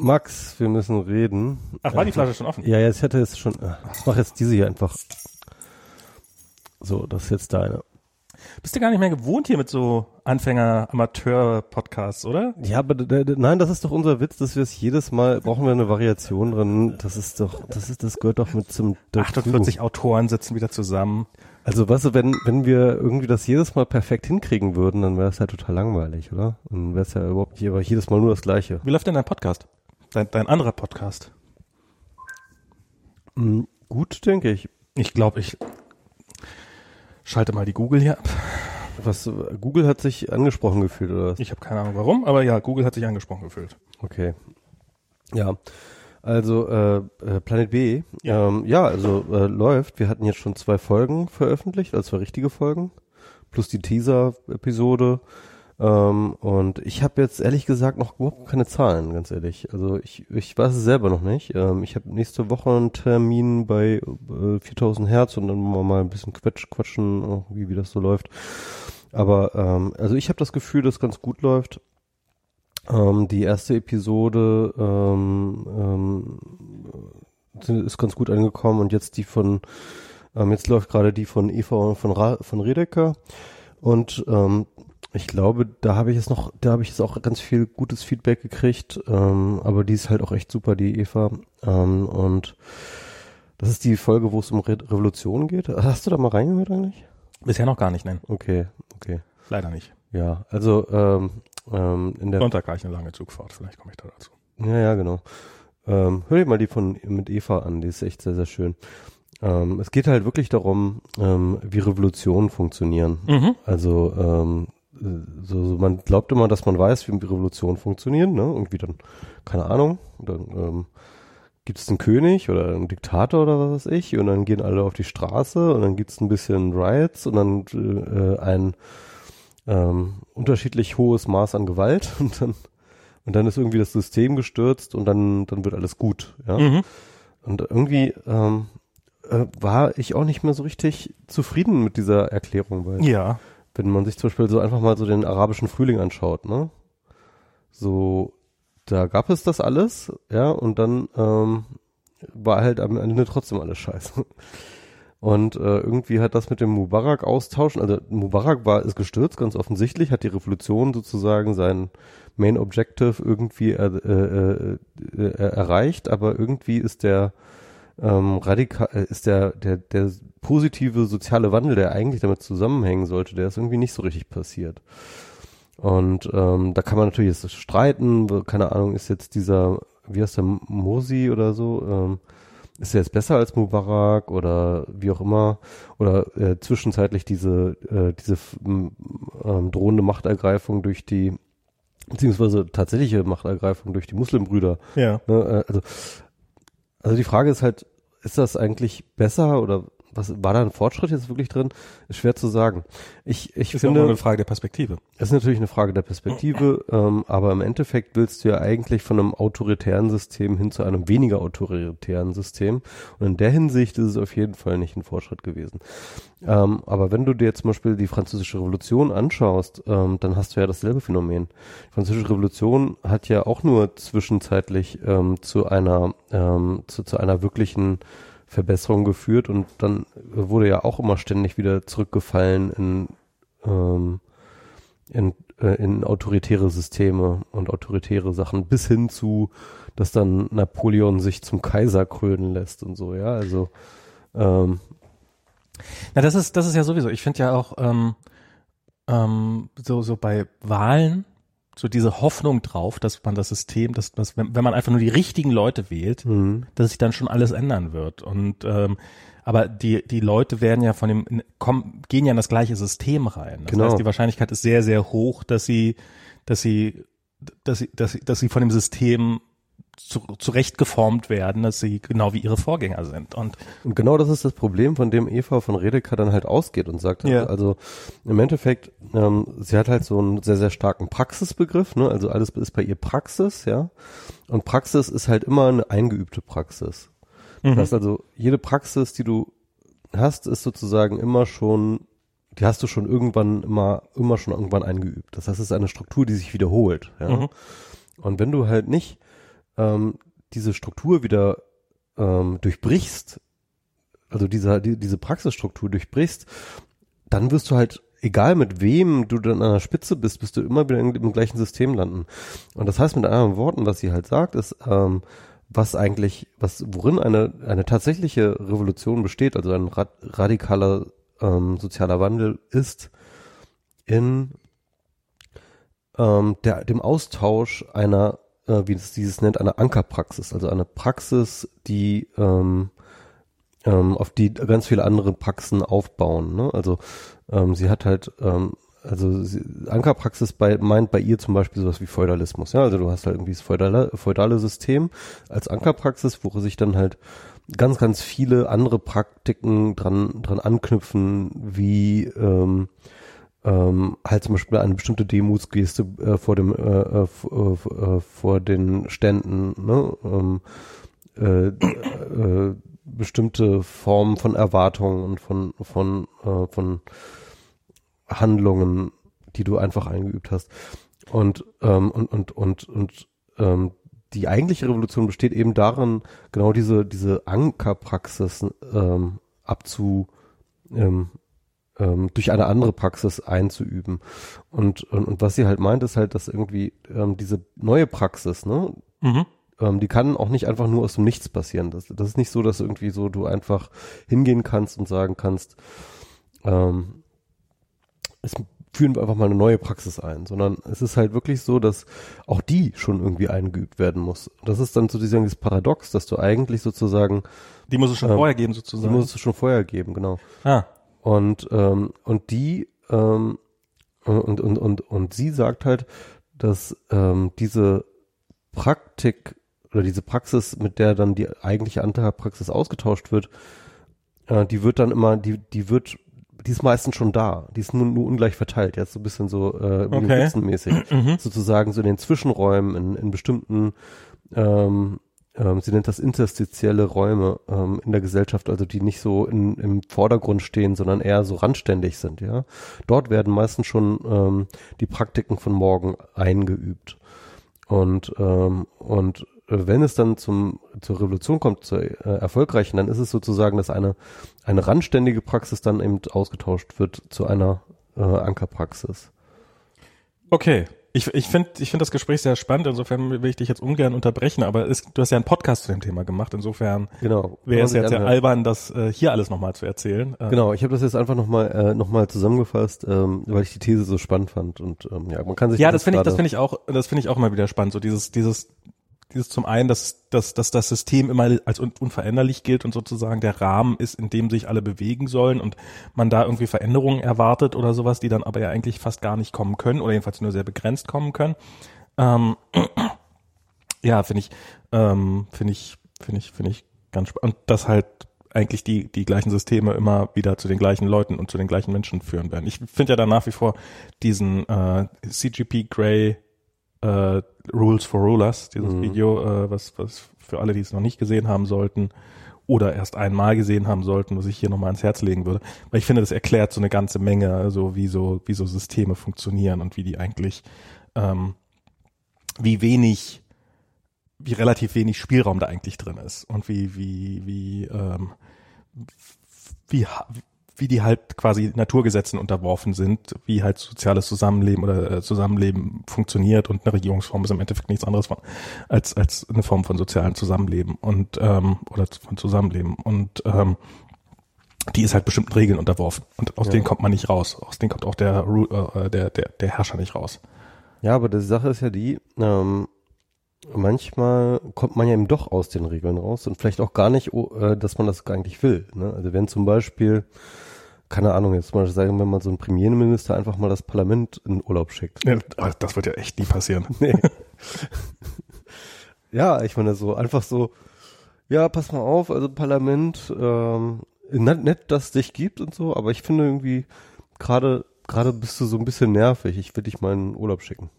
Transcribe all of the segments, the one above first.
Max, wir müssen reden. Ach, war die Flasche schon offen? Ja, jetzt hätte es schon. äh, Ich mach jetzt diese hier einfach. So, das ist jetzt deine. Bist du gar nicht mehr gewohnt hier mit so Anfänger-Amateur-Podcasts, oder? Ja, aber nein, das ist doch unser Witz, dass wir es jedes Mal brauchen wir eine Variation drin. Das ist doch, das ist, das gehört doch mit zum dazu. 48 Autoren sitzen wieder zusammen. Also weißt du, wenn, wenn wir irgendwie das jedes Mal perfekt hinkriegen würden, dann wäre es ja total langweilig, oder? Dann wäre es ja überhaupt nicht, aber jedes Mal nur das Gleiche. Wie läuft denn dein Podcast? Dein, dein anderer Podcast? Mhm, gut, denke ich. Ich glaube, ich schalte mal die Google hier ab. Was, Google hat sich angesprochen gefühlt, oder was? Ich habe keine Ahnung warum, aber ja, Google hat sich angesprochen gefühlt. Okay. Ja. Also äh, äh, Planet B, Ja. ja, ähm, ja also äh, läuft. Wir hatten jetzt schon zwei Folgen veröffentlicht, also zwei richtige Folgen, plus die Teaser-Episode. Ähm, und ich habe jetzt ehrlich gesagt noch überhaupt keine Zahlen, ganz ehrlich. Also ich, ich weiß es selber noch nicht. Ähm, ich habe nächste Woche einen Termin bei äh, 4000 Hertz und dann wollen wir mal ein bisschen quatsch, quatschen, irgendwie, wie das so läuft. Aber ähm, also ich habe das Gefühl, dass ganz gut läuft. Ähm, die erste Episode ähm, ähm, ist ganz gut angekommen und jetzt die von, ähm, jetzt läuft gerade die von Eva und von, Ra von Redeker und ähm, ich glaube, da habe ich jetzt noch, da habe ich jetzt auch ganz viel gutes Feedback gekriegt, ähm, aber die ist halt auch echt super, die Eva ähm, und das ist die Folge, wo es um Re Revolution geht. Hast du da mal reingehört eigentlich? Bisher noch gar nicht nennen. Okay, okay. Leider nicht. Ja, also ähm, ähm, in der Sonntag gar ich eine lange Zugfahrt, vielleicht komme ich da dazu. Ja, ja, genau. Ähm, hör dir mal die von mit Eva an, die ist echt sehr, sehr schön. Ähm, es geht halt wirklich darum, ähm, wie Revolutionen funktionieren. Mhm. Also ähm, äh, so, so man glaubt immer, dass man weiß, wie Revolutionen funktionieren, ne? Irgendwie dann, keine Ahnung, dann ähm, gibt es einen König oder einen Diktator oder was weiß ich und dann gehen alle auf die Straße und dann gibt es ein bisschen Riots und dann äh, ein ähm, unterschiedlich hohes Maß an Gewalt und dann und dann ist irgendwie das System gestürzt und dann dann wird alles gut, ja. Mhm. Und irgendwie ähm, äh, war ich auch nicht mehr so richtig zufrieden mit dieser Erklärung, weil Ja. Wenn man sich zum Beispiel so einfach mal so den arabischen Frühling anschaut, ne? So, da gab es das alles, ja, und dann ähm, war halt am Ende trotzdem alles scheiße. Und äh, irgendwie hat das mit dem Mubarak austauschen, also Mubarak war ist gestürzt, ganz offensichtlich, hat die Revolution sozusagen sein Main Objective irgendwie er, äh, äh, äh, erreicht, aber irgendwie ist der ähm, radikal äh, ist der der der positive soziale Wandel, der eigentlich damit zusammenhängen sollte, der ist irgendwie nicht so richtig passiert. Und ähm, da kann man natürlich jetzt streiten, keine Ahnung, ist jetzt dieser, wie heißt der, Morsi oder so, ähm, ist er jetzt besser als Mubarak oder wie auch immer, oder äh, zwischenzeitlich diese, äh, diese ähm, drohende Machtergreifung durch die, beziehungsweise tatsächliche Machtergreifung durch die Muslimbrüder Ja. Ne, äh, also, also die Frage ist halt, ist das eigentlich besser oder was war da ein Fortschritt jetzt wirklich drin? Ist schwer zu sagen. Ich, ich Ist finde, eine Frage der Perspektive. es ist natürlich eine Frage der Perspektive, ähm, aber im Endeffekt willst du ja eigentlich von einem autoritären System hin zu einem weniger autoritären System. Und in der Hinsicht ist es auf jeden Fall nicht ein Fortschritt gewesen. Ähm, aber wenn du dir zum Beispiel die französische Revolution anschaust, ähm, dann hast du ja dasselbe Phänomen. Die französische Revolution hat ja auch nur zwischenzeitlich ähm, zu einer ähm, zu, zu einer wirklichen Verbesserung geführt und dann wurde ja auch immer ständig wieder zurückgefallen in ähm, in, äh, in autoritäre Systeme und autoritäre Sachen bis hin zu, dass dann Napoleon sich zum Kaiser krönen lässt und so, ja, also ähm, Na, das ist, das ist ja sowieso. Ich finde ja auch ähm, ähm, so, so bei Wahlen so diese Hoffnung drauf, dass man das System, dass, dass wenn, wenn man einfach nur die richtigen Leute wählt, mhm. dass sich dann schon alles ändern wird. Und ähm, aber die die Leute werden ja von dem kommen, gehen ja in das gleiche System rein. Das Genau. heißt, die Wahrscheinlichkeit ist sehr sehr hoch, dass sie dass sie dass sie dass sie, dass sie von dem System zu, zurechtgeformt werden, dass sie genau wie ihre Vorgänger sind. Und Und genau das ist das Problem, von dem Eva von Redeker dann halt ausgeht und sagt, Ja. also im Endeffekt, ähm, sie hat halt so einen sehr, sehr starken Praxisbegriff, ne? also alles ist bei ihr Praxis, ja. Und Praxis ist halt immer eine eingeübte Praxis. Das heißt also, jede Praxis, die du hast, ist sozusagen immer schon, die hast du schon irgendwann immer, immer schon irgendwann eingeübt. Das heißt, es ist eine Struktur, die sich wiederholt, ja. Mhm. Und wenn du halt nicht ähm, diese Struktur wieder ähm, durchbrichst, also diese, die, diese Praxisstruktur durchbrichst, dann wirst du halt, egal mit wem du dann an der Spitze bist, bist du immer wieder im, im gleichen System landen. Und das heißt mit anderen Worten, was sie halt sagt, ist, ähm, was eigentlich, was, worin eine, eine tatsächliche Revolution besteht, also ein rad, radikaler ähm, sozialer Wandel ist in ähm, der, dem Austausch einer, äh, wie es dieses nennt, einer Ankerpraxis, also eine Praxis, die ähm, ähm, auf die ganz viele andere Praxen aufbauen. Ne? Also ähm, sie hat halt ähm, also sie, Ankerpraxis bei, meint bei ihr zum Beispiel sowas wie Feudalismus. Ja, also du hast halt irgendwie das feudale, feudale System als Ankerpraxis, wo sich dann halt ganz, ganz viele andere Praktiken dran, dran anknüpfen, wie ähm, ähm, halt zum Beispiel eine bestimmte Demutsgeste äh, vor dem äh, äh, äh, vor den Ständen, ne? ähm, äh, äh, bestimmte Formen von Erwartungen und von von äh, von Handlungen, die du einfach eingeübt hast. Und, ähm, und, und, und, und ähm, die eigentliche Revolution besteht eben darin, genau diese, diese Ankerpraxis ähm, abzu, ähm, ähm, durch eine andere Praxis einzuüben. Und, und, und was sie halt meint, ist halt, dass irgendwie ähm, diese neue Praxis, ne, mhm. ähm, die kann auch nicht einfach nur aus dem Nichts passieren. Das, das ist nicht so, dass irgendwie so du einfach hingehen kannst und sagen kannst, ähm, es führen wir einfach mal eine neue Praxis ein, sondern es ist halt wirklich so, dass auch die schon irgendwie eingeübt werden muss. Das ist dann sozusagen das Paradox, dass du eigentlich sozusagen die muss es schon ähm, vorher geben sozusagen. Die muss es schon vorher geben, genau. Ah. Und ähm, und die ähm, und und und und sie sagt halt, dass ähm, diese Praktik oder diese Praxis, mit der dann die eigentliche Anteilpraxis ausgetauscht wird, äh, die wird dann immer, die die wird die ist meistens schon da. Die ist nur, nur ungleich verteilt. Jetzt so ein bisschen so äh, okay. mäßig. Mhm. Sozusagen so in den Zwischenräumen, in, in bestimmten, ähm, ähm, sie nennt das interstitielle Räume ähm, in der Gesellschaft, also die nicht so in, im Vordergrund stehen, sondern eher so randständig sind, ja. Dort werden meistens schon ähm, die Praktiken von morgen eingeübt. Und, ähm, und wenn es dann zum, zur Revolution kommt, zur äh, erfolgreichen, dann ist es sozusagen, dass eine, eine randständige Praxis dann eben ausgetauscht wird zu einer äh, Ankerpraxis. Okay. Ich, ich finde ich finde das Gespräch sehr spannend, insofern will ich dich jetzt ungern unterbrechen, aber es, du hast ja einen Podcast zu dem Thema gemacht, insofern genau. wäre es jetzt sehr albern, das äh, hier alles nochmal zu erzählen. Äh, genau, ich habe das jetzt einfach nochmal äh, noch mal zusammengefasst, ähm, weil ich die These so spannend fand und ähm, ja, man kann sich Ja, das finde ich, das finde ich auch, das finde ich auch immer wieder spannend, so dieses, dieses dieses zum einen, dass, dass, dass das System immer als unveränderlich gilt und sozusagen der Rahmen ist, in dem sich alle bewegen sollen und man da irgendwie Veränderungen erwartet oder sowas, die dann aber ja eigentlich fast gar nicht kommen können oder jedenfalls nur sehr begrenzt kommen können. Ähm, ja, finde ich, ähm, finde ich, finde ich, finde ich ganz spannend. Und dass halt eigentlich die, die gleichen Systeme immer wieder zu den gleichen Leuten und zu den gleichen Menschen führen werden. Ich finde ja da nach wie vor diesen äh, CGP Grey äh, Rules for Rulers, dieses mhm. Video, äh, was, was für alle, die es noch nicht gesehen haben sollten oder erst einmal gesehen haben sollten, was ich hier nochmal ans Herz legen würde. Weil ich finde, das erklärt so eine ganze Menge, also wie so, wie so Systeme funktionieren und wie die eigentlich, ähm, wie wenig, wie relativ wenig Spielraum da eigentlich drin ist und wie, wie, wie, ähm, wie, wie die halt quasi Naturgesetzen unterworfen sind, wie halt soziales Zusammenleben oder äh, Zusammenleben funktioniert und eine Regierungsform ist im Endeffekt nichts anderes von, als als eine Form von sozialem Zusammenleben und ähm, oder von Zusammenleben und ähm, die ist halt bestimmten Regeln unterworfen und aus ja. denen kommt man nicht raus, aus denen kommt auch der äh, der der der Herrscher nicht raus. Ja, aber die Sache ist ja die, ähm, manchmal kommt man ja eben doch aus den Regeln raus und vielleicht auch gar nicht, oh, äh, dass man das nicht will. Ne? Also wenn zum Beispiel keine Ahnung, jetzt mal sagen, wenn man so ein Premierminister einfach mal das Parlament in Urlaub schickt. Ja, das wird ja echt nie passieren. Nee. ja, ich meine so, einfach so, ja, pass mal auf, also Parlament, ähm, nett, nett, dass es dich gibt und so, aber ich finde irgendwie, gerade, gerade bist du so ein bisschen nervig, ich will dich mal in Urlaub schicken.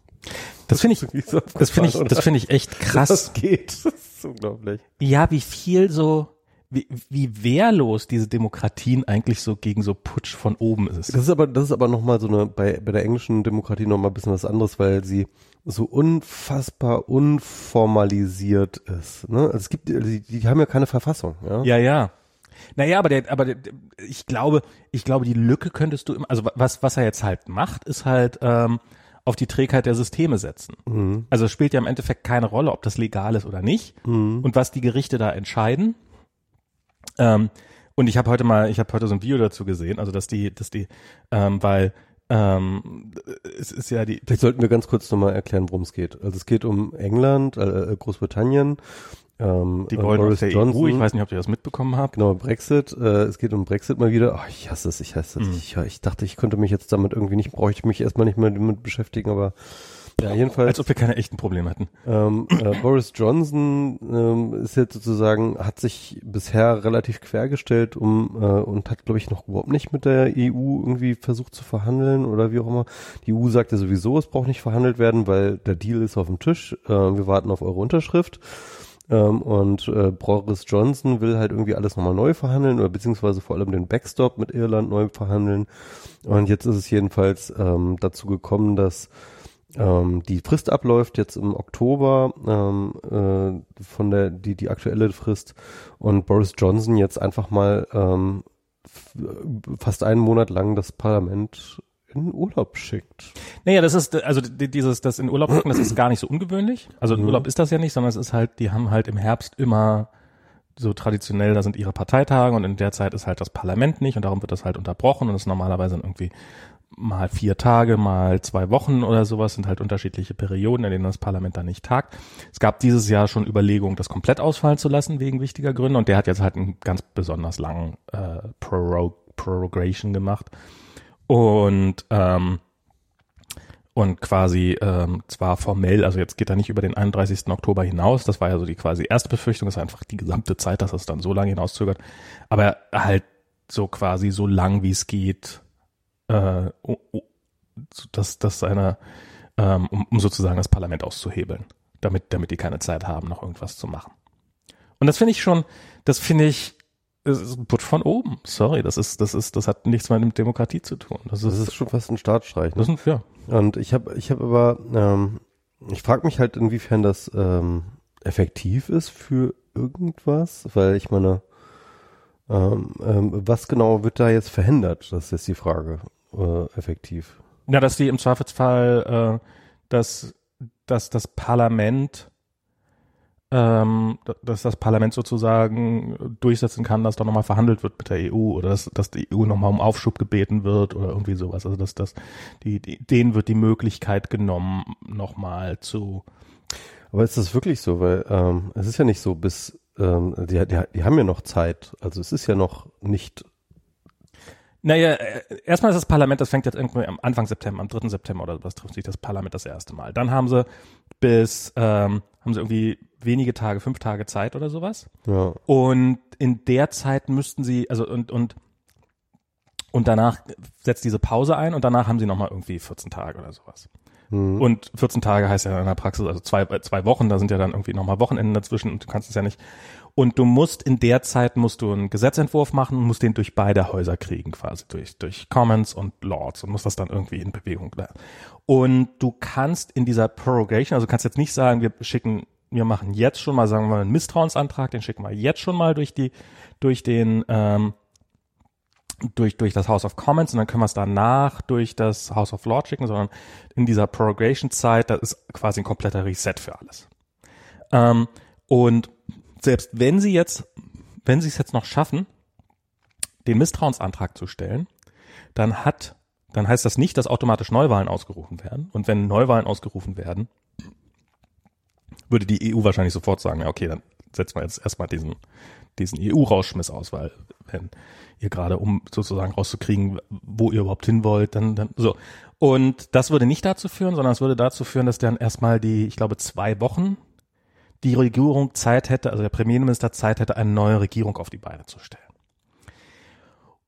Das finde ich, so das finde ich, das finde ich echt krass. Das geht, das ist unglaublich. Ja, wie viel so, wie, wie wehrlos diese Demokratien eigentlich so gegen so Putsch von oben ist. Das ist aber, das ist aber nochmal so eine, bei, bei der englischen Demokratie nochmal ein bisschen was anderes, weil sie so unfassbar unformalisiert ist. Ne? Also es gibt, die, die haben ja keine Verfassung. Ja, Ja, ja. Naja, aber der, aber der, ich glaube, ich glaube, die Lücke könntest du immer, also was, was er jetzt halt macht, ist halt ähm, auf die Trägheit der Systeme setzen. Mhm. Also es spielt ja im Endeffekt keine Rolle, ob das legal ist oder nicht Mhm. und was die Gerichte da entscheiden. Ähm, und ich habe heute mal, ich habe heute so ein Video dazu gesehen, also dass die, dass die, ähm, weil ähm, es ist ja die, Vielleicht sollten wir ganz kurz nochmal erklären, worum es geht. Also es geht um England, äh, Großbritannien, ähm, die äh, wollen Boris der Johnson. EU, ich weiß nicht, ob ihr das mitbekommen habt. Genau, Brexit. Äh, es geht um Brexit mal wieder. Ach, ich hasse es, ich hasse es. Mhm. Ich, ich dachte, ich könnte mich jetzt damit irgendwie nicht, brauche ich mich erstmal nicht mehr damit beschäftigen, aber ja, jedenfalls. Als ob wir keine echten Probleme hätten. Ähm, äh, Boris Johnson ähm, ist jetzt sozusagen, hat sich bisher relativ quergestellt um äh, und hat, glaube ich, noch überhaupt nicht mit der EU irgendwie versucht zu verhandeln oder wie auch immer. Die EU sagte sowieso, es braucht nicht verhandelt werden, weil der Deal ist auf dem Tisch. Äh, wir warten auf eure Unterschrift. Ähm, und äh, Boris Johnson will halt irgendwie alles nochmal neu verhandeln oder beziehungsweise vor allem den Backstop mit Irland neu verhandeln. Und jetzt ist es jedenfalls ähm, dazu gekommen, dass ähm, die Frist abläuft jetzt im Oktober ähm, äh, von der die die aktuelle Frist und Boris Johnson jetzt einfach mal ähm, fast einen Monat lang das Parlament in Urlaub schickt. Naja, das ist, also die- dieses, das in Urlaub gucken, das ist gar nicht so ungewöhnlich. Also in Mhm. Urlaub ist das ja nicht, sondern es ist halt, die haben halt im Herbst immer so traditionell, da sind ihre Parteitage und in der Zeit ist halt das Parlament nicht und darum wird das halt unterbrochen und ist normalerweise dann irgendwie mal vier Tage, mal zwei Wochen oder sowas sind halt unterschiedliche Perioden, in denen das Parlament dann nicht tagt. Es gab dieses Jahr schon Überlegungen, das komplett ausfallen zu lassen wegen wichtiger Gründe und der hat jetzt halt einen ganz besonders langen äh, Prorog Prorogation gemacht und ähm, und quasi ähm, zwar formell, also jetzt geht er nicht über den 31. Oktober hinaus, das war ja so die quasi erste Befürchtung, ist einfach die gesamte Zeit, dass es dann so lange hinauszögert, aber halt so quasi so lang wie es geht, äh, dass das seine, ähm, um, um sozusagen das Parlament auszuhebeln, damit damit die keine Zeit haben, noch irgendwas zu machen. Und das finde ich schon, das finde ich, das ist ein Putsch von oben. Sorry, das ist, das ist, das hat nichts mehr mit Demokratie zu tun. Das Das ist, ist schon fast ein Staatsstreich. Ne? das ist ja. Und ich habe ich habe aber ähm, ich frage mich halt inwiefern das ähm, effektiv ist für irgendwas, weil ich meine ähm, ähm, was genau wird da jetzt verhindert? Das ist jetzt die Frage. Äh, effektiv. Ja, dass die im Zweifelsfall, äh, dass, dass das Parlament, ähm, dass das Parlament sozusagen durchsetzen kann, dass da nochmal verhandelt wird mit der EU oder dass, dass die EU nochmal um Aufschub gebeten wird oder irgendwie sowas. Also dass das, die, die, denen wird die Möglichkeit genommen, nochmal zu, Aber ist das wirklich so? Weil ähm, es ist ja nicht so bis ähm, die, die, die haben ja noch Zeit. Also es ist ja noch nicht Naja, äh, erstmal ist das Parlament, das fängt jetzt irgendwie am Anfang September, am 3. September oder was trifft sich das Parlament das erste Mal. Dann haben sie bis, ähm, haben sie irgendwie wenige Tage, fünf Tage Zeit oder sowas. ja Und in der Zeit müssten sie, also und, und, und danach setzt diese Pause ein und danach haben sie nochmal irgendwie 14 Tage oder sowas. hm. Und 14 Tage heißt ja in der Praxis, also zwei, äh, zwei Wochen, da sind ja dann irgendwie nochmal Wochenenden dazwischen und du kannst es ja nicht. Und du musst in der Zeit musst du einen Gesetzentwurf machen und musst den durch beide Häuser kriegen, quasi durch, durch Commons und Lords und musst das dann irgendwie in Bewegung bleiben. Und du kannst in dieser Prorogation, also kannst jetzt nicht sagen, wir schicken, wir machen jetzt schon mal, sagen wir mal, einen Misstrauensantrag, den schicken wir jetzt schon mal durch die, durch den, ähm, durch, durch das House of Commons und dann können wir es danach durch das House of Lords schicken, sondern in dieser Prorogation-Zeit, da ist quasi ein kompletter Reset für alles. Ähm, und selbst wenn sie jetzt, wenn sie es jetzt noch schaffen, den Misstrauensantrag zu stellen, dann hat, dann heißt das nicht, dass automatisch Neuwahlen ausgerufen werden. Und wenn Neuwahlen ausgerufen werden, würde die EU wahrscheinlich sofort sagen, ja, okay, dann setzen wir jetzt erstmal diesen, diesen EU-Rausschmiss aus, weil wenn ihr gerade, um sozusagen rauszukriegen, wo ihr überhaupt hin wollt, dann, dann so. Und das würde nicht dazu führen, sondern es würde dazu führen, dass dann erstmal die, ich glaube, zwei Wochen die Regierung Zeit hätte, also der Premierminister Zeit hätte, eine neue Regierung auf die Beine zu stellen.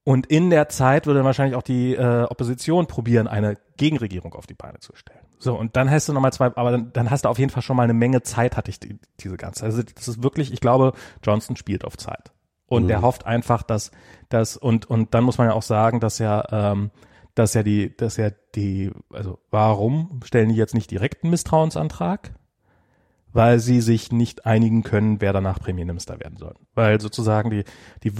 Und in der Zeit würde wahrscheinlich auch die äh, Opposition probieren, eine Gegenregierung auf die Beine zu stellen. So, und dann hast du nochmal zwei, aber dann, dann hast du auf jeden Fall schon mal eine Menge Zeit, hatte ich die, diese ganze. Also das ist wirklich, ich glaube, Johnson spielt auf Zeit. Und Mhm. der hofft einfach, dass dass und und dann muss man ja auch sagen, dass ja ähm, dass ja die dass ja die also warum stellen die jetzt nicht direkt einen Misstrauensantrag? Weil sie sich nicht einigen können, wer danach Premierminister werden soll. Weil sozusagen die die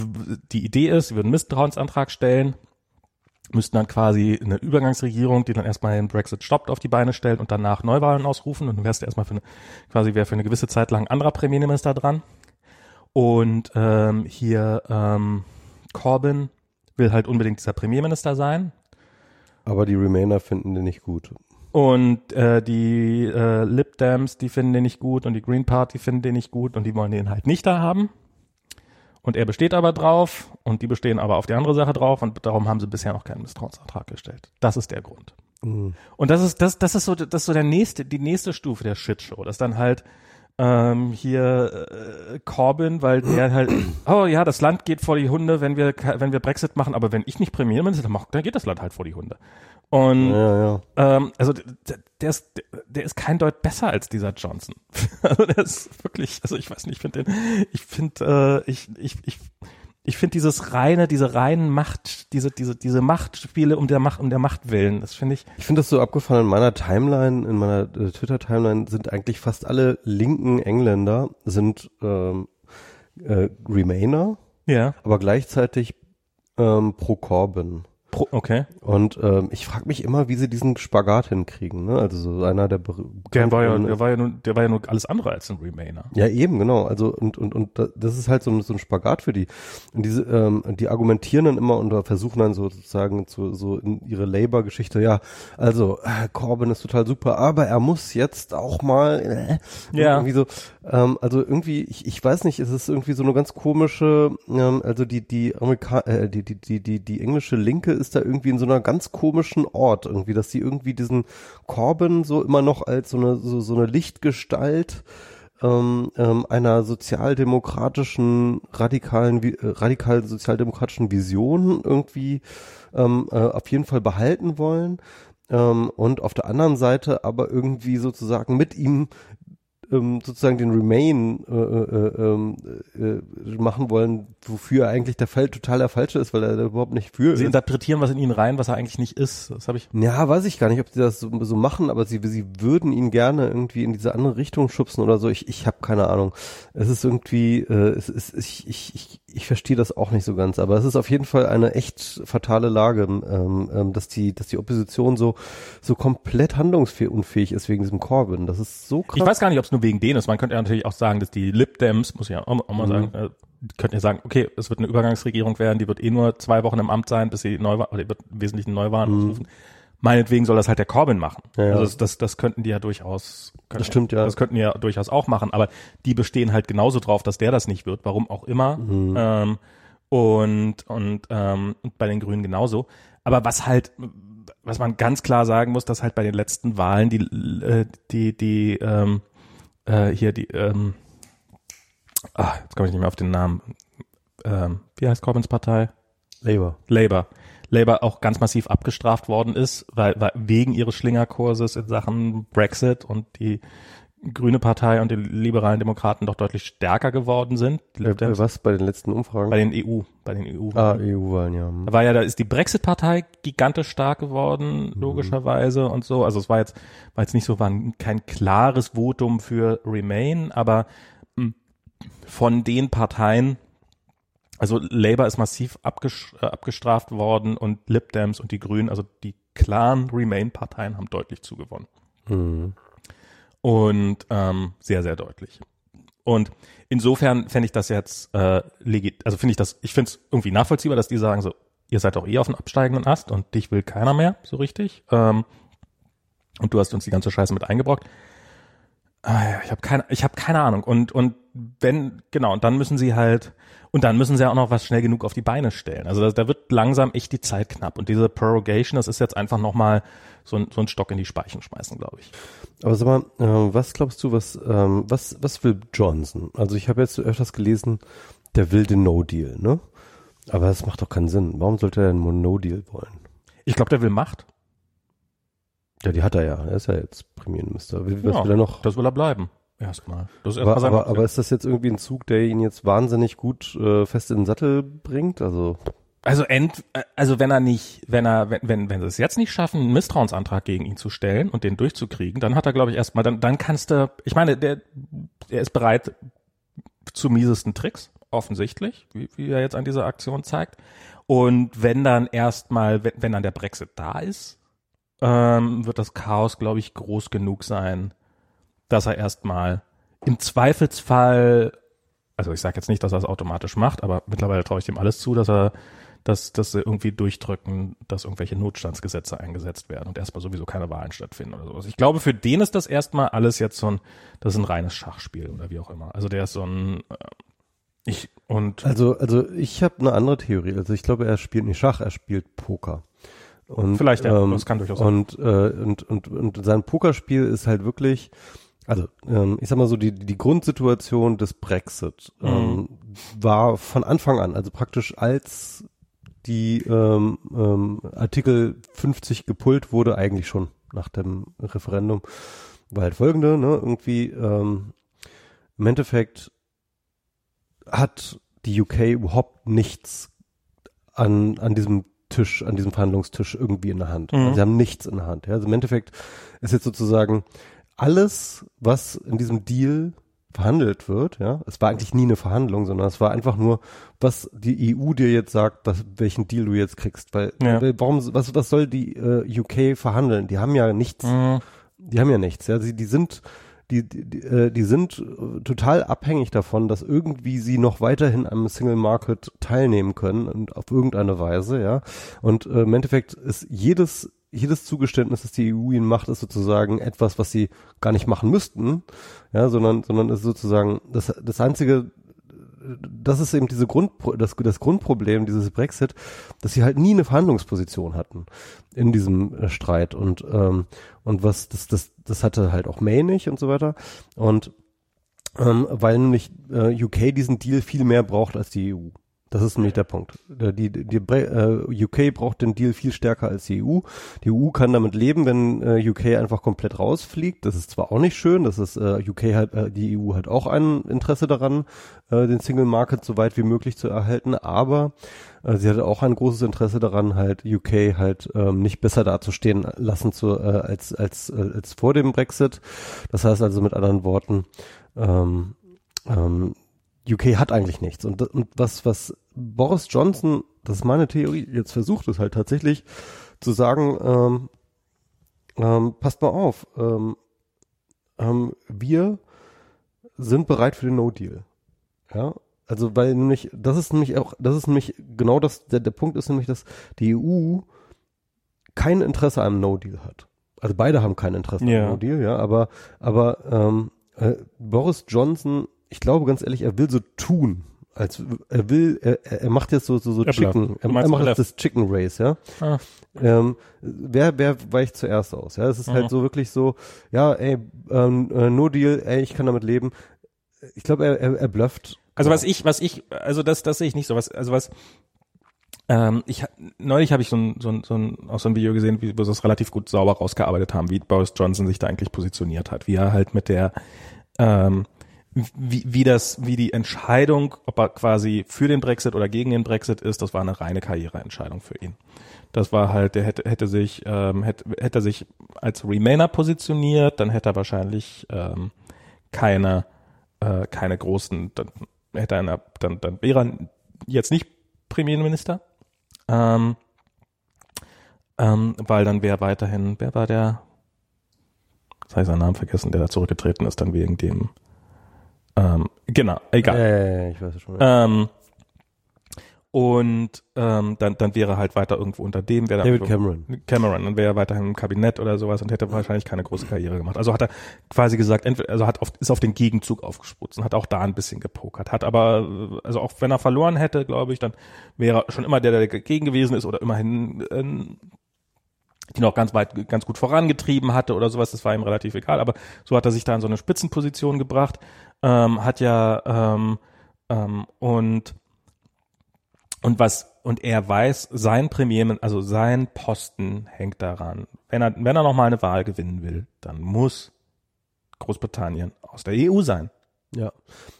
die Idee ist, sie würden einen Misstrauensantrag stellen, müssten dann quasi eine Übergangsregierung, die dann erstmal den Brexit stoppt, auf die Beine stellt und danach Neuwahlen ausrufen und dann wärst du erstmal für eine, quasi wäre für eine gewisse Zeit lang anderer Premierminister dran. Und ähm, hier ähm, Corbyn will halt unbedingt dieser Premierminister sein. Aber die Remainer finden den nicht gut. Und äh, die äh, Lib Dems, die finden den nicht gut und die Green Party finden den nicht gut und die wollen den halt nicht da haben. Und er besteht aber drauf und die bestehen aber auf die andere Sache drauf und darum haben sie bisher noch keinen Misstrauensantrag gestellt. Das ist der Grund. Mhm. Und das ist das das ist so das ist so der nächste die nächste Stufe der Shitshow, das dann halt ähm, hier äh, Corbyn, weil der halt oh ja, das Land geht vor die Hunde, wenn wir wenn wir Brexit machen, aber wenn ich nicht Premierminister mache, dann geht das Land halt vor die Hunde. Und Ja, ja. ähm, also d- d- der ist, der ist kein Deut besser als dieser Johnson. also der ist wirklich, also ich weiß nicht, ich finde den, ich finde, äh, ich, ich, ich, ich finde dieses reine, diese reinen Macht, diese, diese, diese Machtspiele um der Macht, um der Macht willen, das finde ich, Ich finde das so abgefallen. In meiner Timeline, in meiner äh, Twitter-Timeline sind eigentlich fast alle linken Engländer sind ähm, äh, Remainer, ja, aber gleichzeitig ähm, pro Corbyn. Pro, okay. Und ähm, ich frage mich immer, wie sie diesen Spagat hinkriegen. Ne? Also so einer der Der war ja, der war ja nur, der war ja nur alles andere als ein Remainer. Ja, eben, genau. Also und und und da- das ist halt so, ein- so ein Spagat für die. Und diese, ähm, die argumentieren dann immer und versuchen dann so sozusagen zu, so in ihre Labour-Geschichte, ja, also äh, Corbyn ist total super, aber er muss jetzt auch mal äh, Ja. irgendwie so, ähm, also irgendwie, ich, ich weiß nicht, es ist irgendwie so eine ganz komische, ähm, also die die Amerika äh, die, die die die die englische Linke ist da irgendwie in so einer ganz komischen Ort irgendwie, dass sie irgendwie diesen Corbyn so immer noch als so eine so, so eine Lichtgestalt ähm, ähm, einer sozialdemokratischen radikalen äh, radikalen sozialdemokratischen Vision irgendwie ähm, äh, auf jeden Fall behalten wollen. Ähm, und auf der anderen Seite aber irgendwie sozusagen mit ihm ähm, sozusagen den Remain äh, äh, ähm, äh, machen wollen, wofür er eigentlich der Fall total der falsche ist, weil er da überhaupt nicht für Sie ist. interpretieren was in ihn rein, was er eigentlich nicht ist. Das habe ich. Ja, weiß ich gar nicht, ob sie das so, so machen, aber sie, sie würden ihn gerne irgendwie in diese andere Richtung schubsen oder so. Ich, ich habe keine Ahnung. Es ist irgendwie, äh, es ist, ich, ich, ich, ich verstehe das auch nicht so ganz, aber es ist auf jeden Fall eine echt fatale Lage, ähm, ähm, dass die, dass die Opposition so, so komplett handlungsunfähig ist wegen diesem Corbyn. Das ist so krass. Ich weiß gar nicht, ob es nur wegen denen ist. Man könnte ja natürlich auch sagen, dass die Lib Dems, muss ich ja auch, auch mal Mhm. sagen, äh, könnten ja sagen, okay, es wird eine Übergangsregierung werden, die wird eh nur zwei Wochen im Amt sein, bis sie Neuwahlen, oder die wird im Wesentlichen Neuwahlen Mhm. ausrufen. Meinetwegen soll das halt der Corbyn machen. Ja, ja. Also das, das, könnten die ja durchaus, könnten, Das stimmt, ja. Das könnten die ja durchaus auch machen, aber die bestehen halt genauso drauf, dass der das nicht wird, warum auch immer. Mhm. Ähm, und, und, ähm, und bei den Grünen genauso. Aber was halt, was man ganz klar sagen muss, dass halt bei den letzten Wahlen die, äh, die, die, ähm, äh, hier die, ähm, ah, jetzt komme ich nicht mehr auf den Namen. Ähm, wie heißt Corbyns Partei? Labour. Labour. Labour auch ganz massiv abgestraft worden ist, weil, weil wegen ihres Schlingerkurses in Sachen Brexit und die Grüne Partei und die liberalen Demokraten doch deutlich stärker geworden sind. Äh, äh, was bei den letzten Umfragen? Bei den EU, bei den EU. ah, EU-Wahlen, ja. Da war ja, da ist die Brexit-Partei gigantisch stark geworden, logischerweise und so. Also es war jetzt, war jetzt nicht so, war ein- kein klares Votum für Remain, aber mh, von den Parteien, also Labour ist massiv äh, abgestraft worden und Lib Dems und die Grünen, also die klaren Remain-Parteien haben deutlich zugewonnen. Mhm. Und ähm, sehr, sehr deutlich. Und insofern fände ich das jetzt äh, legit, also finde ich das, ich finde es irgendwie nachvollziehbar, dass die sagen so, ihr seid doch eh auf dem absteigenden Ast und dich will keiner mehr, so richtig. Ähm, und du hast uns die ganze Scheiße mit eingebrockt. Ja, ich habe keine, ich habe keine Ahnung. Und und wenn genau, und dann müssen sie halt und dann müssen sie auch noch was schnell genug auf die Beine stellen. Also da, da wird langsam echt die Zeit knapp. Und diese Prorogation, das ist jetzt einfach noch mal so ein, so ein Stock in die Speichen schmeißen, glaube ich. Aber sag mal, äh, was glaubst du, was, ähm, was, was will Johnson? Also ich habe jetzt öfters gelesen, der will den No-Deal, ne? Aber das macht doch keinen Sinn. Warum sollte er einen No-Deal wollen? Ich glaube, der will Macht. Ja, die hat er ja. Er ist ja jetzt Premierminister. Was Ja. will er noch? Das will er bleiben. erstmal. Das ist Aber, erstmal sein aber, Hauptziel. aber ist das jetzt irgendwie ein Zug, der ihn jetzt wahnsinnig gut äh, fest in den Sattel bringt? Also Also end, also wenn er nicht, wenn er, wenn, wenn, wenn sie es jetzt nicht schaffen, einen Misstrauensantrag gegen ihn zu stellen und den durchzukriegen, dann hat er, glaube ich, erstmal, dann, dann kannst du, ich meine, der, der ist bereit zu miesesten Tricks, offensichtlich, wie, wie er jetzt an dieser Aktion zeigt. Und wenn dann erstmal, wenn, wenn dann der Brexit da ist, ähm, wird das Chaos, glaube ich, groß genug sein, dass er erstmal im Zweifelsfall, also ich sage jetzt nicht, dass er es automatisch macht, aber mittlerweile traue ich ihm alles zu, dass er dass, dass sie irgendwie durchdrücken, dass irgendwelche Notstandsgesetze eingesetzt werden und erstmal sowieso keine Wahlen stattfinden oder sowas. Ich glaube, für den ist das erstmal alles jetzt so ein, das ist ein reines Schachspiel oder wie auch immer. Also der ist so ein, äh, ich, und, Also, also ich habe eine andere Theorie. Also ich glaube, er spielt nicht Schach, er spielt Poker. Und, Vielleicht, ja, ähm, das kann durchaus sein. und, äh, und, und, und sein Pokerspiel ist halt wirklich, also ähm, ich sag mal so, die, die Grundsituation des Brexit Mhm. ähm, war von Anfang an, also praktisch als die ähm, ähm, Artikel 50 gepullt wurde, eigentlich schon nach dem Referendum, war halt folgende, ne, irgendwie ähm, im Endeffekt hat die UK überhaupt nichts an, an diesem Tisch, an diesem Verhandlungstisch irgendwie in der Hand. Mhm. Also sie haben nichts in der Hand. Ja? Also im Endeffekt ist jetzt sozusagen alles, was in diesem Deal verhandelt wird, ja, es war eigentlich nie eine Verhandlung, sondern es war einfach nur, was die EU dir jetzt sagt, dass, welchen Deal du jetzt kriegst, weil, Ja. warum, was, was soll die äh, UK verhandeln? Die haben ja nichts Mhm. die haben ja nichts, ja, sie, die sind, die, die, die, äh, die sind äh, total abhängig davon, dass irgendwie sie noch weiterhin am Single Market teilnehmen können und auf irgendeine Weise, ja. Und äh, im Endeffekt ist jedes jedes Zugeständnis, das die EU ihnen macht, ist sozusagen etwas, was sie gar nicht machen müssten, ja, sondern sondern ist sozusagen das das einzige das ist eben diese Grund, das, das Grundproblem dieses Brexit, dass sie halt nie eine Verhandlungsposition hatten in diesem äh, Streit. Und ähm, und was das das das hatte halt auch May nicht und so weiter. Und ähm, weil nämlich äh, UK diesen Deal viel mehr braucht als die EU. Das ist nämlich der Punkt. Der- Die, die, die äh, UK braucht den Deal viel stärker als die EU. Die EU kann damit leben, wenn äh, UK einfach komplett rausfliegt. Das ist zwar auch nicht schön, das ist äh, UK halt, äh, die EU hat auch ein Interesse daran, äh, den Single Market so weit wie möglich zu erhalten, aber äh, sie hatte auch ein großes Interesse daran, halt UK halt ähm, nicht besser dazustehen lassen zu, äh, als, als, äh, als vor dem Brexit. Das heißt also mit anderen Worten, ähm, ähm, UK hat eigentlich nichts. Und, und was, was Boris Johnson, das ist meine Theorie, jetzt versucht es halt tatsächlich zu sagen, ähm, ähm, passt mal auf, ähm, ähm, wir sind bereit für den No-Deal. Ja, also weil nämlich, das ist nämlich auch, das ist nämlich genau das, der, der Punkt ist nämlich, dass die EU kein Interesse am No-Deal hat. Also beide haben kein Interesse Ja. am No-Deal, ja, aber, aber ähm, äh, Boris Johnson, ich glaube ganz ehrlich, er will so tun, als er will, er, er macht jetzt so so, so. Chicken, er, er macht jetzt das Chicken Race, ja. Ah. Ähm, wer, wer weicht zuerst aus? Ja, es ist Mhm. halt so wirklich so, ja, ey, ähm, äh, No Deal, ey, ich kann damit leben. Ich glaube, er, er, er blufft. Also was ich, was ich, also das, das sehe ich nicht so. Was, also was, ähm, ich neulich habe ich so ein, so ein, so ein, auch so ein Video gesehen, wie wir das relativ gut sauber rausgearbeitet haben, wie Boris Johnson sich da eigentlich positioniert hat, wie er halt mit der, ähm, wie, wie das, wie die Entscheidung, ob er quasi für den Brexit oder gegen den Brexit ist, das war eine reine Karriereentscheidung für ihn. Das war halt, der hätte, hätte sich, ähm, hätte, hätte sich als Remainer positioniert, dann hätte er wahrscheinlich ähm, keine, äh, keine großen, dann hätte er eine, dann, dann wäre er jetzt nicht Premierminister, ähm, ähm, weil dann wäre weiterhin, wer war der, jetzt habe ich seinen Namen vergessen, der da zurückgetreten ist, dann wegen dem, ähm, genau, egal. Äh, ich weiß schon. Ähm, und ähm, dann, dann wäre er halt weiter irgendwo unter dem, wäre David Cameron. Cameron, dann wäre er weiterhin im Kabinett oder sowas und hätte wahrscheinlich keine große Karriere gemacht. Also hat er quasi gesagt, entweder, also hat auf, ist auf den Gegenzug aufgesputzt und hat auch da ein bisschen gepokert. Hat aber, äh, also auch wenn er verloren hätte, glaube ich, dann wäre er schon immer der, der dagegen gewesen ist oder immerhin ähm, die noch ganz weit, ganz gut vorangetrieben hatte oder sowas, das war ihm relativ egal, aber so hat er sich da in so eine Spitzenposition gebracht, ähm, hat ja ähm, ähm, und und was und er weiß, sein Premier, also sein Posten hängt daran. Wenn er wenn er noch mal eine Wahl gewinnen will, dann muss Großbritannien aus der EU sein. Ja.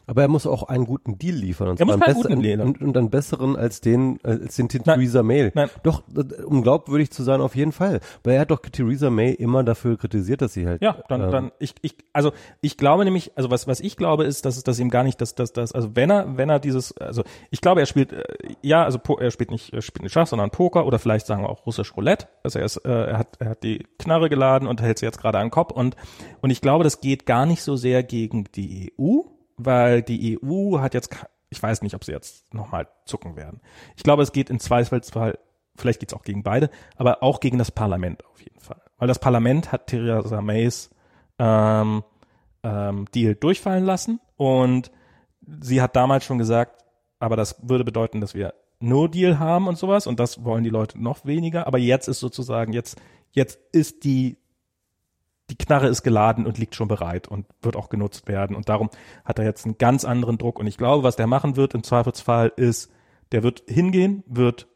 Aber er muss auch einen guten Deal liefern. Und Er muss einen guten besseren- Deal. und, und einen besseren als den, äh, als den. Theresa May. Nein. Doch, äh, um glaubwürdig zu sein, auf jeden Fall. Weil er hat doch Theresa May immer dafür kritisiert, dass sie halt. Ja, dann, ähm, dann, ich, ich, also ich glaube nämlich, also was, was ich glaube ist, dass es, dass ihm gar nicht, dass, dass, dass, also wenn er, wenn er dieses, also ich glaube, er spielt, äh, ja, also Po- er spielt nicht, er spielt nicht Schach, sondern Poker oder vielleicht sagen wir auch russisch Roulette. Also er ist, äh, er hat, er hat die Knarre geladen und hält sie jetzt gerade an den Kopf und, und ich glaube, das geht gar nicht so sehr gegen die EU, weil die EU hat jetzt, ich weiß nicht, ob sie jetzt nochmal zucken werden. Ich glaube, es geht im Zweifelsfall, vielleicht geht's auch gegen beide, aber auch gegen das Parlament auf jeden Fall. Weil das Parlament hat Theresa Mays ähm, ähm, Deal durchfallen lassen und sie hat damals schon gesagt, aber das würde bedeuten, dass wir No Deal haben und sowas und das wollen die Leute noch weniger. Aber jetzt ist sozusagen jetzt jetzt ist die die Knarre ist geladen und liegt schon bereit und wird auch genutzt werden und darum hat er jetzt einen ganz anderen Druck und ich glaube, was der machen wird im Zweifelsfall ist, der wird hingehen, wird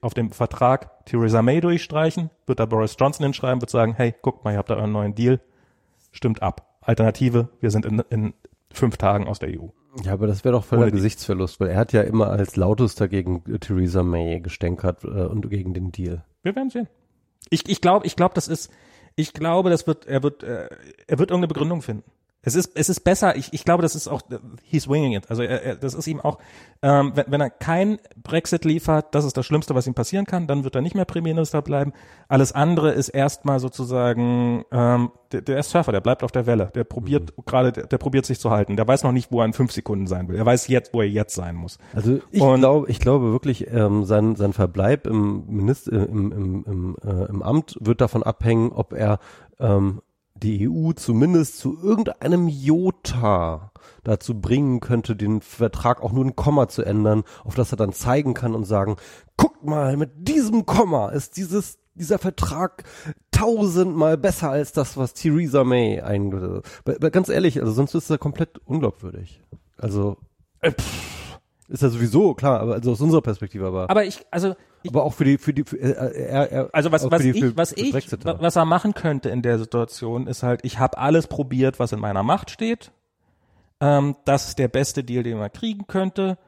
auf dem Vertrag Theresa May durchstreichen, wird da Boris Johnson hinschreiben, wird sagen, hey, guckt mal, ihr habt da euren neuen Deal, stimmt ab. Alternative, wir sind in, in fünf Tagen aus der EU. Ja, aber das wäre doch voller Gesichtsverlust, weil er hat ja immer als lautester gegen äh, Theresa May gestänkert äh, und gegen den Deal. Wir werden sehen. Ich, ich glaube, ich glaube, das ist, ich glaube, das wird, er wird, äh, er wird irgendeine Begründung finden. Es ist, es ist besser. Ich, ich glaube, das ist auch, he's winging it. Also er, er, das ist ihm auch, ähm, wenn, wenn er kein Brexit liefert, das ist das Schlimmste, was ihm passieren kann. Dann wird er nicht mehr Premierminister bleiben. Alles andere ist erstmal sozusagen, ähm, der, der ist Surfer, der bleibt auf der Welle. Der probiert gerade, der, der probiert sich zu halten. Der weiß noch nicht, wo er in fünf Sekunden sein will. Er weiß jetzt, wo er jetzt sein muss. Also ich glaube, ich glaube wirklich, ähm, sein, sein Verbleib im, Minister, äh, im, im, im, äh, im Amt wird davon abhängen, ob er ähm, die EU zumindest zu irgendeinem Jota dazu bringen könnte, den Vertrag auch nur ein Komma zu ändern, auf das er dann zeigen kann und sagen, guckt mal, mit diesem Komma ist dieses dieser Vertrag tausendmal besser als das, was Theresa May einge... Weil- weil Ganz ehrlich, also sonst ist er komplett unglaubwürdig. Also Äh, ist ja sowieso klar, aber also aus unserer Perspektive, aber, aber, Aber ich, also ich, auch für die für die für, äh, er, Also was, was die, ich, für, was ich, was er machen könnte in der Situation ist halt, ich habe alles probiert, was in meiner Macht steht. Ähm, das ist der beste Deal, den man kriegen könnte.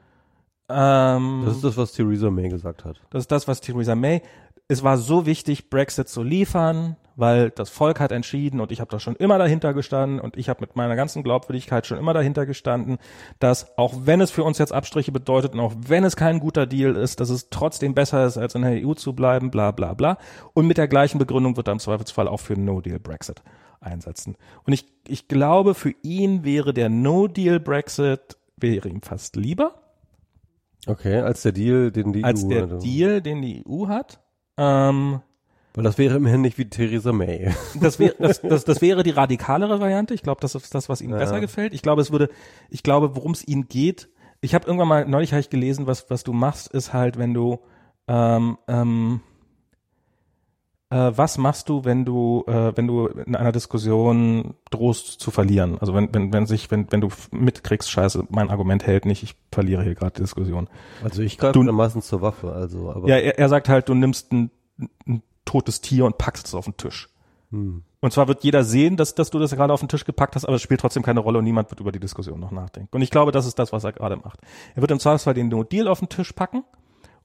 Ähm, Das ist das, was Theresa May gesagt hat. das ist das, was Theresa May. Es war so wichtig, Brexit zu liefern, weil das Volk hat entschieden und ich habe da schon immer dahinter gestanden und ich habe mit meiner ganzen Glaubwürdigkeit schon immer dahinter gestanden, dass auch wenn es für uns jetzt Abstriche bedeutet und auch wenn es kein guter Deal ist, dass es trotzdem besser ist, als in der EU zu bleiben, bla bla bla. Und mit der gleichen Begründung wird er im Zweifelsfall auch für No-Deal Brexit einsetzen. Und ich, ich glaube, für ihn wäre der No-Deal Brexit, wäre ihm fast lieber, Okay, als der Deal, den die als EU der. Deal, den die EU hat. Ähm, Weil das wäre immerhin nicht wie Theresa May. Das, wäre das, das, das wäre die radikalere Variante. Ich glaube, das ist das, was ihm Ja. besser gefällt. Ich glaube, es würde, ich glaube, worum es ihnen geht. Ich habe irgendwann mal neulich habe ich gelesen, was was du machst, ist halt, wenn du ähm, ähm, äh, was machst du, wenn du äh, wenn du in einer Diskussion drohst zu verlieren? Also wenn wenn wenn sich wenn wenn du mitkriegst, Scheiße, mein Argument hält nicht, ich verliere hier gerade die Diskussion. Also ich greife meistens zur Waffe, also aber Ja, er, er sagt halt, du nimmst ein, ein totes Tier und packst es auf den Tisch. hm. Und zwar wird jeder sehen, dass, dass du das gerade auf den Tisch gepackt hast, aber es spielt trotzdem keine Rolle und niemand wird über die Diskussion noch nachdenken. Und ich glaube, das ist das, was er gerade macht. Er wird im Zweifelsfall den No-Deal auf den Tisch packen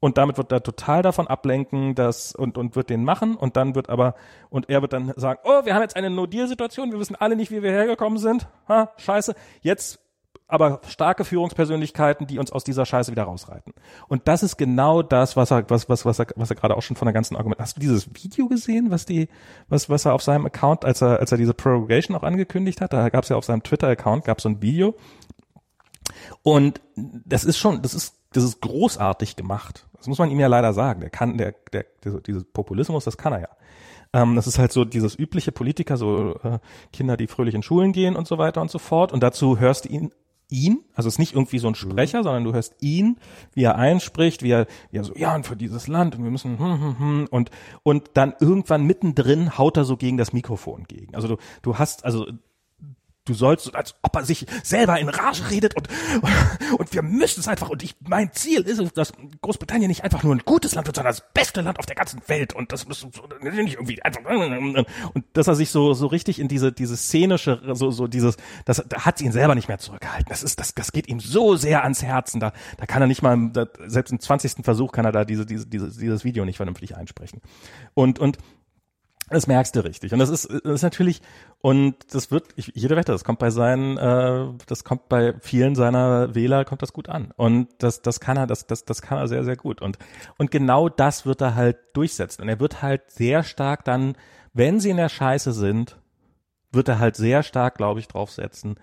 und damit wird er total davon ablenken, dass und, und wird den machen und dann wird aber, und er wird dann sagen, oh, wir haben jetzt eine No-Deal-Situation, wir wissen alle nicht, wie wir hergekommen sind. Ha, scheiße. Jetzt aber starke Führungspersönlichkeiten, die uns aus dieser Scheiße wieder rausreiten. Und das ist genau das, was er, was, was, was er, was er gerade auch schon von der ganzen Argument. Hast du dieses Video gesehen, was die, was, was er auf seinem Account, als er, als er diese Prorogation auch angekündigt hat, da gab es ja auf seinem Twitter-Account gab es so ein Video. Und das ist schon, das ist, das ist großartig gemacht. Das muss man ihm ja leider sagen. Der kann, der, der, der dieses Populismus, das kann er ja. Ähm, das ist halt so dieses übliche Politiker, so äh, Kinder, die fröhlich in Schulen gehen und so weiter und so fort. Und dazu hörst du ihn, ihn, also es ist nicht irgendwie so ein Sprecher, sondern du hörst ihn, wie er einspricht, wie er, wie er so, ja, und für dieses Land und wir müssen, hm, hm, hm, und, und dann irgendwann mittendrin haut er so gegen das Mikrofon gegen. Also du, du hast, also du sollst, als ob er sich selber in Rage redet und, und wir müssen es einfach, und ich, mein Ziel ist es, dass Großbritannien nicht einfach nur ein gutes Land wird, sondern das beste Land auf der ganzen Welt und das muss nicht irgendwie einfach, und dass er sich so, so richtig in diese, diese szenische, so, so dieses, das, da hat ihn selber nicht mehr zurückgehalten. Das ist, das, das geht ihm so sehr ans Herzen, da, da kann er nicht mal, da, selbst im 20. Versuch kann er da diese, diese, dieses, dieses Video nicht vernünftig einsprechen. Und, und, das merkst du richtig. Und das ist, das ist natürlich, und das wird, ich, jede Wette, das kommt bei seinen, äh, das kommt bei vielen seiner Wähler, kommt das gut an. Und das, das kann er, das, das, das kann er sehr, sehr gut. Und, und genau das wird er halt durchsetzen. Und er wird halt sehr stark dann, wenn sie in der Scheiße sind, wird er halt sehr stark, glaube ich, draufsetzen,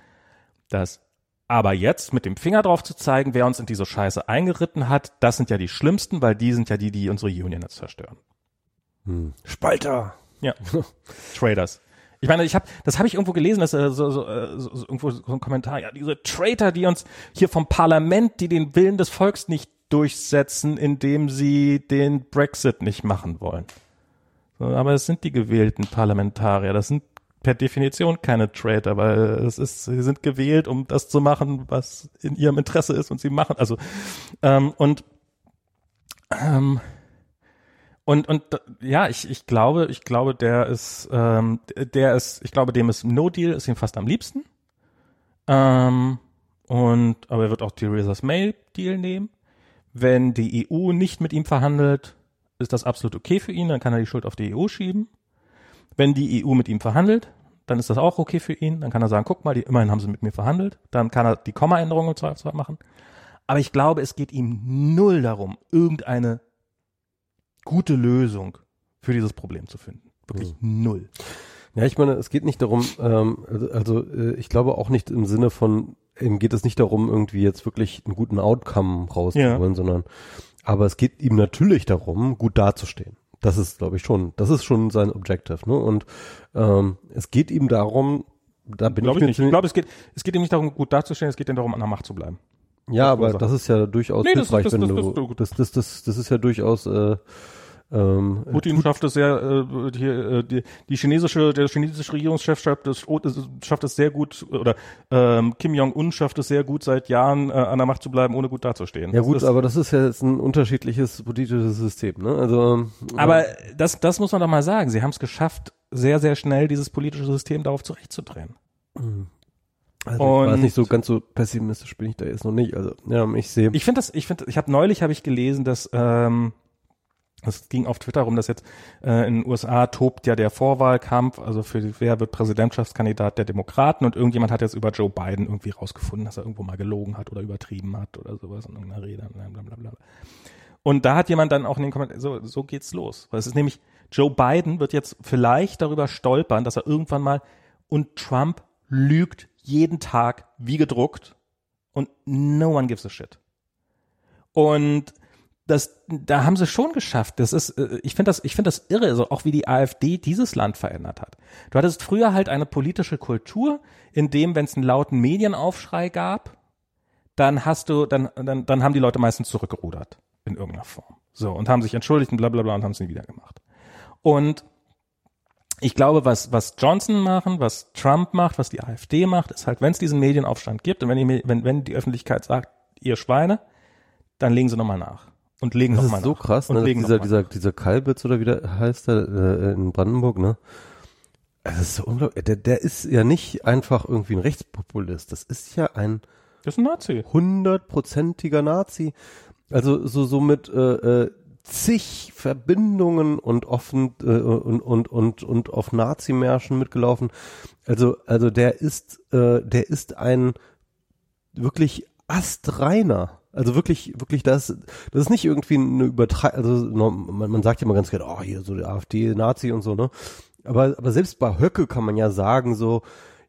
dass aber jetzt mit dem Finger drauf zu zeigen, wer uns in diese Scheiße eingeritten hat, das sind ja die schlimmsten, weil die sind ja die, die unsere Union jetzt zerstören. Hm. Spalter. Ja. Traders. Ich meine, ich habe, das habe ich irgendwo gelesen, dass äh, so, so, äh, so, so, irgendwo so ein Kommentar, ja, diese Traitor, die uns hier vom Parlament, die den Willen des Volks nicht durchsetzen, indem sie den Brexit nicht machen wollen. Aber es sind die gewählten Parlamentarier, das sind per Definition keine Traitor, weil es ist, sie sind gewählt, um das zu machen, was in ihrem Interesse ist und sie machen, also ähm, und ähm, und, und ja, ich, ich glaube, ich glaube, der ist, ähm, der ist, ich glaube, dem ist No Deal, ist ihm fast am liebsten. Ähm, und aber er wird auch Theresa's May Deal nehmen. Wenn die EU nicht mit ihm verhandelt, ist das absolut okay für ihn, dann kann er die Schuld auf die EU schieben. Wenn die EU mit ihm verhandelt, dann ist das auch okay für ihn. Dann kann er sagen, guck mal, die, immerhin haben sie mit mir verhandelt. Dann kann er die Kommaänderung im Zweifelsfall machen. Aber ich glaube, es geht ihm null darum, irgendeine gute Lösung für dieses Problem zu finden. Wirklich mhm. null. Ja, ich meine, es geht nicht darum, ähm, also, also äh, ich glaube auch nicht im Sinne von, ihm geht es nicht darum, irgendwie jetzt wirklich einen guten Outcome rauszuholen, ja. sondern aber es geht ihm natürlich darum, gut dazustehen. Das ist, glaube ich, schon, das ist schon sein Objective, ne? Und ähm, es geht ihm darum, da bin glaub ich, ich nicht. Ich glaube, es geht, es geht ihm nicht darum, gut dazustehen, es geht ihm darum, an der Macht zu bleiben. Ja, aber das ist ja durchaus nee, hilfreich, das, das, wenn das, du, das, das, das, das ist ja durchaus äh, ähm, Putin schafft es sehr, äh, die, äh, die, die chinesische, der chinesische Regierungschef schafft es, schafft es sehr gut, oder ähm, Kim Jong-un schafft es sehr gut, seit Jahren äh, an der Macht zu bleiben, ohne gut dazustehen. Ja gut, das, aber das ist ja jetzt ein unterschiedliches politisches System, ne? Also. Aber äh, das, das muss man doch mal sagen. Sie haben es geschafft, sehr, sehr schnell dieses politische System darauf zurechtzudrehen. Mhm. Also und ich weiß nicht so ganz so pessimistisch bin ich da jetzt noch nicht. Also ja, ich sehe. Ich finde das, ich finde, ich habe neulich habe ich gelesen, dass ähm, es ging auf Twitter rum, dass jetzt äh, in den USA tobt ja der Vorwahlkampf, also für die, wer wird Präsidentschaftskandidat der Demokraten und irgendjemand hat jetzt über Joe Biden irgendwie rausgefunden, dass er irgendwo mal gelogen hat oder übertrieben hat oder sowas in irgendeiner Rede. Blablabla. Und da hat jemand dann auch in den Kommentaren, so, so geht's los. Weil es ist nämlich, Joe Biden wird jetzt vielleicht darüber stolpern, dass er irgendwann mal und Trump lügt jeden Tag wie gedruckt und no one gives a shit. Und das, da haben sie schon geschafft. Das ist, äh, ich finde das, ich finde das irre, also auch wie die AfD dieses Land verändert hat. Du hattest früher halt eine politische Kultur, in dem, wenn es einen lauten Medienaufschrei gab, dann hast du, dann, dann, dann haben die Leute meistens zurückgerudert in irgendeiner Form. So und haben sich entschuldigt und bla bla bla und haben es nie wieder gemacht. Und ich glaube, was, was Johnson machen, was Trump macht, was die AfD macht, ist halt, wenn es diesen Medienaufstand gibt und wenn die, wenn, wenn die Öffentlichkeit sagt, ihr Schweine, dann legen sie nochmal nach und legen das noch mal ist so krass, ne, dieser, dieser, dieser Kalbitz oder wie der heißt der äh, in Brandenburg, ne? Das ist so unglaublich. Der, der ist ja nicht einfach irgendwie ein Rechtspopulist. Das ist ja ein das ist ein Nazi. Hundertprozentiger Nazi. Also so, so mit äh, äh, zig Verbindungen und offen äh, und, und, und, und auf Nazi-Märschen mitgelaufen. Also, also der ist, äh, der ist ein wirklich astreiner also wirklich, wirklich, das, das ist nicht irgendwie eine Übertreibung, also man, man sagt ja immer ganz gerne, oh, hier so der AfD, Nazi und so, ne? Aber, aber selbst bei Höcke kann man ja sagen, so,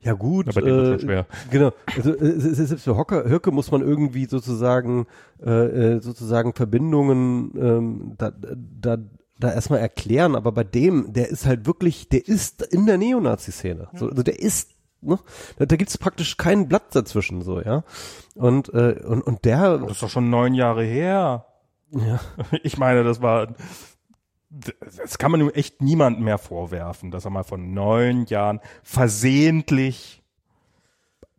ja gut, aber äh, schwer. genau. Also äh, selbst für Höcke, Höcke muss man irgendwie sozusagen äh, äh, sozusagen Verbindungen ähm, da, da da erstmal erklären, aber bei dem, der ist halt wirklich, der ist in der Neonazi-Szene. So, also der ist ne? Da, da gibt es praktisch keinen Blatt dazwischen, so, ja. Und, äh, und, und der. Das ist doch schon neun Jahre her. Ja. Ich meine, das war. Das kann man nun echt niemandem mehr vorwerfen, dass er mal von neun Jahren versehentlich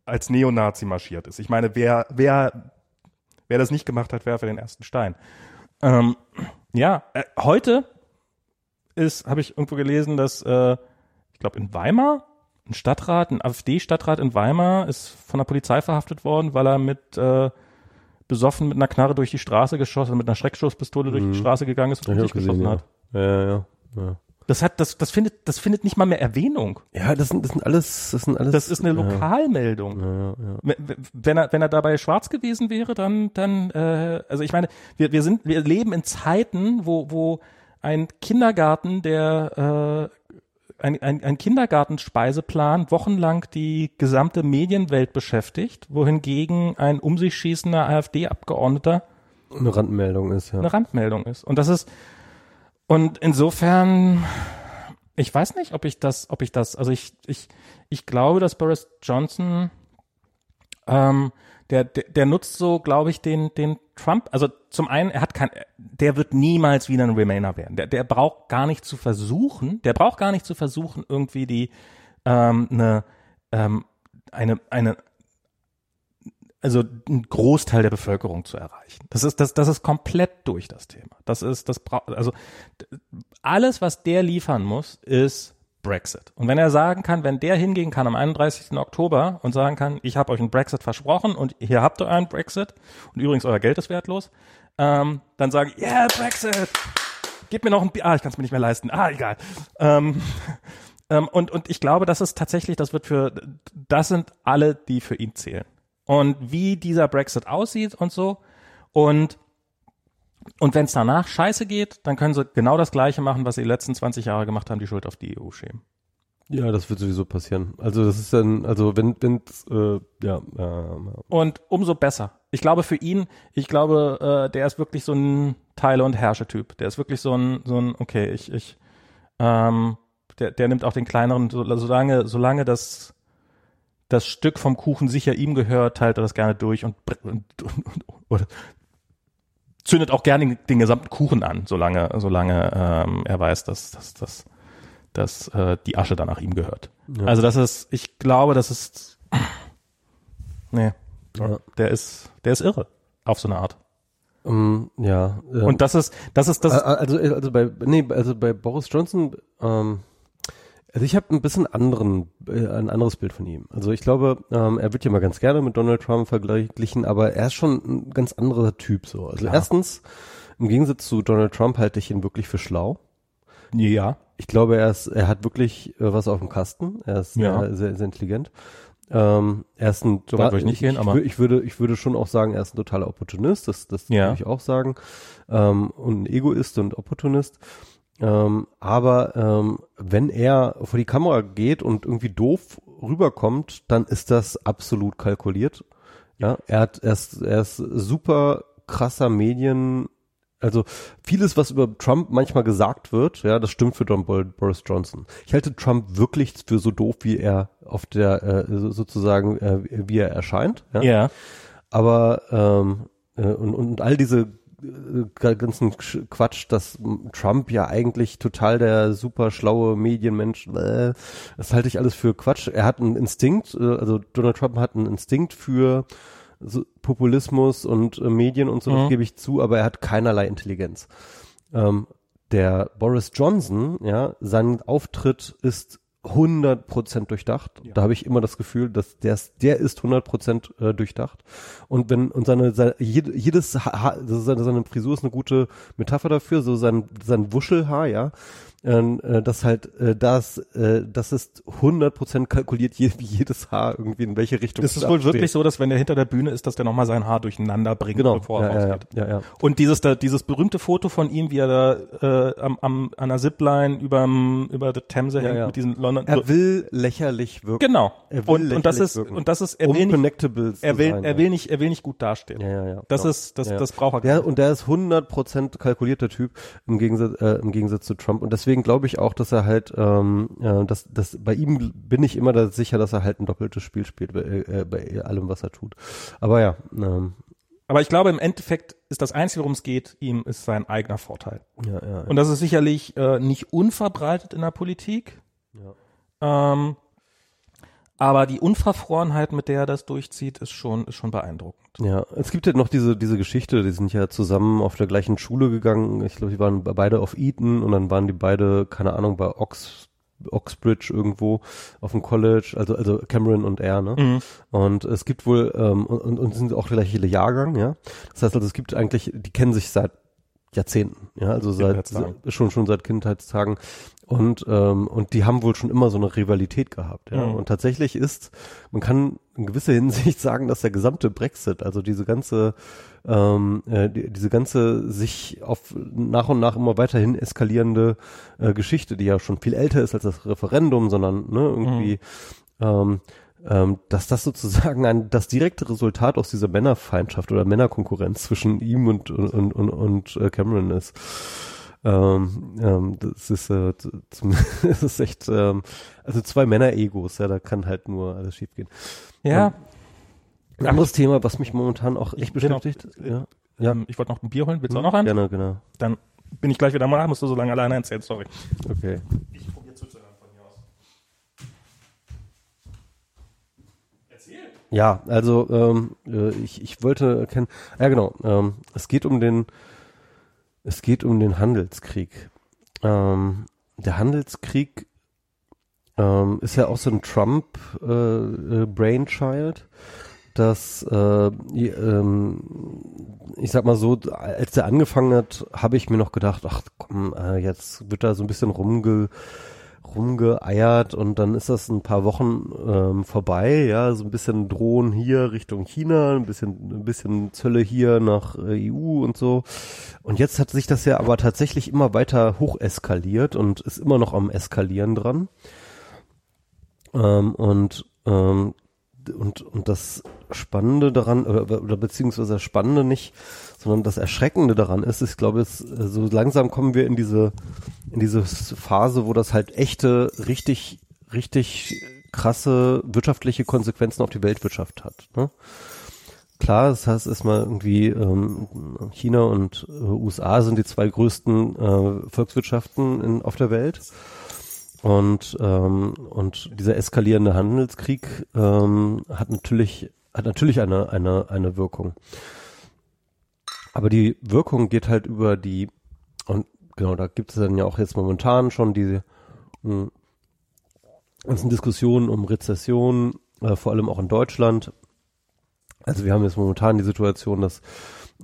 als Neonazi marschiert ist. Ich meine, wer, wer, wer das nicht gemacht hat, werfe den ersten Stein. Ähm, ja, äh, heute ist, habe ich irgendwo gelesen, dass äh, ich glaube in Weimar ein Stadtrat, ein AfD-Stadtrat in Weimar ist von der Polizei verhaftet worden, weil er mit äh, besoffen mit einer Knarre durch die Straße geschossen, mit einer Schreckschusspistole durch die Straße gegangen ist und sich geschossen ja. hat. Ja, ja, ja. Das hat, das, das findet, das findet nicht mal mehr Erwähnung. Ja, das sind, das sind alles, das sind alles. Das ist eine. Lokalmeldung. Ja, ja, ja. Wenn- Wenn er, wenn er dabei schwarz gewesen wäre, dann, dann, äh, also ich meine, wir, wir sind, wir leben in Zeiten, wo, wo ein Kindergarten, der, äh, ein, ein, ein Kindergartenspeiseplan wochenlang die gesamte Medienwelt beschäftigt, wohingegen ein um sich schießender AfD-Abgeordneter Eine Randmeldung ist, ja. eine Randmeldung ist. Und das ist, und insofern, ich weiß nicht, ob ich das, ob ich das, also ich, ich, ich glaube, dass Boris Johnson, ähm, der, der, der nutzt so, glaube ich, den, den Trump, also zum einen, er hat kein, der wird niemals wieder ein Remainer werden. Der, der braucht gar nicht zu versuchen, der braucht gar nicht zu versuchen, irgendwie die, ähm, eine, ähm, eine, eine, also einen Großteil der Bevölkerung zu erreichen. Das ist, das, das ist komplett durch das Thema. Das ist, das braucht, also alles, was der liefern muss, ist Brexit. Und wenn er sagen kann, wenn der hingehen kann am 31. Oktober und sagen kann, ich habe euch einen Brexit versprochen und hier habt ihr euren Brexit und übrigens euer Geld ist wertlos, ähm, dann sage ich, yeah, Brexit, gib mir noch ein Bier, ah, ich kann es mir nicht mehr leisten, ah, egal. Ähm, ähm, und, und ich glaube, das ist tatsächlich, das wird für, das sind alle, die für ihn zählen. Und wie dieser Brexit aussieht und so. Und, und wenn es danach scheiße geht, dann können sie genau das Gleiche machen, was sie die letzten 20 Jahre gemacht haben, die Schuld auf die EU schieben. Ja, das wird sowieso passieren. Also das ist dann, also wenn, wenn, äh, ja, äh, Und umso besser. Ich glaube für ihn, ich glaube, äh, der ist wirklich so ein Teile- und Herrsche-Typ. Der ist wirklich so ein, so ein, okay, ich, ich, ähm, der, der nimmt auch den kleineren, so- solange, solange das, das Stück vom Kuchen sicher ihm gehört, teilt er das gerne durch und, und, und, oder zündet auch gerne den, den gesamten Kuchen an, solange, solange ähm, er weiß, dass, dass, dass, dass äh, die Asche dann nach ihm gehört. Ja. Also das ist, ich glaube, das ist, nee, Ja. der ist, der ist irre auf so eine Art. ähm, ja. äh, Und das ist, das ist das. Also, also bei, nee, also bei Boris Johnson, ähm, also ich habe ein bisschen anderen, äh, ein anderes Bild von ihm. Also ich glaube, ähm, er wird ja mal ganz gerne mit Donald Trump verglichen, aber er ist schon ein ganz anderer Typ so. Also Klar. erstens, im Gegensatz zu Donald Trump halte ich ihn wirklich für schlau. ja. Ich glaube, er ist, er hat wirklich äh, was auf dem Kasten. Er ist Ja. sehr, sehr, sehr intelligent. Ähm, er ist ein, weit würde ich nicht gehen, ich, aber- wür- ich würde, ich würde schon auch sagen, er ist ein totaler Opportunist. Das, das Ja. würde ich auch sagen. Ähm, und ein Egoist und Opportunist. Ähm, aber ähm, wenn er vor die Kamera geht und irgendwie doof rüberkommt, dann ist das absolut kalkuliert. Ja, er hat, er ist, er ist super krasser Medien, also vieles, was über Trump manchmal gesagt wird, ja, das stimmt für Don Boris Johnson. Ich halte Trump wirklich für so doof, wie er auf der äh, so- sozusagen äh, wie er erscheint. Ja. Ja. Aber ähm, äh, und, und all diese ganzen Sch- Quatsch, dass Trump ja eigentlich total der super schlaue Medienmensch, äh, das halte ich alles für Quatsch. Er hat einen Instinkt, äh, also Donald Trump hat einen Instinkt für so Populismus und äh, Medien und so, das Mhm. gebe ich zu, aber er hat keinerlei Intelligenz. Ähm, der Boris Johnson, ja, sein Auftritt ist 100% durchdacht. Ja. Da habe ich immer das Gefühl, dass der ist, der ist 100% äh, durchdacht. Und wenn und seine, seine jede, jedes also seine, seine Frisur ist eine gute Metapher dafür, so sein sein Wuschelhaar, ja. Ähm, äh, das halt äh, das äh, das ist 100% kalkuliert, je, wie jedes Haar irgendwie in welche Richtung Es ist es wohl wirklich so, dass wenn der hinter der Bühne ist, dass der nochmal sein Haar durcheinander bringt, Genau. bevor er Ja, ja, ja, rausgeht. ja, ja. Und dieses, da, dieses berühmte Foto von ihm, wie er da äh, am, am, an der Zipline überm, über der Themse Ja, hängt ja. mit diesen London. Er will lächerlich wirken. genau. Er will Und, und das ist, wirken. und das ist, er will nicht, Unconnectable er will, sein, er will nicht, er will nicht gut dastehen. Ja, ja, ja. Das ja. ist, das, das braucht er. Der, und der ist 100% kalkulierter Typ im Gegensatz, äh, im Gegensatz zu Trump. Und deswegen glaube ich auch, dass er halt, ähm, äh, dass, dass bei ihm bin ich immer da sicher, dass er halt ein doppeltes Spiel spielt bei, äh, bei allem, was er tut. Aber ja, ähm, Aber ich glaube, im Endeffekt ist das Einzige, worum es geht, ihm ist sein eigener Vorteil. ja, ja. Und das ist sicherlich äh, nicht unverbreitet in der Politik. Ja. Ähm, Aber die Unverfrorenheit, mit der er das durchzieht, ist schon, ist schon beeindruckend. Ja, es gibt ja noch diese, diese Geschichte, die sind ja zusammen auf der gleichen Schule gegangen. Ich glaube, die waren beide auf Eton und dann waren die beide, keine Ahnung, bei Ox, Oxbridge irgendwo auf dem College, also, also Cameron und er, ne? Mhm. Und es gibt wohl, ähm, und, und, und sind auch der gleiche Jahrgang, ja. Das heißt also, es gibt eigentlich, die kennen sich seit Jahrzehnten, ja, also seit schon schon seit Kindheitstagen und ähm, und die haben wohl schon immer so eine Rivalität gehabt, ja. Mhm. Und tatsächlich ist, man kann in gewisser Hinsicht sagen, dass der gesamte Brexit, also diese ganze ähm, äh, die, diese ganze sich auf nach und nach immer weiterhin eskalierende äh, Geschichte, die ja schon viel älter ist als das Referendum, sondern ne, irgendwie ähm, ähm, dass das sozusagen ein das direkte Resultat aus dieser Männerfeindschaft oder Männerkonkurrenz zwischen ihm und und und, und äh, Cameron ist. Ähm, ähm, das ist äh, das ist echt ähm, also zwei Männer-Egos, ja, da kann halt nur alles schiefgehen. Ja. Ein anderes Thema, was mich momentan auch echt beschäftigt. ja, ja. Ähm, ich wollte noch ein Bier holen. Willst du auch noch eins? Gerne, genau. Dann bin ich gleich wieder mal. Musst du so lange alleine erzählen. Sorry. Okay. Ich probiere zuzuhören von hier aus. Erzähl. Ja, also ähm, äh, ich, ich wollte erkennen, ja genau, ähm, es geht um den, es geht um den Handelskrieg. Ähm, der Handelskrieg ähm, ist ja auch so ein Trump äh, äh, dass äh, i- ähm, ich sag mal so, als der angefangen hat, habe ich mir noch gedacht, ach komm, äh, jetzt wird da so ein bisschen rumge rumgeeiert und dann ist das ein paar Wochen ähm, vorbei, ja, so ein bisschen Drohen hier Richtung China, ein bisschen, ein bisschen Zölle hier nach äh, EU und so. Und jetzt hat sich das ja aber tatsächlich immer weiter hoch eskaliert und ist immer noch am Eskalieren dran. Ähm, und, ähm, und, und das Spannende daran, oder, oder beziehungsweise das Spannende nicht, sondern das Erschreckende daran ist, ich glaube, es, äh, so langsam kommen wir in diese, in diese Phase, wo das halt echte, richtig, richtig krasse wirtschaftliche Konsequenzen auf die Weltwirtschaft hat. Ne? Klar, das heißt erstmal irgendwie ähm, China und äh, USA sind die zwei größten äh, Volkswirtschaften in, auf der Welt. Und, ähm, und dieser eskalierende Handelskrieg ähm, hat natürlich, hat natürlich eine, eine, eine Wirkung. Aber die Wirkung geht halt über die, und genau, da gibt es dann ja auch jetzt momentan schon diese mh, ganzen Diskussionen um Rezession, äh, vor allem auch in Deutschland. Also wir haben jetzt momentan die Situation, dass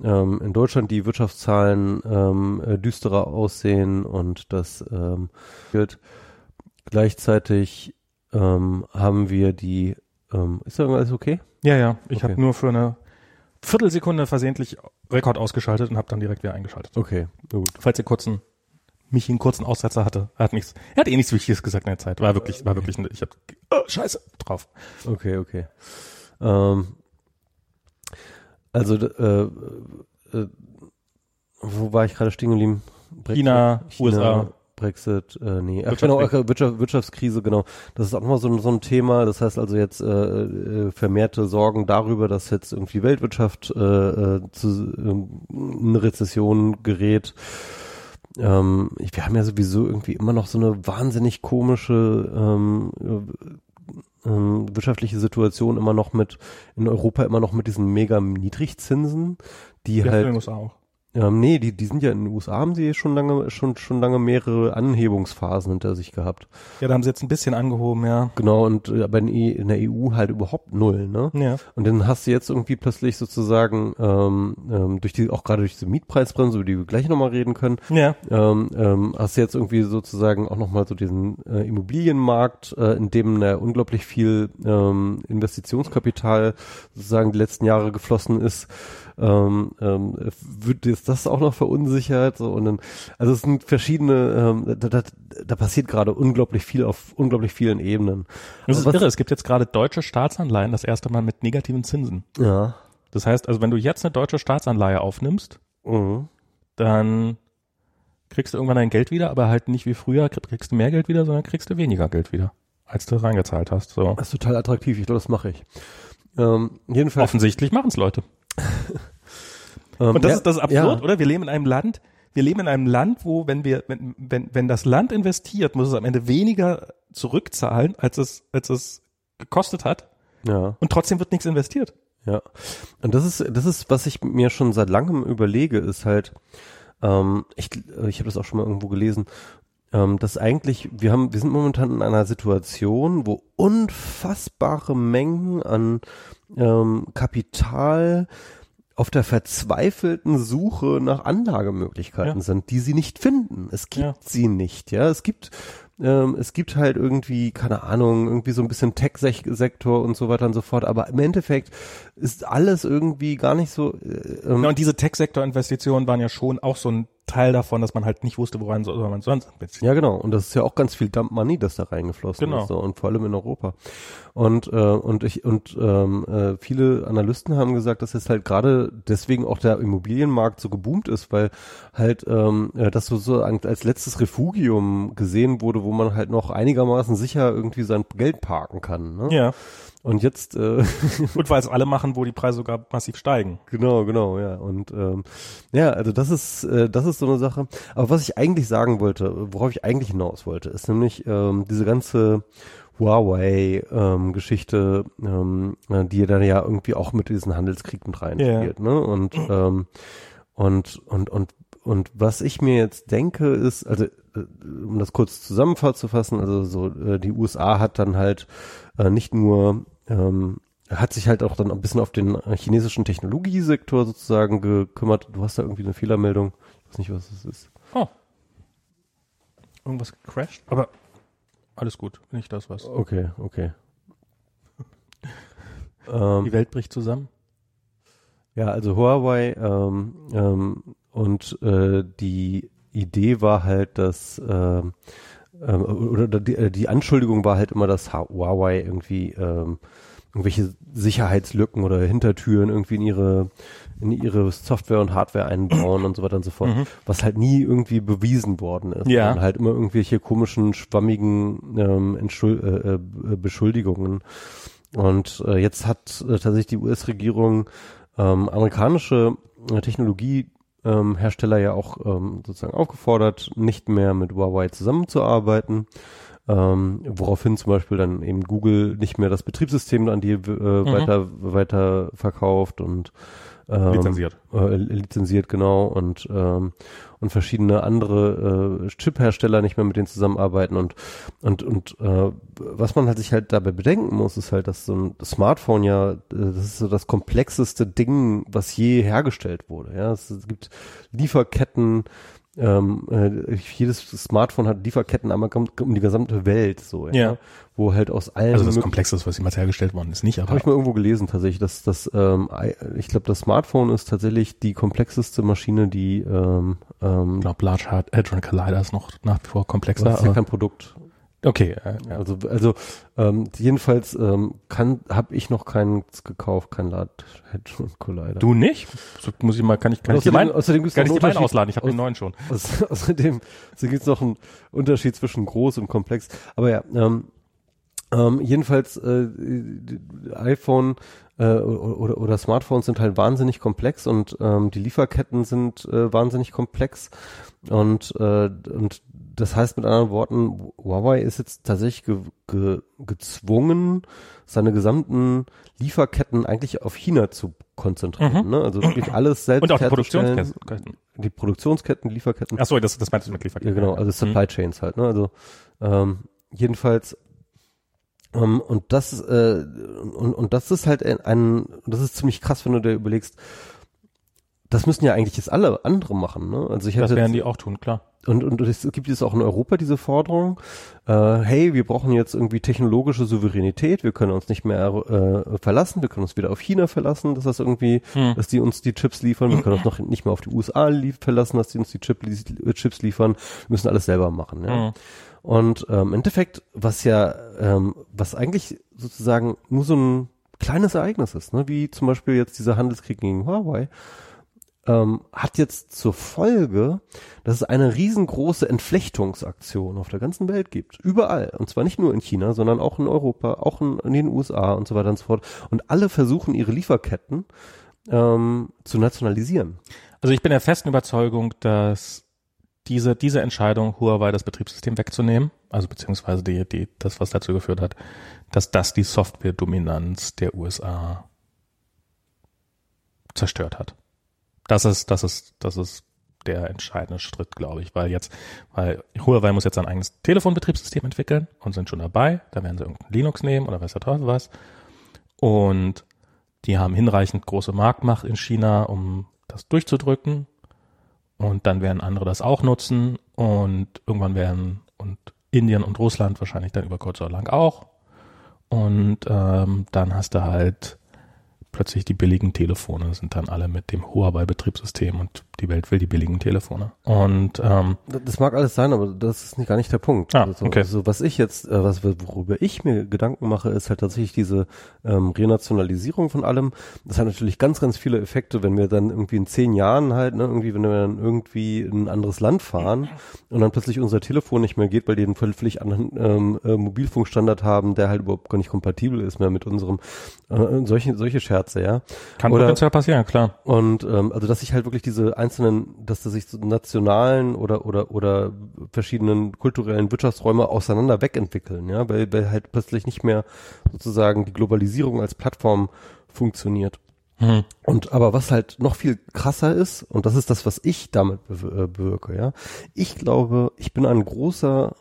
ähm, in Deutschland die Wirtschaftszahlen ähm, äh, düsterer aussehen und das ähm, wird gleichzeitig ähm, haben wir die ähm, ist da alles okay? Ja, ja. Ich Okay. habe nur für eine Viertelsekunde versehentlich Rekord ausgeschaltet und habe dann direkt wieder eingeschaltet. Okay, gut. Falls ihr kurzen mich einen kurzen Aussetzer hatte, er hat nichts, er hat eh nichts Wichtiges gesagt in der Zeit. War wirklich, war wirklich, ich habe oh, Scheiße drauf. Okay, okay. Ähm, also, äh, äh, wo war ich gerade stehen geblieben? Brexit, China, USA. Brexit, äh, nee, ach, genau, Wirtschaft, Wirtschaftskrise, genau. Das ist auch nochmal so, ein- so ein Thema. Das heißt also jetzt äh, äh, vermehrte Sorgen darüber, dass jetzt irgendwie die Weltwirtschaft äh, äh, zu in eine Rezession gerät. Ähm, ich, wir haben ja sowieso irgendwie immer noch so eine wahnsinnig komische ähm, äh, ähm, wirtschaftliche Situation immer noch mit in Europa immer noch mit diesen mega Niedrigzinsen, die Ja, halt in den USA auch. Ähm, nee, die, die sind ja in den USA, haben sie schon lange, schon, schon lange mehrere Anhebungsphasen hinter sich gehabt. Ja, da haben sie jetzt ein bisschen angehoben, ja. Genau, und äh, aber in, E- in der EU halt überhaupt null, ne? Ja. Und dann hast du jetzt irgendwie plötzlich sozusagen ähm, ähm, durch die, auch gerade durch diese Mietpreisbremse, über die wir gleich nochmal reden können, Ja. ähm, ähm, hast du jetzt irgendwie sozusagen auch nochmal so diesen äh, Immobilienmarkt, äh, in dem äh, unglaublich viel ähm, Investitionskapital sozusagen die letzten Jahre geflossen ist, ähm, ähm, wird jetzt das auch noch verunsichert so und dann, also es sind verschiedene, ähm, da, da, da passiert gerade unglaublich viel auf unglaublich vielen Ebenen. Das ist was- irre. Es gibt jetzt gerade deutsche Staatsanleihen das erste Mal mit negativen Zinsen. Ja. Das heißt, also wenn du jetzt eine deutsche Staatsanleihe aufnimmst, Mhm. dann kriegst du irgendwann dein Geld wieder, aber halt nicht wie früher krieg- kriegst du mehr Geld wieder, sondern kriegst du weniger Geld wieder, als du reingezahlt hast. So. Das ist total attraktiv, ich glaube, das mache ich. Ähm, jedenfalls. Offensichtlich machen's Leute. Ähm, Und das ja, ist das ist absurd, ja. oder? Wir leben in einem Land, wir leben in einem Land, wo, wenn wir, wenn, wenn, wenn das Land investiert, muss es am Ende weniger zurückzahlen, als es, als es gekostet hat Ja. und trotzdem wird nichts investiert. Ja, und das ist, das ist, was ich mir schon seit langem überlege, ist halt, ähm, ich, ich habe das auch schon mal irgendwo gelesen, ähm, dass eigentlich, wir haben, wir sind momentan in einer Situation, wo unfassbare Mengen an ähm, Kapital auf der verzweifelten Suche nach Anlagemöglichkeiten Ja. sind, die sie nicht finden. Es gibt Ja. sie nicht, ja. Es gibt ähm, es gibt halt irgendwie, keine Ahnung, irgendwie so ein bisschen Tech-Sektor und so weiter und so fort, aber im Endeffekt ist alles irgendwie gar nicht so, äh, ähm, Ja, und diese Tech-Sektor-Investitionen waren ja schon auch so ein Teil davon, dass man halt nicht wusste, woran soll man sonst investieren. Ja, genau. Und das ist ja auch ganz viel Dump Money, das da reingeflossen Genau. ist. So. Und vor allem in Europa. Und, äh, und ich, und ähm, äh, viele Analysten haben gesagt, dass jetzt halt gerade deswegen auch der Immobilienmarkt so geboomt ist, weil halt ähm, äh, das so, so als letztes Refugium gesehen wurde, wo man halt noch einigermaßen sicher irgendwie sein Geld parken kann. Ne? Ja. Und jetzt äh, Und weil es alle machen, wo die Preise sogar massiv steigen. Genau, genau, ja. Und ähm, ja, also das ist, äh, das ist so eine Sache. Aber was ich eigentlich sagen wollte, worauf ich eigentlich hinaus wollte, ist nämlich ähm, diese ganze Huawei-Geschichte, ähm, äh, die dann ja irgendwie auch mit diesem Handelskrieg mit reinspielt, ne? Und ähm, und und und und was ich mir jetzt denke ist, also äh, um das kurz zusammenzufassen, also so äh, die USA hat dann halt äh, nicht nur ähm, hat sich halt auch dann ein bisschen auf den äh, chinesischen Technologiesektor sozusagen gekümmert. Du hast da irgendwie eine Fehlermeldung. Ich weiß nicht, was das ist. Oh. Irgendwas gecrashed? Aber alles gut, nicht das was. Okay, okay. ähm, Die Welt bricht zusammen. Ja, also Huawei ähm, ähm, und äh, die Idee war halt, dass ähm, ähm, oder die, äh, die Anschuldigung war halt immer, dass Huawei irgendwie ähm, irgendwelche Sicherheitslücken oder Hintertüren irgendwie in ihre in ihre Software und Hardware einbauen und so weiter und so fort, Mhm. was halt nie irgendwie bewiesen worden ist. Ja. Und halt immer irgendwelche komischen, schwammigen ähm, Entschuld äh, äh, Beschuldigungen. Und äh, jetzt hat äh, tatsächlich die US-Regierung ähm, amerikanische äh, Technologiehersteller ähm, Hersteller ja auch ähm, sozusagen aufgefordert, nicht mehr mit Huawei zusammenzuarbeiten. Ähm, woraufhin zum Beispiel dann eben Google nicht mehr das Betriebssystem an die äh, weiter weiter verkauft und ähm, Lizenziert. äh, lizenziert genau und ähm, und verschiedene andere äh, Chip-Hersteller nicht mehr mit denen zusammenarbeiten und und und äh, was man halt sich halt dabei bedenken muss, ist halt, dass so ein Smartphone ja, äh, das ist so das komplexeste Ding, was je hergestellt wurde. Ja, es, es gibt Lieferketten, ähm, äh, jedes Smartphone hat Lieferketten einmal um, um die gesamte Welt so, ja, Ja. wo halt aus allen Also das Komplexeste, was jemals hergestellt worden ist, nicht, aber habe ich mal irgendwo gelesen tatsächlich, dass das, ähm, ich glaube, das Smartphone ist tatsächlich die komplexeste Maschine, die ähm, ähm, ich glaube, Large Hard- Hadron Collider ist noch nach wie vor das komplexer. ist ja kein Produkt. Okay, äh. Also also ähm, jedenfalls ähm, kann habe ich noch keins gekauft, kein Large Hadron Collider. Du nicht? So, muss ich mal, kann ich, kann ich außerdem, meinen, außerdem gibt's kann ich noch meinen einen ausladen? Ich habe aus- den neuen schon. Auß- Außerdem so gibt's noch einen Unterschied zwischen groß und komplex. Aber ja, ähm, ähm, jedenfalls äh, iPhone äh, oder, oder, Smartphones sind halt wahnsinnig komplex und ähm, die Lieferketten sind äh, wahnsinnig komplex und äh, und das heißt mit anderen Worten, Huawei ist jetzt tatsächlich ge, ge, gezwungen, seine gesamten Lieferketten eigentlich auf China zu konzentrieren. Ne? Also wirklich alles selbst Und auch die. Produktionsketten. Die Produktionsketten, Lieferketten. Ach so, das, das meintest du mit Ja, Lieferketten. genau, also Supply Chains halt, ne? Also ähm, jedenfalls ähm, und das äh, und, und das ist halt ein, ein das ist ziemlich krass, wenn du dir überlegst, das müssen ja eigentlich jetzt alle andere machen, ne? Also ich Das werden jetzt, die auch tun, klar. und, und es gibt jetzt auch in Europa diese Forderung, äh, hey, wir brauchen jetzt irgendwie technologische Souveränität, wir können uns nicht mehr äh, verlassen, wir können uns wieder auf China verlassen, dass das irgendwie, Hm. dass die uns die Chips liefern, wir können uns noch nicht mehr auf die USA verlassen, dass die uns die Chip, Chips liefern, wir müssen alles selber machen. Ja? Hm. Und ähm, im Endeffekt, was ja, ähm, was eigentlich sozusagen nur so ein kleines Ereignis ist, ne? wie zum Beispiel jetzt dieser Handelskrieg gegen Huawei, ähm, hat jetzt zur Folge, dass es eine riesengroße Entflechtungsaktion auf der ganzen Welt gibt. Überall. Und zwar nicht nur in China, sondern auch in Europa, auch in, in den USA und so weiter und so fort. Und alle versuchen ihre Lieferketten ähm, zu nationalisieren. Also ich bin der festen Überzeugung, dass diese, diese Entscheidung, Huawei das Betriebssystem wegzunehmen, also beziehungsweise die, die, das, was dazu geführt hat, dass das die Software-Dominanz der USA zerstört hat. Das ist, das ist, das ist der entscheidende Schritt, glaube ich, weil jetzt, weil Huawei muss jetzt ein eigenes Telefonbetriebssystem entwickeln und sind schon dabei. Da werden sie irgendein Linux nehmen oder weiß der Teufel was. Und die haben hinreichend große Marktmacht in China, um das durchzudrücken. Und dann werden andere das auch nutzen und irgendwann werden und Indien und Russland wahrscheinlich dann über kurz oder lang auch. Und ähm, dann hast du halt plötzlich die billigen Telefone sind dann alle mit dem Huawei-Betriebssystem und die Welt will die billigen Telefone. Und ähm, das mag alles sein, aber das ist nicht, gar nicht der Punkt. Ah, also, okay. also was ich jetzt, äh, was worüber ich mir Gedanken mache, ist halt tatsächlich diese ähm, Renationalisierung von allem. Das hat natürlich ganz, ganz viele Effekte, wenn wir dann irgendwie in zehn Jahren halt, ne, irgendwie, wenn wir dann irgendwie in ein anderes Land fahren und dann plötzlich unser Telefon nicht mehr geht, weil die einen völlig anderen ähm, äh, Mobilfunkstandard haben, der halt überhaupt gar nicht kompatibel ist mehr mit unserem äh, solche solche Scherze, ja. kann Oder- potenziell passieren, klar. Und ähm, also dass sich halt wirklich diese einzelnen, dass da sich so nationalen oder oder oder verschiedenen kulturellen Wirtschaftsräume auseinander wegentwickeln, ja, weil, weil halt plötzlich nicht mehr sozusagen die Globalisierung als Plattform funktioniert. Hm. Und aber was halt noch viel krasser ist, und das ist das, was ich damit bew- äh, bewirke, ja, ich glaube, ich bin ein großer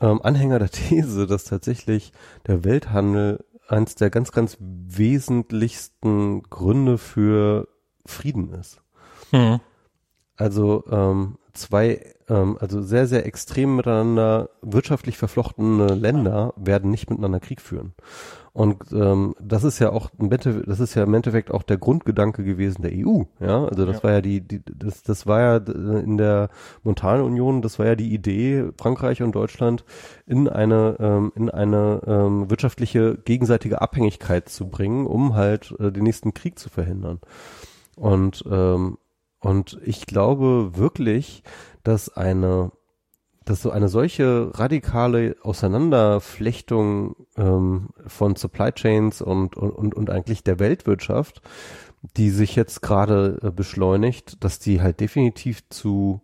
ähm, Anhänger der These, dass tatsächlich der Welthandel eins der ganz, ganz wesentlichsten Gründe für Frieden ist. Hm. Also ähm, zwei, ähm, also sehr, sehr extrem miteinander wirtschaftlich verflochtene Länder werden nicht miteinander Krieg führen. Und ähm, das ist ja auch, das ist ja im Endeffekt auch der Grundgedanke gewesen der EU. Ja, also das Ja. war ja die, die, das, das war ja äh, in der Montanunion, das war ja die Idee, Frankreich und Deutschland in eine, ähm, in eine ähm, wirtschaftliche gegenseitige Abhängigkeit zu bringen, um halt äh, den nächsten Krieg zu verhindern. Und ähm, und ich glaube wirklich, dass eine, dass so eine solche radikale Auseinanderflechtung ähm, von Supply Chains und, und, und, eigentlich der Weltwirtschaft, die sich jetzt gerade äh, beschleunigt, dass die halt definitiv zu,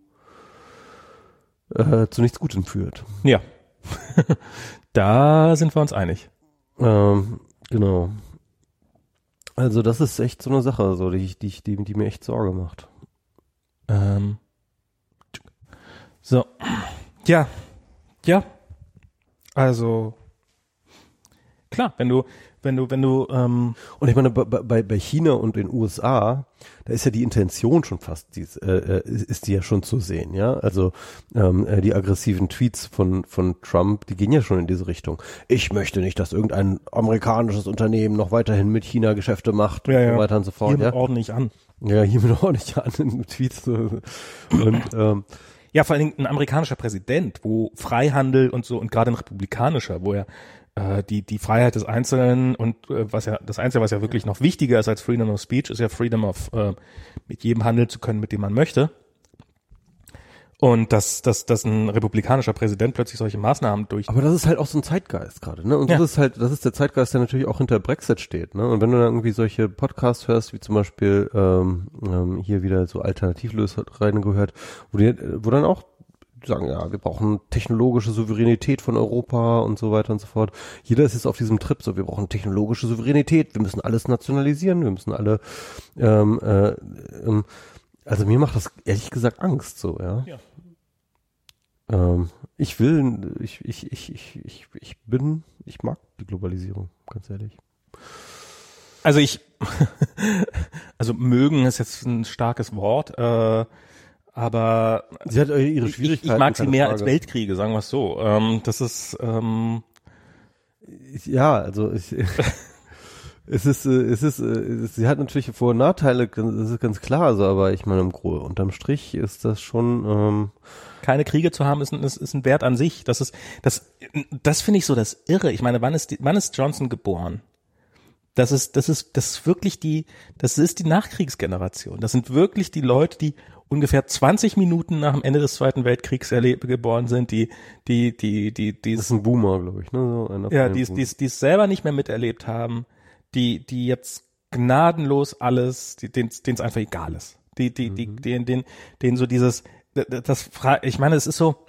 äh, zu nichts Gutem führt. Ja. da sind wir uns einig. Ähm, genau. Also das ist echt so eine Sache, so die, die, die, die mir echt Sorge macht. Ähm, so. Ja. Ja. Also klar, wenn du, wenn du, wenn du, ähm, Und ich meine, bei, bei, China und den USA, da ist ja die Intention schon fast, die, ist, äh, äh, ist die ja schon zu sehen, ja. Also ähm, äh, die aggressiven Tweets von, von Trump, die gehen ja schon in diese Richtung. Ich möchte nicht, dass irgendein amerikanisches Unternehmen noch weiterhin mit China Geschäfte macht Ja, und ja. so weiter und so fort. hier Ja, ordentlich an. ja hier mit ordentlich an in Tweets. so. Und ähm, Ja, vor allen Dingen ein amerikanischer Präsident, wo Freihandel und so und gerade ein republikanischer, wo er äh, die die Freiheit des Einzelnen und äh, was ja das Einzige, was ja wirklich noch wichtiger ist als Freedom of Speech, ist ja Freedom of äh, mit jedem handeln zu können, mit dem man möchte. Und dass, dass, dass ein republikanischer Präsident plötzlich solche Maßnahmen durch. Aber das ist halt auch so ein Zeitgeist gerade, ne? Und Ja. das ist halt, das ist der Zeitgeist, der natürlich auch hinter Brexit steht, ne? Und wenn du dann irgendwie solche Podcasts hörst, wie zum Beispiel ähm, ähm, hier wieder so Alternativlös reingehört, wo die, wo dann auch sagen, ja, wir brauchen technologische Souveränität von Europa und so weiter und so fort. Jeder ist jetzt auf diesem Trip, so wir brauchen technologische Souveränität, wir müssen alles nationalisieren, wir müssen alle ähm, äh, ähm, also mir macht das ehrlich gesagt Angst so, ja. Ja. Ähm, ich will, ich, ich, ich, ich, ich, ich bin, ich mag die Globalisierung, ganz ehrlich. Also ich, also mögen ist jetzt ein starkes Wort, äh, aber Sie hat ihre ich, ich, Schwierigkeiten. ich mag sie mehr Frage. als Weltkriege, sagen wir es so. Ähm, das ist ähm, Ja, also ich, es ist, äh, es ist, äh, sie hat natürlich Vor- und Nachteile, das ist ganz klar, so, aber ich meine, im Gro unterm Strich ist das schon, ähm, keine Kriege zu haben, ist ein, ist, ist ein Wert an sich. Das ist, das, das finde ich so das Irre. Ich meine, wann ist, die, wann ist Johnson geboren? Das ist, das ist, das ist wirklich die, das ist die Nachkriegsgeneration. Das sind wirklich die Leute, die ungefähr 20 Minuten nach dem Ende des Zweiten Weltkriegs geboren sind, die, die, die, die, die, das ist ein Boomer, glaube ich, ne? So ja, den die es, die die es selber nicht mehr miterlebt haben, die, die jetzt gnadenlos alles, die, denen es einfach egal ist. Die, die, die, Mhm. denen, denen, denen so dieses, das ich meine, es ist so,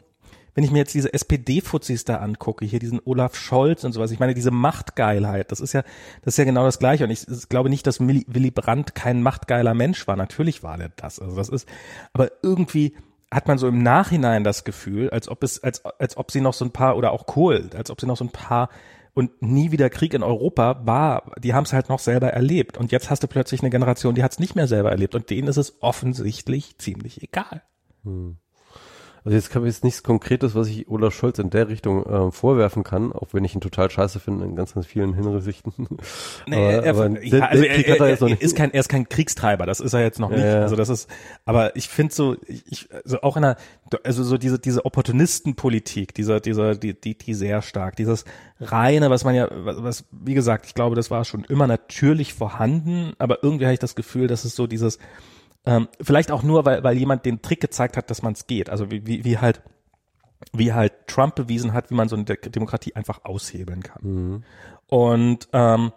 wenn ich mir jetzt diese SPD-Fuzis da angucke, hier diesen Olaf Scholz und sowas, ich meine, diese Machtgeilheit, das ist ja, das ist ja genau das Gleiche. Und ich, ich glaube nicht, dass Willy Brandt kein machtgeiler Mensch war. Natürlich war der das. Also das ist, aber irgendwie hat man so im Nachhinein das Gefühl, als ob es, als, als ob sie noch so ein paar, oder auch Kohl, als ob sie noch so ein paar und nie wieder Krieg in Europa war, die haben es halt noch selber erlebt. Und jetzt hast du plötzlich eine Generation, die hat es nicht mehr selber erlebt und denen ist es offensichtlich ziemlich egal. Hm. Also jetzt habe ich jetzt nichts Konkretes, was ich Olaf Scholz in der Richtung äh, vorwerfen kann, auch wenn ich ihn total scheiße finde in ganz, ganz vielen Hinsichten. Nee, aber, er, aber ja, also er, er, er, er ist kein, er ist kein Kriegstreiber, das ist er jetzt noch nicht. Ja. Also das ist, aber ich finde so, ich, also auch in einer, also so diese diese Opportunistenpolitik, dieser dieser die die die sehr stark, dieses reine, was man ja, was, was wie gesagt, ich glaube, das war schon immer natürlich vorhanden, aber irgendwie habe ich das Gefühl, dass es so dieses ähm, vielleicht auch nur, weil, weil jemand den Trick gezeigt hat, dass man es geht. Also wie, wie, wie halt wie halt Trump bewiesen hat, wie man so eine Demokratie einfach aushebeln kann. Mhm. Und ähm,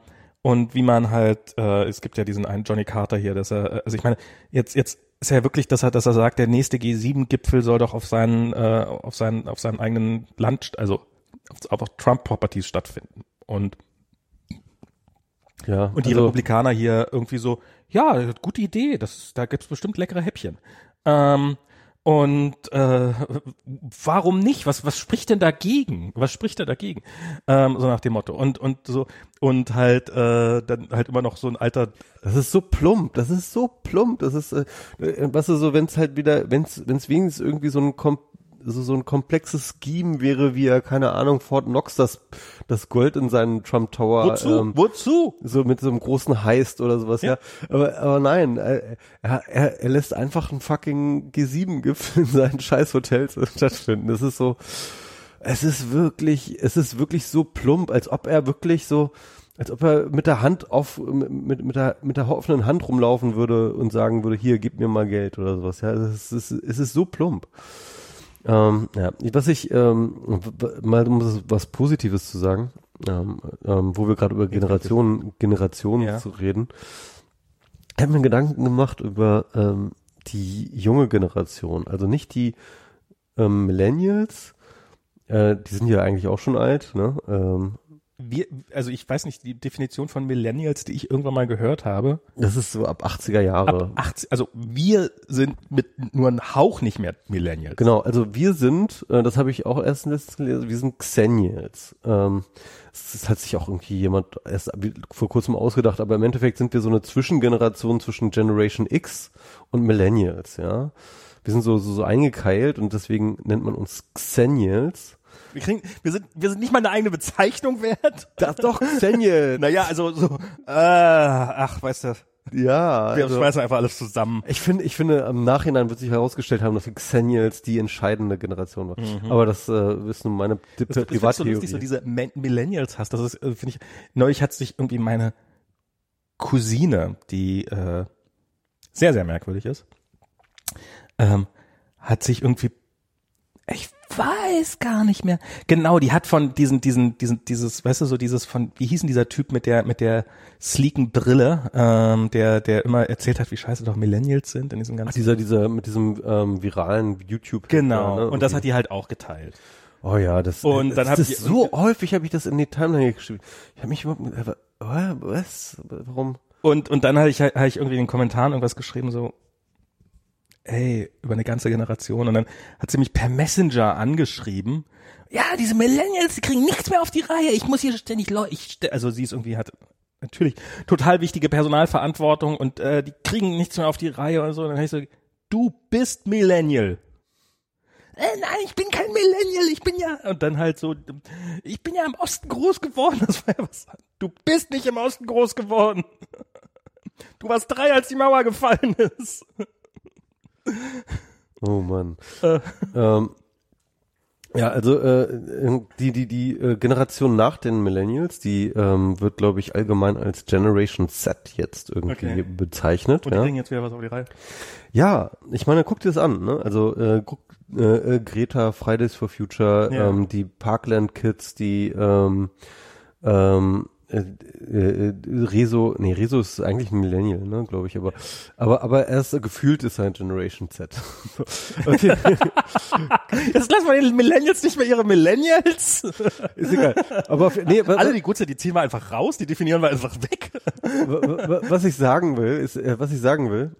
und wie man halt, äh, es gibt ja diesen einen Johnny Carter hier, dass er, also ich meine, jetzt jetzt ist ja wirklich, dass er, dass er sagt, der nächste G7-Gipfel soll doch auf seinen, äh, auf seinen, auf seinen eigenen Land, also auf, auf Trump-Properties stattfinden. Und ja, und die also, Republikaner hier irgendwie so, ja, gute Idee, das, da gibt's bestimmt leckere Häppchen. Ähm, und äh, warum nicht? Was was spricht denn dagegen? Was spricht da dagegen? Ähm, so nach dem Motto. Und und so und halt äh, dann halt immer noch so ein alter. Das ist so plump. Das ist so plump. Das ist äh, was so, wenn es halt wieder, wenn es wenn es wenigstens irgendwie so ein kom so, so ein komplexes Scheme wäre, wie er, keine Ahnung, Fort Knox das, das Gold in seinen Trump Tower. Wozu? Ähm, Wozu? So mit so einem großen Heist oder sowas, ja. ja. Aber, aber nein, er, er, er lässt einfach einen fucking G7-Gipfel in seinen scheiß Hotels stattfinden. Das ist so, es ist wirklich, es ist wirklich so plump, als ob er wirklich so, als ob er mit der Hand auf, mit, mit der, mit der offenen Hand rumlaufen würde und sagen würde, hier, gib mir mal Geld oder sowas, ja. Es ist, es ist so plump. Ähm, ja, was ich ähm, mal um was Positives zu sagen, ähm, ähm, wo wir gerade über Generationen, Generationen ja. zu reden. Ich habe mir Gedanken gemacht über ähm, die junge Generation, also nicht die ähm, Millennials, äh, die sind ja eigentlich auch schon alt, ne? Ähm, wir, also ich weiß nicht, die Definition von Millennials, die ich irgendwann mal gehört habe. Das ist so ab 80er Jahre. Ab 80, also wir sind mit nur ein Hauch nicht mehr Millennials. Genau, also wir sind, äh, das habe ich auch erst letztens gelesen, wir sind Xennials. Ähm, das hat sich auch irgendwie jemand erst vor kurzem ausgedacht, aber im Endeffekt sind wir so eine Zwischengeneration zwischen Generation X und Millennials, ja. Wir sind so, so, so eingekeilt und deswegen nennt man uns Xennials. Wir kriegen, wir sind, wir sind nicht mal eine eigene Bezeichnung wert. Das doch, Xennial. naja, also so, äh, ach, weißt du. Ja. Wir also, schmeißen einfach alles zusammen. Ich finde, ich finde, im Nachhinein wird sich herausgestellt haben, dass die Xennials die entscheidende Generation war. Mhm. Aber das äh, ist nun meine Privattheorie. Das, das so lustig, so diese Millennials hast. Das ist, äh, finde ich, neulich hat sich irgendwie meine Cousine, die äh, sehr, sehr merkwürdig ist, ähm, hat sich irgendwie ich weiß gar nicht mehr. Genau, die hat von diesen, diesen, diesen, dieses, weißt du, so dieses von, wie hieß denn dieser Typ mit der, mit der sleeken Brille, ähm, der, der immer erzählt hat, wie scheiße doch Millennials sind in diesem ganzen. Ach, dieser, dieser, mit diesem ähm, viralen YouTube. Genau. Ne? Und das hat die halt auch geteilt. Oh ja, das, und dann das, das ich, so häufig habe ich das in die Timeline geschrieben. Ich habe mich überhaupt, was, warum? Und und dann habe ich hab ich irgendwie in den Kommentaren irgendwas geschrieben so, ey, über eine ganze Generation. Und dann hat sie mich per Messenger angeschrieben. Ja, diese Millennials, die kriegen nichts mehr auf die Reihe. Ich muss hier ständig ich, also sie ist irgendwie hat natürlich total wichtige Personalverantwortung und äh, die kriegen nichts mehr auf die Reihe und so. Und dann habe ich so, du bist Millennial. Äh, nein, ich bin kein Millennial, ich bin ja und dann halt so, ich bin ja im Osten groß geworden. Das war ja was. Du bist nicht im Osten groß geworden. Du warst drei, als die Mauer gefallen ist. Oh Mann. Äh. Ähm, ja, also äh, die die die äh, Generation nach den Millennials, die ähm, wird glaube ich allgemein als Generation Z jetzt irgendwie okay. bezeichnet. Und die ja. kriegen jetzt wieder was auf die Reihe. Ja, ich meine, guck dir das an. Ne? Also äh, guck, äh, äh, Greta, Fridays for Future, ja. ähm, die Parkland Kids, die ähm, ähm, äh, äh, Rezo, nee, Rezo ist eigentlich ein Millennial, ne, glaube ich, aber, aber, aber er ist gefühlt ist ein Generation Z. okay. Jetzt lassen wir den Millennials nicht mehr ihre Millennials. Ist egal. Aber auf, nee, alle die gut sind, die ziehen wir einfach raus, die definieren wir einfach weg. was ich sagen will, ist, äh, was ich sagen will,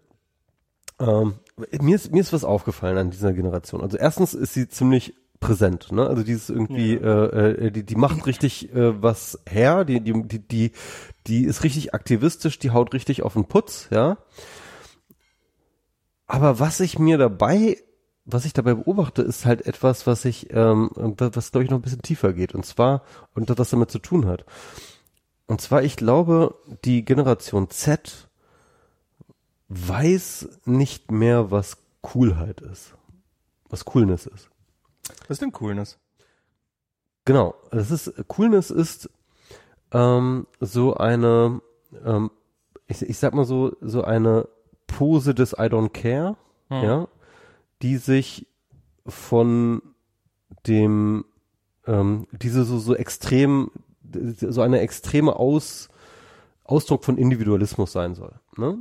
ähm, mir ist mir ist was aufgefallen an dieser Generation. Also erstens ist sie ziemlich präsent. Ne? Also dieses irgendwie, ja. äh, äh, die, die macht richtig äh, was her, die, die, die, die, die ist richtig aktivistisch, die haut richtig auf den Putz, ja. Aber was ich mir dabei, was ich dabei beobachte, ist halt etwas, was ich, ähm, was glaube ich noch ein bisschen tiefer geht. Und zwar, und das was damit zu tun hat. Und zwar, ich glaube, die Generation Z weiß nicht mehr, was Coolheit ist. Was Coolness ist. Was ist denn Coolness? Genau, das ist Coolness ist ähm, so eine, ähm, ich, ich sag mal so, so eine Pose des I don't care, hm. ja, die sich von dem, ähm, diese so, so extrem, so eine extreme Aus, Ausdruck von Individualismus sein soll. Ne?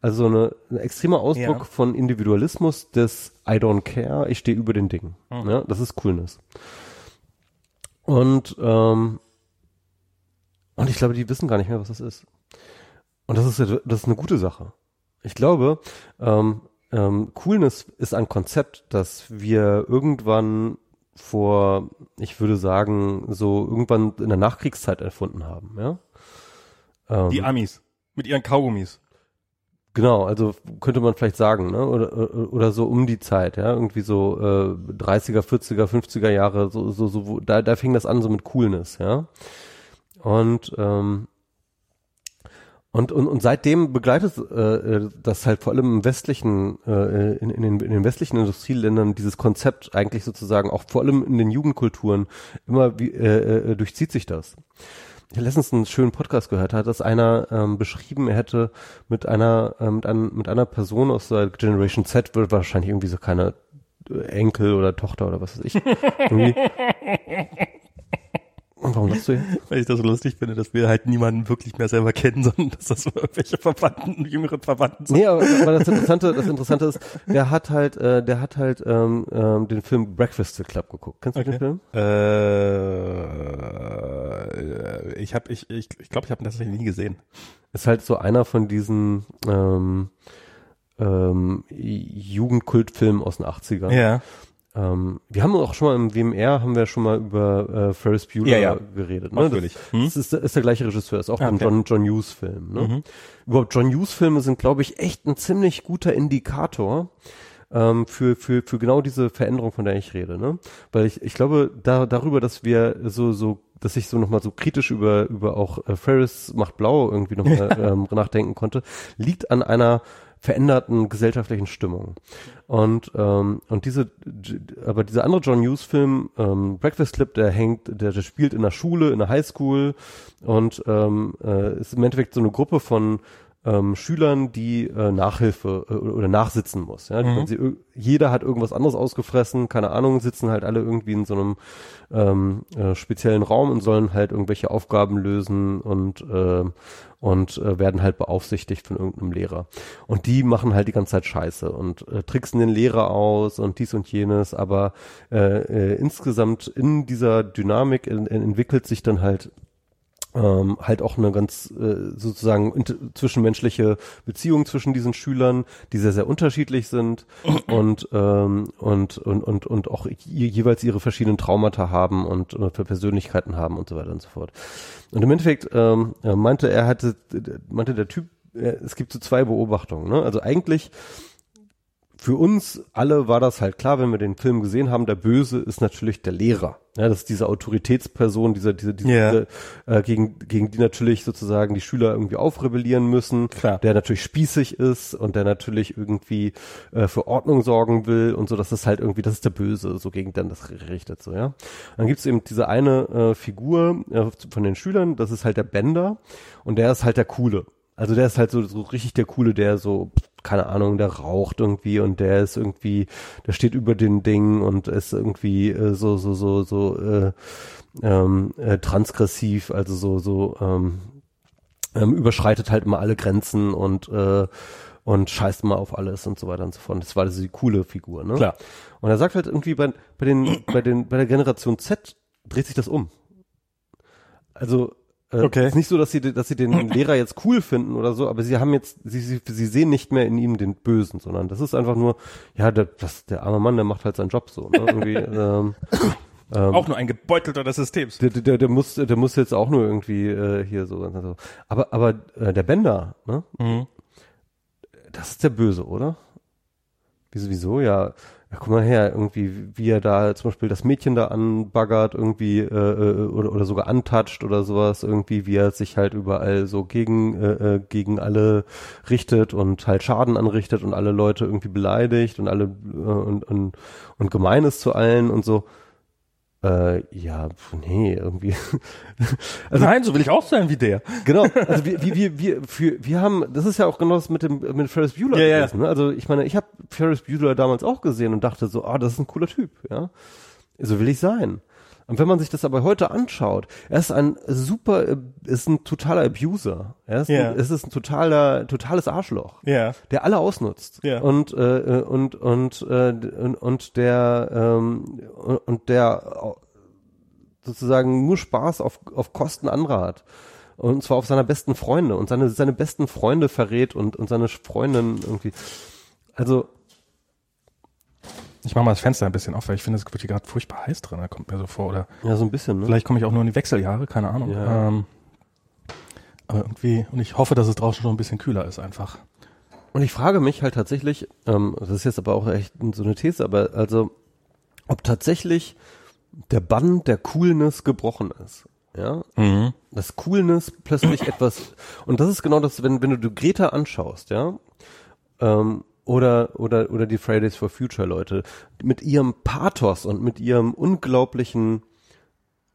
Also eine, ein extremer Ausdruck ja. von Individualismus des I don't care, ich stehe über den Dingen. Mhm. Ja, das ist Coolness. Und ähm, und ich glaube, die wissen gar nicht mehr, was das ist. Und das ist das ist eine gute Sache. Ich glaube, ähm, ähm, Coolness ist ein Konzept, das wir irgendwann vor, ich würde sagen, so irgendwann in der Nachkriegszeit erfunden haben. Ja. Ähm, die Amis mit ihren Kaugummis. Genau, also könnte man vielleicht sagen, ne? Oder, oder so um die Zeit, ja, irgendwie so äh, 30er, 40er, 50er Jahre, so, so, so, wo, da, da fing das an so mit Coolness, ja. Und ähm, und, und, und seitdem begleitet äh, äh, das halt vor allem im westlichen, äh, in, in, den, in den westlichen Industrieländern dieses Konzept eigentlich sozusagen auch vor allem in den Jugendkulturen immer wie, äh, äh, durchzieht sich das letztens einen schönen Podcast gehört, hat das einer ähm, beschrieben, er hätte mit einer, äh, mit, ein, mit einer Person aus der Generation Z, wird wahrscheinlich irgendwie so keine Enkel oder Tochter oder was weiß ich. Und warum lachst du jetzt? Weil ich das so lustig finde, dass wir halt niemanden wirklich mehr selber kennen, sondern dass das irgendwelche Verwandten, jüngeren Verwandten sind. Nee, aber, aber das Interessante, das Interessante ist, der hat halt, äh, der hat halt ähm, ähm, den Film Breakfast Club geguckt. Kennst du okay. den Film? Äh, ich habe, ich, ich, ich glaube, ich habe ihn tatsächlich nie gesehen. Ist halt so einer von diesen ähm, ähm, Jugendkultfilmen aus den 80ern. Ja. Ähm, wir haben auch schon mal im WMR haben wir schon mal über äh, Ferris Bueller ja, ja. geredet. Ne? Natürlich. Das, hm? das ist, ist, der gleiche Regisseur, ist auch ah, ein okay. John, John Hughes Film. Ne? Mhm. Überhaupt John Hughes Filme sind, glaube ich, echt ein ziemlich guter Indikator ähm, für, für, für genau diese Veränderung, von der ich rede. Ne? Weil ich, ich glaube, da, darüber, dass wir so, so dass ich so nochmal so kritisch über, über auch äh, Ferris macht blau irgendwie noch mal, ähm, nachdenken konnte, liegt an einer veränderten gesellschaftlichen Stimmung. Und ähm, und diese, aber dieser andere John Hughes Film ähm, Breakfast Clip, der hängt, der, der spielt in der Schule, in der Highschool und ähm, äh, ist im Endeffekt so eine Gruppe von ähm, Schülern, die äh, Nachhilfe äh, oder nachsitzen muss. Ja? Mhm. Sie, jeder hat irgendwas anderes ausgefressen, keine Ahnung, sitzen halt alle irgendwie in so einem ähm, äh, speziellen Raum und sollen halt irgendwelche Aufgaben lösen und äh, und äh, werden halt beaufsichtigt von irgendeinem Lehrer. Und die machen halt die ganze Zeit Scheiße und äh, tricksen den Lehrer aus und dies und jenes, aber äh, äh, insgesamt in dieser Dynamik in, in entwickelt sich dann halt ähm, halt auch eine ganz äh, sozusagen zwischenmenschliche Beziehung zwischen diesen Schülern, die sehr, sehr unterschiedlich sind und, ähm, und, und, und, und auch jeweils ihre verschiedenen Traumata haben und äh, Persönlichkeiten haben und so weiter und so fort. Und im Endeffekt ähm, meinte er hatte, meinte der Typ, äh, es gibt so zwei Beobachtungen. Ne? Also eigentlich für uns alle war das halt klar, wenn wir den Film gesehen haben, der Böse ist natürlich der Lehrer. Ja, das ist diese Autoritätsperson, dieser, diese, diese, yeah. äh, gegen, gegen die natürlich sozusagen die Schüler irgendwie aufrebellieren müssen, klar. der natürlich spießig ist und der natürlich irgendwie äh, für Ordnung sorgen will und so, das ist halt irgendwie, das ist der Böse, so gegen dann das richtet, so, ja. dann gibt's eben diese eine äh, Figur äh, von den Schülern, das ist halt der Bender und der ist halt der Coole. Also der ist halt so, so richtig der Coole, der so, keine Ahnung, der raucht irgendwie und der ist irgendwie, der steht über den Dingen und ist irgendwie äh, so, so, so, so äh, ähm, äh, transgressiv, also so, so ähm, ähm, überschreitet halt immer alle Grenzen und äh, und scheißt mal auf alles und so weiter und so fort. Das war also die coole Figur, ne? Klar. Und er sagt halt irgendwie bei, bei den, bei den, bei der Generation Z dreht sich das um. Also, äh, Okay. ist nicht so, dass sie, dass sie den Lehrer jetzt cool finden oder so, aber sie haben jetzt, sie, sie, sie sehen nicht mehr in ihm den Bösen, sondern das ist einfach nur, ja, der, das, der arme Mann, der macht halt seinen Job so, ne? Irgendwie, ähm, Auch nur ein gebeutelter des Systems. der, der, der muss, der muss jetzt auch nur irgendwie äh, hier so, so. Aber, aber äh, der Bender, ne? Mhm. Das ist der Böse, oder? Wieso, wieso? Ja, ja, guck mal her, irgendwie, wie er da zum Beispiel das Mädchen da anbaggert, irgendwie, äh, äh, oder, oder sogar antatscht oder sowas, irgendwie, wie er sich halt überall so gegen, äh, äh, gegen alle richtet und halt Schaden anrichtet und alle Leute irgendwie beleidigt und alle, äh, und, und, und gemein ist zu allen und so. Äh, ja, nee, irgendwie. Also- Nein, so will ich auch sein wie der. Genau, also wir, wir, wir, für, wir haben, das ist ja auch genau das mit dem mit Ferris Bueller Ja, ja. gewesen, ne? Also ich meine, ich habe Ferris Bueller damals auch gesehen und dachte so, ah, das ist ein cooler Typ, ja. So will ich sein. Und wenn man sich das aber heute anschaut, er ist ein super, äh, ist ein totaler Abuser. Er ist, Ja. ein, es ist ein totaler, totales Arschloch Ja. der alle ausnutzt Ja. und äh, und und äh, und, und der ähm, und der sozusagen nur Spaß auf auf Kosten anderer hat und zwar auf seiner besten Freunde und seine seine besten Freunde verrät und und seine Freundin irgendwie also Ich mache mal das Fenster ein bisschen auf, weil ich finde, es wird hier gerade furchtbar heiß drin. Da kommt mir so vor. Oder ja so ein bisschen ne vielleicht komme ich auch nur in die Wechseljahre, keine Ahnung. Ja. Ähm, aber irgendwie, und ich hoffe, dass es draußen schon ein bisschen kühler ist einfach. Und ich frage mich halt tatsächlich, ähm, das ist jetzt aber auch echt so eine These, aber also, ob tatsächlich der Bann der Coolness gebrochen ist. Ja, Mhm. dass Coolness plötzlich etwas, und das ist genau das, wenn, wenn du Greta anschaust, ja, ähm, oder, oder, oder die Fridays for Future Leute, mit ihrem Pathos und mit ihrem unglaublichen,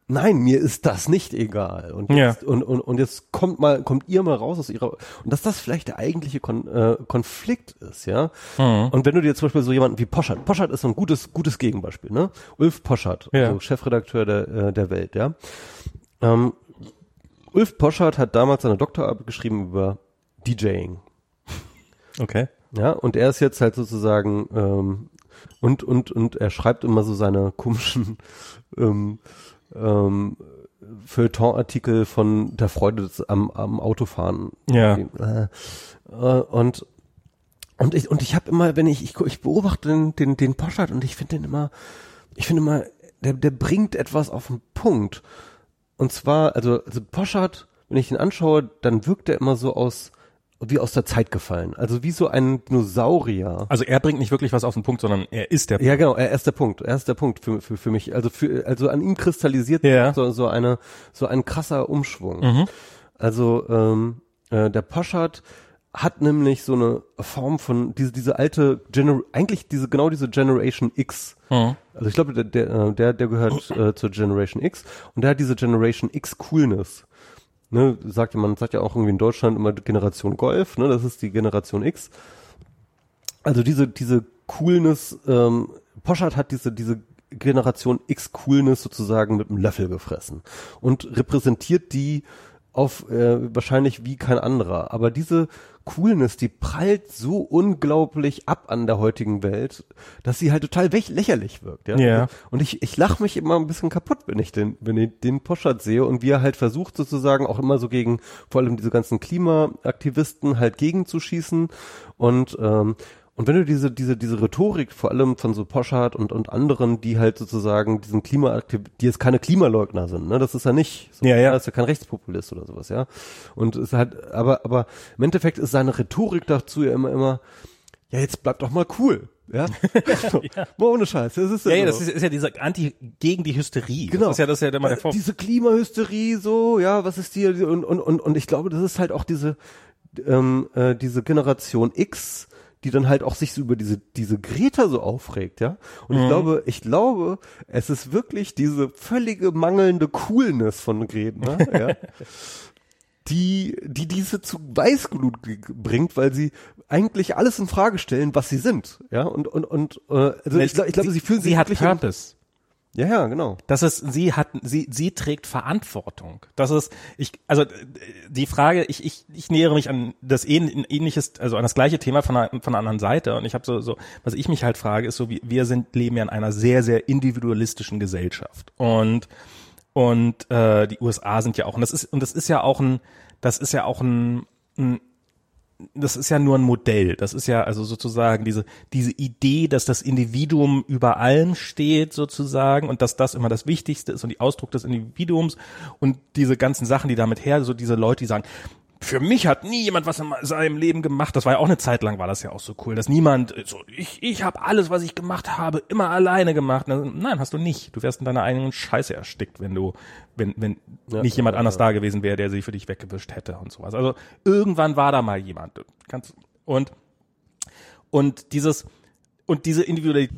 nein, mir ist das nicht egal. Und jetzt, und, und, und jetzt kommt mal, kommt ihr mal raus aus ihrer, und dass das vielleicht der eigentliche Kon, äh, Konflikt ist, ja. Mhm. Und wenn du dir zum Beispiel so jemanden wie Poschardt, Poschardt ist so ein gutes, gutes Gegenbeispiel, ne? Ulf Poschardt, Ja. also Chefredakteur der, äh, der Welt, ja. Ähm, Ulf Poschardt hat damals seine Doktorarbeit geschrieben über DJing. Okay. Ja, und er ist jetzt halt sozusagen ähm, und und und er schreibt immer so seine komischen ähm, ähm, Feuilleton-Artikel von der Freude des, am, am Autofahren. Ja. Äh, äh, und und ich und ich habe immer, wenn ich ich, ich beobachte den den, den Poschardt und ich finde den immer, ich finde immer, der der bringt etwas auf den Punkt. Und zwar, also, also Poschardt, wenn ich ihn anschaue, dann wirkt er immer so aus wie aus der Zeit gefallen. Also wie so ein Dinosaurier. Also er bringt nicht wirklich was auf den Punkt, sondern er ist der Ja, genau, er ist der Punkt. Er ist der Punkt für, für, für mich. Also für, also an ihm kristallisiert Ja. so, so eine, so ein krasser Umschwung. Mhm. Also, ähm, äh, der Poschardt hat nämlich so eine Form von, diese, diese alte, Gener eigentlich diese, genau diese Generation X. Mhm. Also ich glaube, der, der, äh, der, der gehört äh, zur Generation X und der hat diese Generation X Coolness. Ne, sagt ja, man sagt ja auch irgendwie in Deutschland immer Generation Golf, ne, das ist die Generation X. Also diese, diese Coolness, ähm, Poschardt hat diese, diese Generation X Coolness sozusagen mit einem Löffel gefressen und repräsentiert die auf äh, wahrscheinlich wie kein anderer. Aber diese Coolness, die prallt so unglaublich ab an der heutigen Welt, dass sie halt total lächerlich wirkt. Ja? Ja. Und ich, ich lache mich immer ein bisschen kaputt, wenn ich den, wenn ich den Poschardt sehe und wie er halt versucht sozusagen auch immer so gegen vor allem diese ganzen Klimaaktivisten halt gegenzuschießen und ähm, und wenn du diese, diese, diese Rhetorik vor allem von so Poschardt und, und anderen, die halt sozusagen diesen Klimaaktiv, die jetzt keine Klimaleugner sind, ne, das ist ja nicht, so, Ja, ja. das ist ja kein Rechtspopulist oder sowas, ja. Und es hat, aber, aber im Endeffekt ist seine Rhetorik dazu ja immer, immer, ja, jetzt bleib doch mal cool, ja. so, Mal ohne Scheiß, das ist Ja, ja, so. das ist, ist ja dieser Anti gegen die Hysterie. Genau. Das ist ja das ist ja immer der Äh, Vorwurf. Diese Klimahysterie, so, ja, was ist die, und, und, und, und ich glaube, das ist halt auch diese, ähm, äh, diese Generation X, die dann halt auch sich so über diese, diese Greta so aufregt, ja. Und ich glaube, ich glaube, es ist wirklich diese völlige mangelnde Coolness von Greta, ja. die, die diese zu Weißglut bringt, weil sie eigentlich alles in Frage stellen, was sie sind. Ja, und, und, und, äh, also ich, glaub- ich glaube, sie, fühlen sich sie hat wirklich- Purpose. Ja, ja, genau. Das ist, sie hat, sie, sie trägt Verantwortung. Das ist, ich, also äh, die Frage, ich, ich, ich nähere mich an das ähn- ähnliches, also an das gleiche Thema von einer, von einer anderen Seite. Und ich habe so, so, was ich mich halt frage, ist so, wie, wir sind, leben ja in einer sehr, sehr individualistischen Gesellschaft. Und und äh, die USA sind ja auch, und das ist, und das ist ja auch ein, das ist ja auch ein, ein das ist ja nur ein Modell. Das ist ja also sozusagen diese, diese Idee, dass das Individuum über allem steht sozusagen und dass das immer das Wichtigste ist und die Ausdruck des Individuums und diese ganzen Sachen, die damit her, so diese Leute, die sagen, für mich hat nie jemand was in seinem Leben gemacht. Das war ja auch eine Zeit lang, war das ja auch so cool, dass niemand so, ich, ich habe alles, was ich gemacht habe, immer alleine gemacht. Nein, hast du nicht. Du wärst in deiner eigenen Scheiße erstickt, wenn du, wenn, wenn Ja, nicht jemand ja, anders ja. da gewesen wäre, der sie für dich weggewischt hätte und sowas. Also irgendwann war da mal jemand. Ganz, und, und dieses, und diese Individual,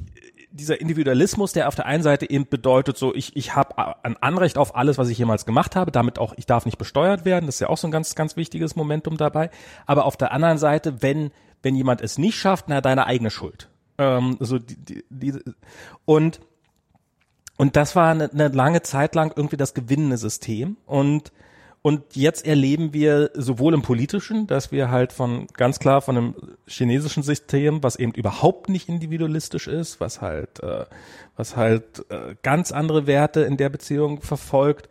dieser Individualismus, der auf der einen Seite eben bedeutet, so ich, ich habe ein Anrecht auf alles, was ich jemals gemacht habe, damit auch, ich darf nicht besteuert werden, das ist ja auch so ein ganz, ganz wichtiges Momentum dabei. Aber auf der anderen Seite, wenn, wenn jemand es nicht schafft, na, deine eigene Schuld. Ähm, so die, die, diese, und, und das war eine, eine lange Zeit lang irgendwie das gewinnende System. Und, und jetzt erleben wir sowohl im politischen, dass wir halt von ganz klar von einem chinesischen System, was eben überhaupt nicht individualistisch ist, was halt, äh, was halt äh, ganz andere Werte in der Beziehung verfolgt,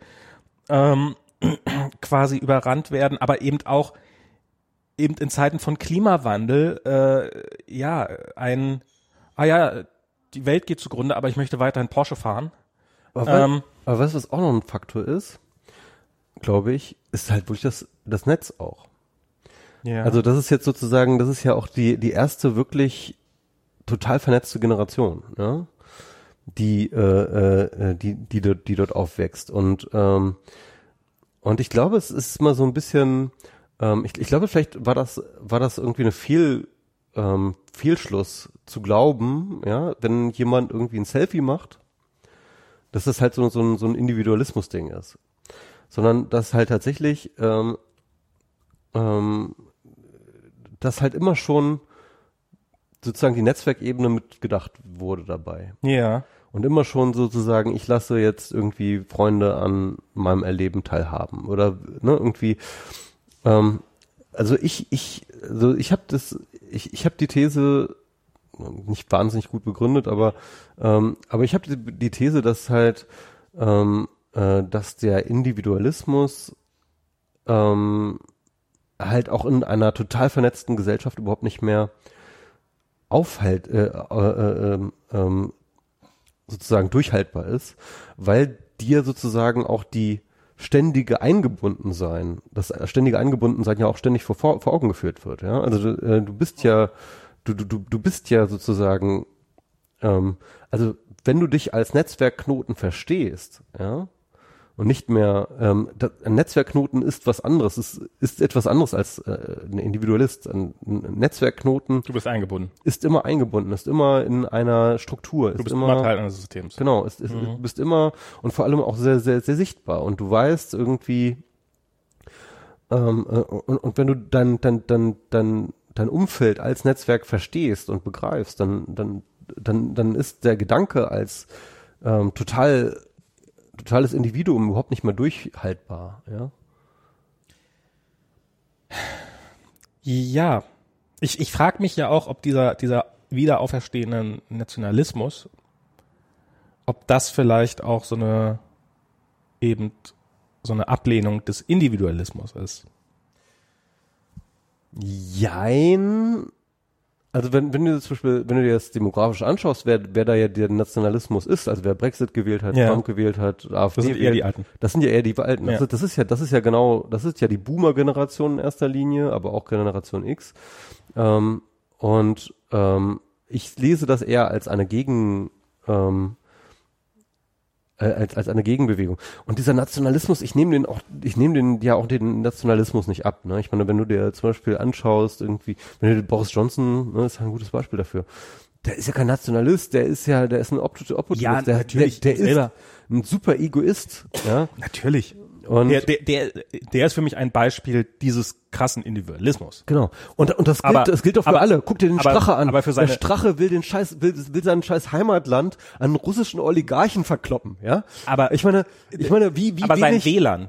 ähm, quasi überrannt werden, aber eben auch eben in Zeiten von Klimawandel, äh, ja, ein, ah ja, die Welt geht zugrunde, aber ich möchte weiterhin Porsche fahren. Aber, Ähm, aber weißt du, was auch noch ein Faktor ist? Glaube ich, ist halt wirklich das, das Netz auch. Ja. Also das ist jetzt sozusagen, das ist ja auch die, die erste wirklich total vernetzte Generation, ja? die, äh, äh, die, die, dort, die dort aufwächst. Und, ähm, und ich glaube, es ist mal so ein bisschen, ähm, ich, ich glaube, vielleicht war das, war das irgendwie eine Fehl, ähm, Fehlschluss zu glauben, ja, wenn jemand irgendwie ein Selfie macht, dass das halt so, so ein, so ein Individualismus-Ding ist. Sondern dass halt tatsächlich ähm, ähm, dass halt immer schon sozusagen die Netzwerkebene mitgedacht wurde dabei. ja. Und immer schon sozusagen, ich lasse jetzt irgendwie Freunde an meinem Erleben teilhaben. Oder ne, irgendwie, ähm, also ich, ich, also ich habe das, ich, ich habe die These nicht wahnsinnig gut begründet, aber ähm, aber ich habe die, die These, dass halt, ähm, äh, dass der Individualismus ähm, halt auch in einer total vernetzten Gesellschaft überhaupt nicht mehr aufhalt, äh, äh, äh, ähm, ähm, sozusagen durchhaltbar ist, weil dir sozusagen auch die ständige Eingebundensein, das ständige Eingebundensein ja auch ständig vor, vor, Augen geführt wird. Ja? Also du, äh, du bist ja, du, du du bist ja sozusagen, ähm, also wenn du dich als Netzwerkknoten verstehst, ja, und nicht mehr, ähm, das, ein Netzwerkknoten ist was anderes, ist, ist etwas anderes als äh, ein Individualist. Ein, ein Netzwerkknoten Du bist eingebunden. ist immer eingebunden, ist immer in einer Struktur, Du ist bist immer, immer Teil eines Systems. genau, ist, ist, Mhm. du bist immer und vor allem auch sehr, sehr, sehr sichtbar und du weißt irgendwie, ähm, äh, und, und wenn du dein, dein, dein, dein, dein Umfeld als Netzwerk verstehst und begreifst, dann, dann, dann, dann ist der Gedanke als ähm, total, totales Individuum überhaupt nicht mehr durchhaltbar, ja. Ja, ich, ich frage mich ja auch, ob dieser, dieser wiederauferstehende Nationalismus, ob das vielleicht auch so eine eben so eine Ablehnung des Individualismus ist. Jein. Also wenn, wenn du zum Beispiel, wenn du dir das demografisch anschaust, wer, wer da ja der Nationalismus ist, also wer Brexit gewählt hat, Ja. Trump gewählt hat, AfD Das sind eher die Alten. das sind ja eher die Alten. Ja. Das, ist, das ist ja, das ist ja genau, das ist ja die Boomer-Generation in erster Linie, aber auch Generation X. Ähm, und ähm, ich lese das eher als eine Gegen, ähm, äh, als, als eine Gegenbewegung. Und dieser Nationalismus, ich nehme den auch, ich nehme den ja auch den Nationalismus nicht ab. Ne? Ich meine, wenn du dir zum Beispiel anschaust, irgendwie, wenn du Boris Johnson, ne, ist ein gutes Beispiel dafür. Der ist ja kein Nationalist, der ist ja, der ist ein Opportunist, Ja, der, natürlich, der, der ist ein super Egoist, ja. Natürlich. Und Der, der, der, der ist für mich ein Beispiel dieses krassen Individualismus. Genau. Und, und das gilt, Aber- das gilt doch für aber- alle. Guck dir den aber- Strache an. aber für seine- der Strache will den Scheiß, will, will sein scheiß Heimatland an russischen Oligarchen verkloppen, ja? Aber- ich meine, ich meine, wie, wie aber sein wenig, WLAN,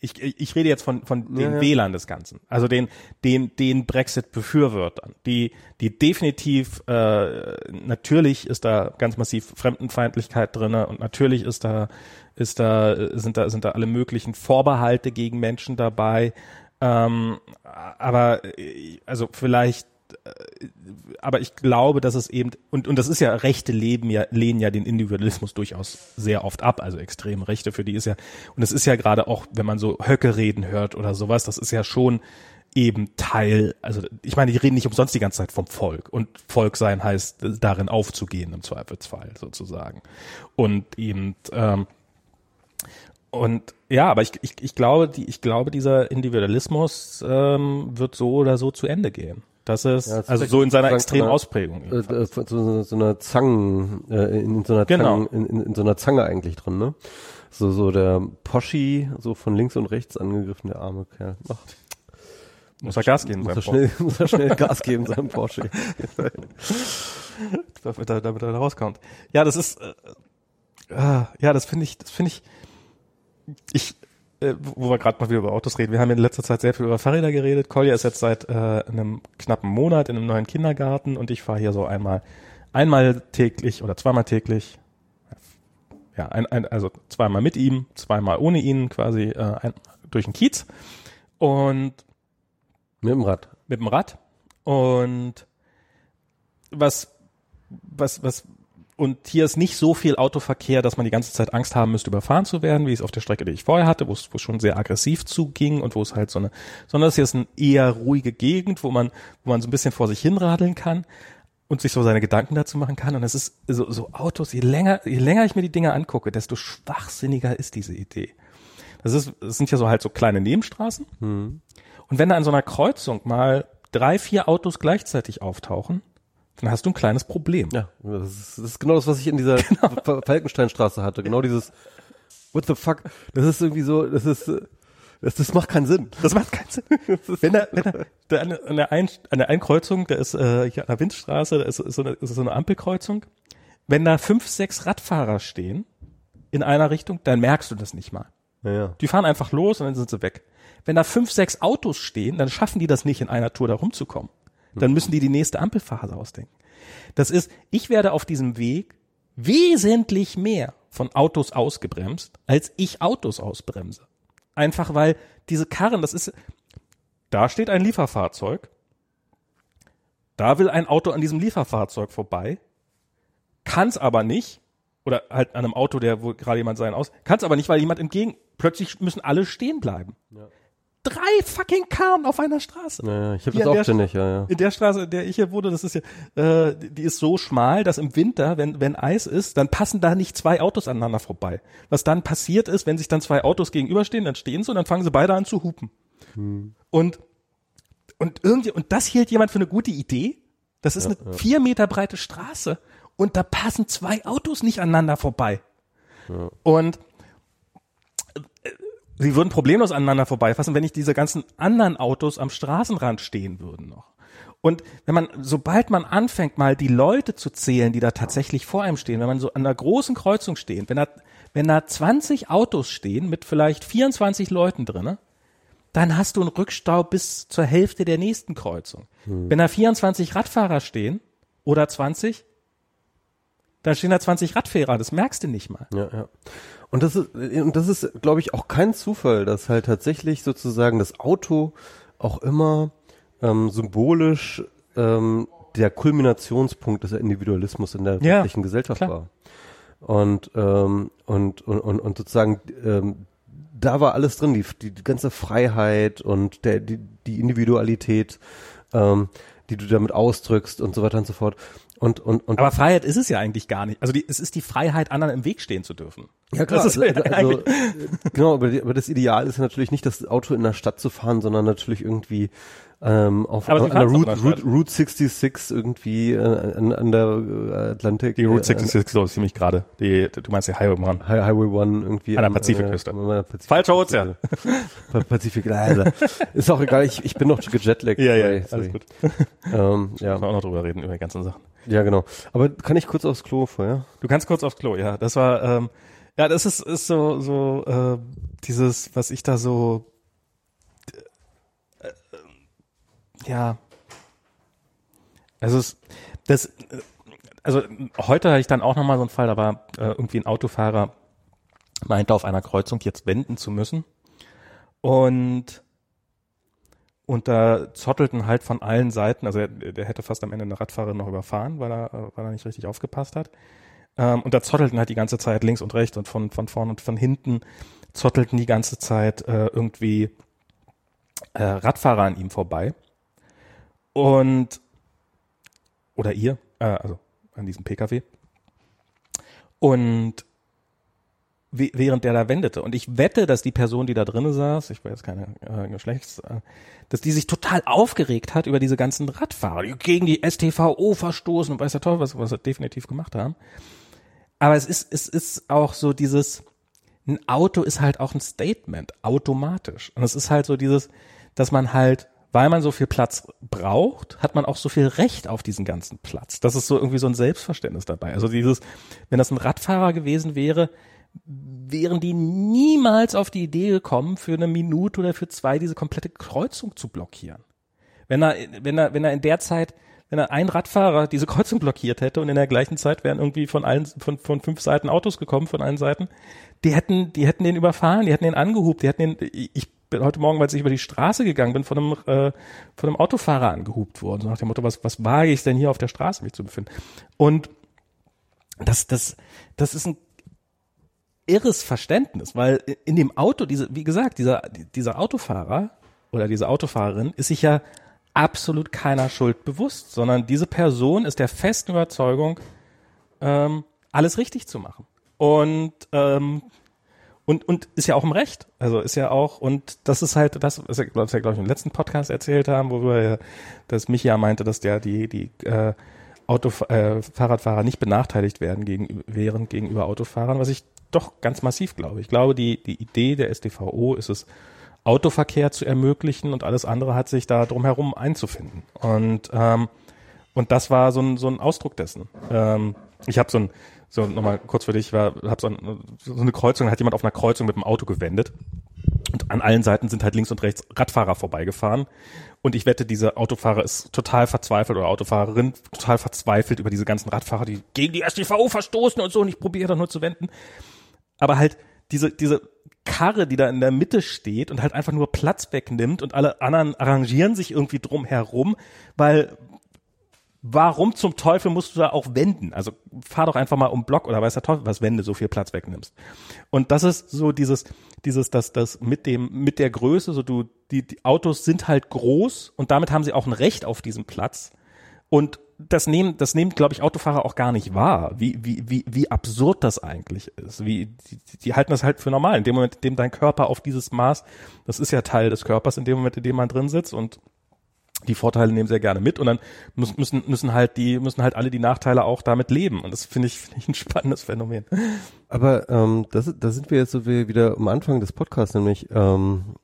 ich, ich rede jetzt von, von den ja. WLAN des Ganzen, also den, den, den Brexit-Befürwortern, die, die definitiv, äh, natürlich ist da ganz massiv Fremdenfeindlichkeit drinne und natürlich ist da, ist da, sind da, sind da alle möglichen Vorbehalte gegen Menschen dabei, ähm, aber, äh, also vielleicht aber ich glaube, dass es eben, und, und das ist ja, Rechte leben ja, lehnen ja den Individualismus durchaus sehr oft ab, also extreme Rechte, für die ist ja, und es ist ja gerade auch, wenn man so Höcke reden hört oder sowas, das ist ja schon eben Teil, also ich meine, die reden nicht umsonst die ganze Zeit vom Volk und Volk sein heißt, darin aufzugehen im Zweifelsfall sozusagen. Und eben, ähm, und ja, aber ich, ich, ich glaube, die, ich glaube, dieser Individualismus ähm, wird so oder so zu Ende gehen. Das ist, Ja, das also ist so in seiner extremen Ausprägung. äh, äh, so, so, einer Zangen, äh, in, so einer Genau. Zangen, in, in, so einer Zange eigentlich drin, ne? So, so der Poschi, so von links und rechts angegriffen, der arme Kerl. Ach, Muss er Gas geben, muss er sein schnell, muss er schnell Gas geben, seinem Porsche. damit er, damit er da rauskommt. Ja, das ist, äh, äh, ja, das finde ich, das finde ich, ich, äh, wo wir gerade mal wieder über Autos reden. Wir haben in letzter Zeit sehr viel über Fahrräder geredet. Kolja ist jetzt seit äh, einem knappen Monat in einem neuen Kindergarten und ich fahre hier so einmal, einmal täglich oder zweimal täglich. Ja, ein, ein, also zweimal mit ihm, zweimal ohne ihn, quasi äh, ein, durch den Kiez und Mit dem Rad. mit dem Rad und was was was und hier ist nicht so viel Autoverkehr, dass man die ganze Zeit Angst haben müsste, überfahren zu werden, wie es auf der Strecke, die ich vorher hatte, wo es, wo es schon sehr aggressiv zuging und wo es halt so eine, sondern es hier ist eine eher ruhige Gegend, wo man, wo man so ein bisschen vor sich hinradeln kann und sich so seine Gedanken dazu machen kann. Und es ist so, so Autos, je länger, je länger ich mir die Dinge angucke, desto schwachsinniger ist diese Idee. Das ist, das sind ja so halt so kleine Nebenstraßen. Und wenn da an so einer Kreuzung mal drei, vier Autos gleichzeitig auftauchen, dann hast du ein kleines Problem. Ja, das ist, das ist genau das, was ich in dieser Fa- Falkensteinstraße hatte. Genau dieses What the fuck? Das ist irgendwie so, das ist, das, das macht keinen Sinn. Das macht keinen Sinn. Wenn da, wenn da, da an, an, der Ein, an der Einkreuzung, da ist äh, hier an der Windstraße, da ist, ist, so eine, ist so eine Ampelkreuzung. Wenn da fünf, sechs Radfahrer stehen in einer Richtung, dann merkst du das nicht mal. Ja, ja. Die fahren einfach los und dann sind sie weg. Wenn da fünf, sechs Autos stehen, dann schaffen die das nicht, in einer Tour da rumzukommen. Dann müssen die die nächste Ampelphase ausdenken. Das ist, ich werde auf diesem Weg wesentlich mehr von Autos ausgebremst, als ich Autos ausbremse. Einfach weil diese Karren, das ist, da steht ein Lieferfahrzeug, da will ein Auto an diesem Lieferfahrzeug vorbei, kann es aber nicht, oder halt an einem Auto, der wo gerade jemand seinen aus, kann es aber nicht, weil jemand entgegen, plötzlich müssen alle stehen bleiben. Drei fucking Karren auf einer Straße. Ja, ja, ich habe das auch der ständig, ja, ja. In der Straße, in der ich hier wohne, das ist ja, äh, die ist so schmal, dass im Winter, wenn, wenn Eis ist, dann passen da nicht zwei Autos aneinander vorbei. Was dann passiert ist, wenn sich dann zwei Autos gegenüberstehen, dann stehen sie und dann fangen sie beide an zu hupen. Und, und irgendwie, und das hielt jemand für eine gute Idee. Das ist eine vier Meter breite Straße und da passen zwei Autos nicht aneinander vorbei. Und äh, sie würden problemlos aneinander vorbeifassen, wenn nicht diese ganzen anderen Autos am Straßenrand stehen würden noch. Und wenn man, sobald man anfängt, mal die Leute zu zählen, die da tatsächlich vor einem stehen, wenn man so an einer großen Kreuzung steht, wenn da, wenn da 20 Autos stehen mit vielleicht 24 Leuten drinne, dann hast du einen Rückstau bis zur Hälfte der nächsten Kreuzung. Wenn da 24 Radfahrer stehen oder 20, dann stehen da 20 Radfahrer, das merkst du nicht mal. Ja, ja. Und das ist, und das ist, glaube ich, auch kein Zufall, dass halt tatsächlich sozusagen das Auto auch immer ähm, symbolisch ähm, der Kulminationspunkt des Individualismus in der Ja, westlichen Gesellschaft klar. war. Und, ähm, und, und, und, und sozusagen ähm, da war alles drin, die, die, die ganze Freiheit und der, die, die Individualität, ähm, die du damit ausdrückst und so weiter und so fort. Und, und, und Aber Freiheit ist es ja eigentlich gar nicht. Also die, es ist die Freiheit, anderen im Weg stehen zu dürfen. Ja klar, Das ist also, also, genau, aber, die, aber das Ideal ist ja natürlich nicht, das Auto in der Stadt zu fahren, sondern natürlich irgendwie ähm, auf Aber fahren Route, Route, Route 66 irgendwie äh, an, an der äh, Atlantik. Die Route äh, 66 so ist ziemlich gerade. Die, du meinst die Highway Run. Hi- Highway One irgendwie. An der am, Pazifikküste. Äh, Pazifik- Falscher Ozean. Pa- Pazifik, Alter. Ist auch egal, ich, ich bin noch gejetlaggt. Ja, ja, sorry, alles gut. Ähm, Ja. ja, Wir auch noch drüber reden, über die ganzen Sachen. ja, genau. Aber kann ich kurz aufs Klo vorher? Du kannst kurz aufs Klo, ja. Das war, ähm, ja, das ist, ist so, so, äh, dieses, was ich da so, äh, ja, also es, das, äh, also heute hatte ich dann auch nochmal so einen Fall, da war äh, irgendwie ein Autofahrer, meinte auf einer Kreuzung jetzt wenden zu müssen und und da zottelten halt von allen Seiten, also er, der hätte fast am Ende eine Radfahrerin noch überfahren, weil er, äh, weil er nicht richtig aufgepasst hat. Ähm, und da zottelten halt die ganze Zeit links und rechts und von, von vorn und von hinten zottelten die ganze Zeit äh, irgendwie äh, Radfahrer an ihm vorbei. Und oder ihr, äh, also an diesem Pkw. Und während der da wendete. Und ich wette, dass die Person, die da drinnen saß, ich weiß keine äh, Geschlechts, äh, dass die sich total aufgeregt hat über diese ganzen Radfahrer, die gegen die STVO verstoßen und weiß der Teufel, was, was sie definitiv gemacht haben. Aber es ist, es ist auch so dieses, ein Auto ist halt auch ein Statement, automatisch. Und es ist halt so dieses, dass man halt, weil man so viel Platz braucht, hat man auch so viel Recht auf diesen ganzen Platz. Das ist so irgendwie so ein Selbstverständnis dabei. Also dieses, wenn das ein Radfahrer gewesen wäre, wären die niemals auf die Idee gekommen, für eine Minute oder für zwei diese komplette Kreuzung zu blockieren. Wenn er, wenn er, wenn er in der Zeit, wenn er ein Radfahrer diese Kreuzung blockiert hätte und in der gleichen Zeit wären irgendwie von allen, von, von fünf Seiten Autos gekommen, von allen Seiten, die hätten, die hätten den überfahren, die hätten den angehupt, die hätten den, ich bin heute Morgen, als ich über die Straße gegangen bin, von einem, äh, von einem Autofahrer angehupt worden, so nach dem Motto, was, was wage ich denn hier auf der Straße mich zu befinden? Und das, das, das ist ein irres Verständnis, weil in dem Auto, diese, wie gesagt, dieser, dieser Autofahrer oder diese Autofahrerin ist sich ja absolut keiner Schuld bewusst, sondern diese Person ist der festen Überzeugung, ähm, alles richtig zu machen. Und, ähm, und, und ist ja auch im Recht. Also ist ja auch, und das ist halt das, was wir, glaube ich, im letzten Podcast erzählt haben, wo wir, ja- dass Michi ja meinte, dass der die, die äh, Auto, äh, Fahrradfahrer nicht benachteiligt werden gegenüber, wären gegenüber Autofahrern, was ich doch ganz massiv glaube. Ich glaube, die, die Idee der StVO ist es, Autoverkehr zu ermöglichen und alles andere hat sich da drumherum einzufinden. Und, ähm, und das war so ein, so ein Ausdruck dessen. Ähm, ich habe so ein, so nochmal kurz für dich, war, hab so, ein, so eine Kreuzung, hat jemand auf einer Kreuzung mit dem Auto gewendet. Und an allen Seiten sind halt links und rechts Radfahrer vorbeigefahren. Und ich wette, dieser Autofahrer ist total verzweifelt oder Autofahrerin total verzweifelt über diese ganzen Radfahrer, die gegen die StVO verstoßen und so. Und ich probiere da nur zu wenden. Aber halt diese, diese Karre, die da in der Mitte steht und halt einfach nur Platz wegnimmt und alle anderen arrangieren sich irgendwie drum herum, weil warum zum Teufel musst du da auch wenden? Also fahr doch einfach mal um Block oder weiß der Teufel was, wenn du so viel Platz wegnimmst. Und das ist so dieses, dieses, dass das mit dem, mit der Größe, so du, die, die Autos sind halt groß und damit haben sie auch ein Recht auf diesen Platz. Und das nehmen, das nehmen, glaube ich, Autofahrer auch gar nicht wahr, wie, wie, wie, wie absurd das eigentlich ist. Wie, die, die halten das halt für normal. In dem Moment, in dem dein Körper auf dieses Maß, das ist ja Teil des Körpers, in dem Moment, in dem man drin sitzt und die Vorteile nehmen sehr gerne mit und dann müssen, müssen, halt die, müssen halt alle die Nachteile auch damit leben. Und das finde ich, finde ich ein spannendes Phänomen. Aber ähm, das, da sind wir jetzt so wie- wieder am Anfang des Podcasts, nämlich ähm,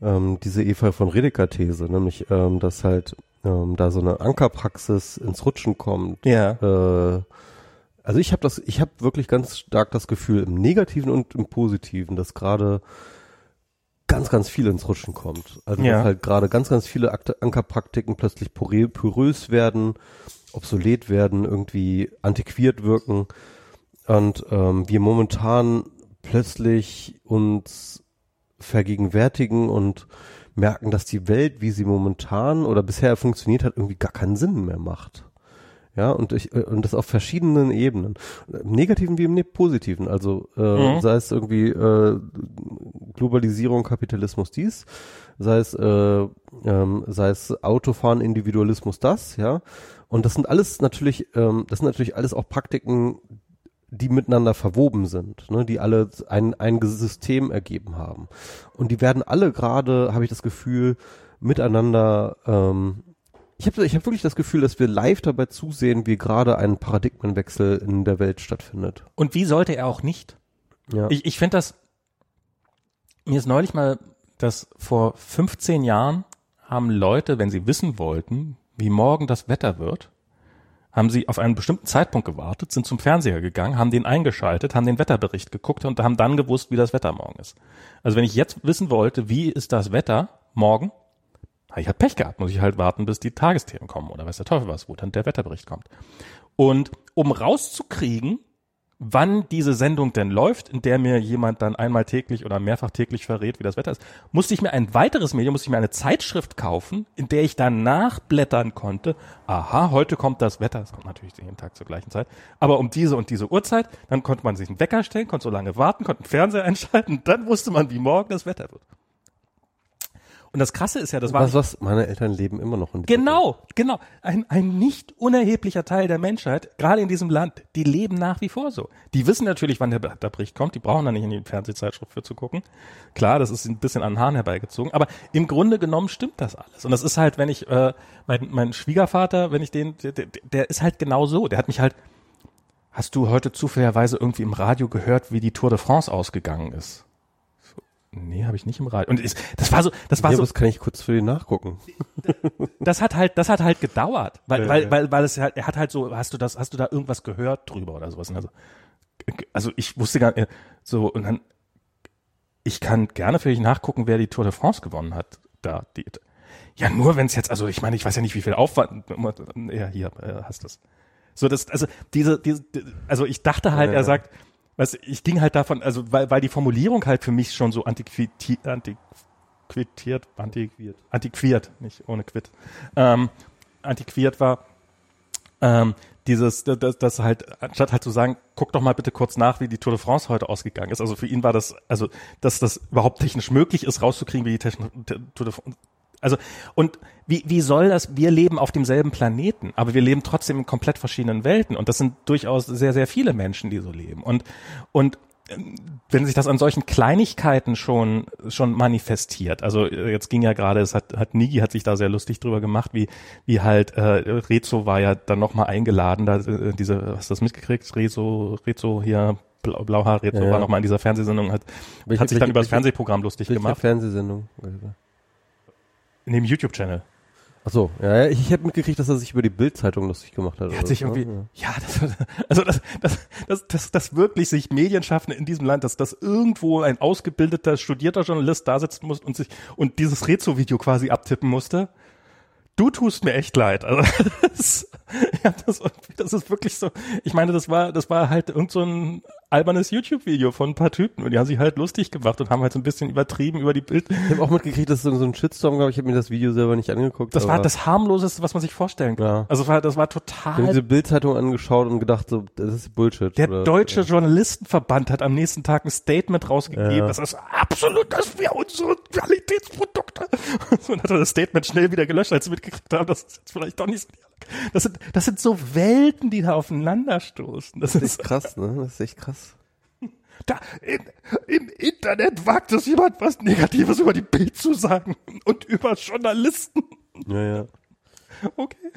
ähm, diese Eva von Redeker-These, nämlich ähm, dass halt ähm, da so eine Ankerpraxis ins Rutschen kommt. Ja. Äh, also ich habe das, ich habe wirklich ganz stark das Gefühl im Negativen und im Positiven, dass gerade ganz, ganz viel ins Rutschen kommt. Also Ja. dass halt gerade ganz, ganz viele Ankerpraktiken plötzlich porö- porös werden, obsolet werden, irgendwie antiquiert wirken und ähm, wir momentan plötzlich uns vergegenwärtigen und merken, dass die Welt, wie sie momentan oder bisher funktioniert hat, irgendwie gar keinen Sinn mehr macht. Ja, und ich, äh, und das auf verschiedenen Ebenen. Im Negativen wie im Positiven. Also äh, Mhm. sei es irgendwie äh, Globalisierung, Kapitalismus dies, sei es, äh, ähm, sei es Autofahren, Individualismus das, ja. Und das sind alles natürlich, ähm, das sind natürlich alles auch Praktiken, die miteinander verwoben sind, ne, die alle ein, ein System ergeben haben. Und die werden alle gerade, habe ich das Gefühl, miteinander ähm, ich habe ich hab wirklich das Gefühl, dass wir live dabei zusehen, wie gerade ein Paradigmenwechsel in der Welt stattfindet. Und wie sollte er auch nicht? Ja. Ich, ich finde das, mir ist neulich mal, dass vor 15 Jahren haben Leute, wenn sie wissen wollten, wie morgen das Wetter wird, haben sie auf einen bestimmten Zeitpunkt gewartet, sind zum Fernseher gegangen, haben den eingeschaltet, haben den Wetterbericht geguckt und haben dann gewusst, wie das Wetter morgen ist. Also wenn ich jetzt wissen wollte, wie ist das Wetter morgen, habe ich halt Pech gehabt, muss ich halt warten, bis die Tagesthemen kommen oder weiß der Teufel was, wo dann der Wetterbericht kommt. Und um rauszukriegen, wann diese Sendung denn läuft, in der mir jemand dann einmal täglich oder mehrfach täglich verrät, wie das Wetter ist, musste ich mir ein weiteres Medium, musste ich mir eine Zeitschrift kaufen, in der ich dann nachblättern konnte. Aha, heute kommt das Wetter. Das kommt natürlich jeden Tag zur gleichen Zeit. Aber um diese und diese Uhrzeit, dann konnte man sich einen Wecker stellen, konnte so lange warten, konnte einen Fernseher einschalten, dann wusste man, wie morgen das Wetter wird. Und das Krasse ist ja, das war was, was, meine Eltern leben immer noch in Genau, genau. Ein, ein nicht unerheblicher Teil der Menschheit, gerade in diesem Land, die leben nach wie vor so. Die wissen natürlich, wann der, der Bericht kommt, die brauchen da nicht in die Fernsehzeitschrift für zu gucken. Klar, das ist ein bisschen an den Haaren herbeigezogen, aber im Grunde genommen stimmt das alles. Und das ist halt, wenn ich, äh, mein, mein Schwiegervater, wenn ich den, der, der, der ist halt genau so. Der hat mich halt, hast du heute zufälligerweise irgendwie im Radio gehört, wie die Tour de France ausgegangen ist? Nee, habe ich nicht im Radio. Und ist, das war so, das war Ja, so, das kann ich kurz für dich nachgucken. das hat halt, das hat halt gedauert, weil, Ja, weil, ja. weil, weil es halt, er hat halt so, hast du das, hast du da irgendwas gehört drüber oder sowas? Also, also ich wusste gar nicht, so und dann, ich kann gerne für dich nachgucken, wer die Tour de France gewonnen hat. Da, die, ja, nur wenn es jetzt, also ich meine, ich weiß ja nicht, wie viel Aufwand. Ja, hier äh, hast das. So, das, also diese, diese, also ich dachte halt, er sagt, was, ich ging halt davon, also weil, weil die Formulierung halt für mich schon so antiquiti, antiquiert, antiquiert, antiquiert, nicht ohne Quit, ähm, antiquiert war. Ähm, dieses, das, das halt, anstatt halt zu sagen, guck doch mal bitte kurz nach, wie die Tour de France heute ausgegangen ist. Also für ihn war das, also, dass das überhaupt technisch möglich ist, rauszukriegen, wie die Techn Tour de also, und wie, wie soll das, wir leben auf demselben Planeten, aber wir leben trotzdem in komplett verschiedenen Welten und das sind durchaus sehr, sehr viele Menschen, die so leben. Und, und ähm, wenn sich das an solchen Kleinigkeiten schon schon manifestiert, also äh, jetzt ging ja gerade, es hat hat Nigi hat sich da sehr lustig drüber gemacht, wie wie halt äh, Rezo war ja dann noch mal eingeladen, da äh, diese hast du das mitgekriegt, Rezo Rezo hier Blau, Blauhaar Rezo Ja, ja. war noch mal in dieser Fernsehsendung hat Welche- hat sich dann welche- über das welche- Fernsehprogramm lustig gemacht Fernsehsendung? In dem YouTube Channel. Ach so, ja, ich, ich habe mitgekriegt, dass er sich über die Bildzeitung lustig gemacht hat. Er hat sich irgendwie, ne? ja, das, also das, das, das, das, das wirklich sich Medienschaffende in diesem Land, dass das irgendwo ein ausgebildeter, studierter Journalist da sitzen muss und sich und dieses Rezo-Video quasi abtippen musste. Du tust mir echt leid. Also das, ja, das, das ist wirklich so. Ich meine, das war, das war halt irgend so ein albernes YouTube-Video von ein paar Typen und die haben sich halt lustig gemacht und haben halt so ein bisschen übertrieben über die Bild. Ich habe auch mitgekriegt, dass es so so ein Shitstorm gab. Ich habe mir das Video selber nicht angeguckt. Das war das harmloseste, was man sich vorstellen kann. Ja. Also war, das war Ich habe total diese Bildzeitung angeschaut und gedacht, so, das ist Bullshit. Der oder- Deutsche Journalistenverband hat am nächsten Tag ein Statement rausgegeben, Ja. das ist absolut, dass wir unsere Qualitätsprodukte. Und hat er das Statement schnell wieder gelöscht, als sie mitgekriegt haben, das ist jetzt vielleicht doch nicht so. Das sind, das sind so Welten, die da aufeinanderstoßen. Das Das ist, ist krass, ne? Das ist echt krass. da, in, im Internet wagt es jemand was Negatives über die Bild zu sagen und über Journalisten. Ja, ja. Okay.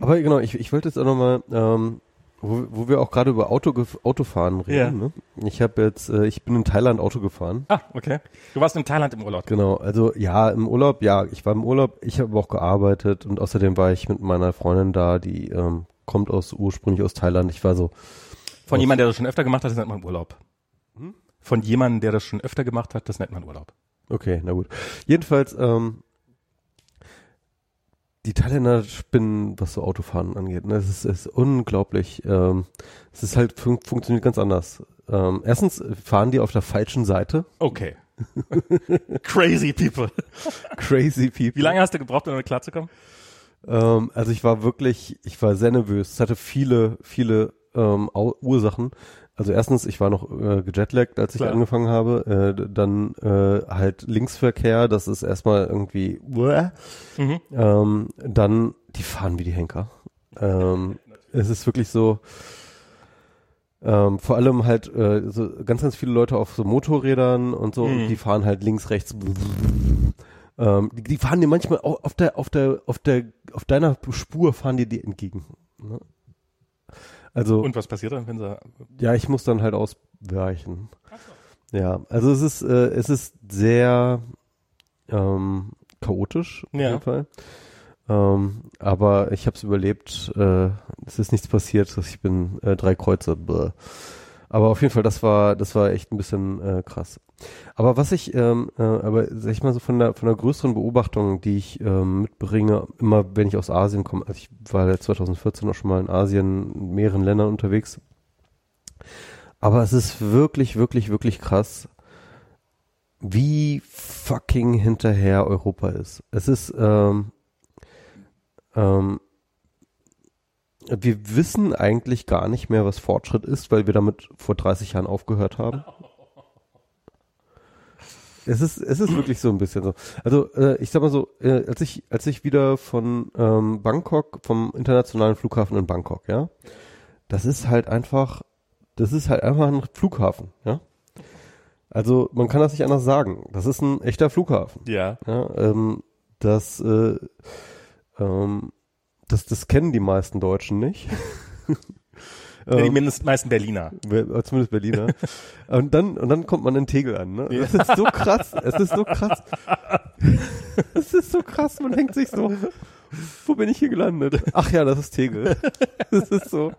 Aber genau, ich, ich wollte jetzt auch nochmal, ähm, wo, wo wir auch gerade über Auto, Autofahren reden. Ja. Ne? Ich habe jetzt, äh, ich bin in Thailand Auto gefahren. Ah, okay. Du warst in Thailand im Urlaub. Genau, also ja, im Urlaub, ja, ich war im Urlaub, ich habe auch gearbeitet und außerdem war ich mit meiner Freundin da, die ähm, kommt aus ursprünglich aus Thailand. Ich war so, Von jemandem, der das schon öfter gemacht hat, das nennt man Urlaub. Von jemandem, der das schon öfter gemacht hat, das nennt man Urlaub. okay, na gut. Jedenfalls, ähm, die Thailänder spinnen, was so Autofahren angeht. Ne? Es ist, es ist unglaublich. Ähm, es ist halt fun funktioniert ganz anders. Ähm, erstens fahren die auf der falschen Seite. Okay. Crazy people. Crazy people. Wie lange hast du gebraucht, um damit klarzukommen? Ähm, also ich war wirklich, ich war sehr nervös. Es hatte viele, viele ähm, Ursachen. Also erstens, ich war noch äh, gejetlaggt, als ich Klar. angefangen habe. Äh, dann äh, halt Linksverkehr, das ist erstmal irgendwie. Mhm. Ähm, dann, die fahren wie die Henker. Ähm, es ist wirklich so. Ähm, vor allem halt äh, so ganz, ganz viele Leute auf so Motorrädern und so, Mhm. und die fahren halt links, rechts. Ähm, die, die fahren dir manchmal auch auf der, auf der, auf der, auf deiner Spur fahren dir die entgegen. Ne? Also Und was passiert dann, wenn sie ja, ich muss dann halt ausweichen. Ja, also es ist, äh, es ist sehr ähm, chaotisch auf Ja. jeden Fall. Ähm, aber ich habe es überlebt. Äh, es ist nichts passiert. Ich bin äh, drei Kreuze. Bäh. Aber auf jeden Fall, das war, das war echt ein bisschen äh, krass. Aber was ich, ähm, äh, aber sag ich mal so von der von der größeren Beobachtung, die ich ähm, mitbringe, immer wenn ich aus Asien komme, also ich war ja 2014 auch schon mal in Asien, in mehreren Ländern unterwegs. Aber es ist wirklich, wirklich, wirklich krass, wie fucking hinterher Europa ist. Es ist, ähm, ähm, wir wissen eigentlich gar nicht mehr, was Fortschritt ist, weil wir damit vor 30 Jahren aufgehört haben. Es ist, es ist wirklich so ein bisschen so. Also äh, ich sag mal so, äh, als ich, als ich wieder von ähm, Bangkok, vom internationalen Flughafen in Bangkok, ja, das ist halt einfach, das ist halt einfach ein Flughafen, ja. Also man kann das nicht anders sagen. Das ist ein echter Flughafen. Ja. Ja, ähm, das, äh, ähm, das, das kennen die meisten Deutschen nicht. ja die ähm, mindest, meisten Berliner. Äh, Zumindest Berliner. und dann, und dann kommt man in Tegel an, ne? Das ist so krass. Es ist so krass. Es ist so krass. Man denkt sich so, wo bin ich hier gelandet? Ach ja, das ist Tegel. Es ist so.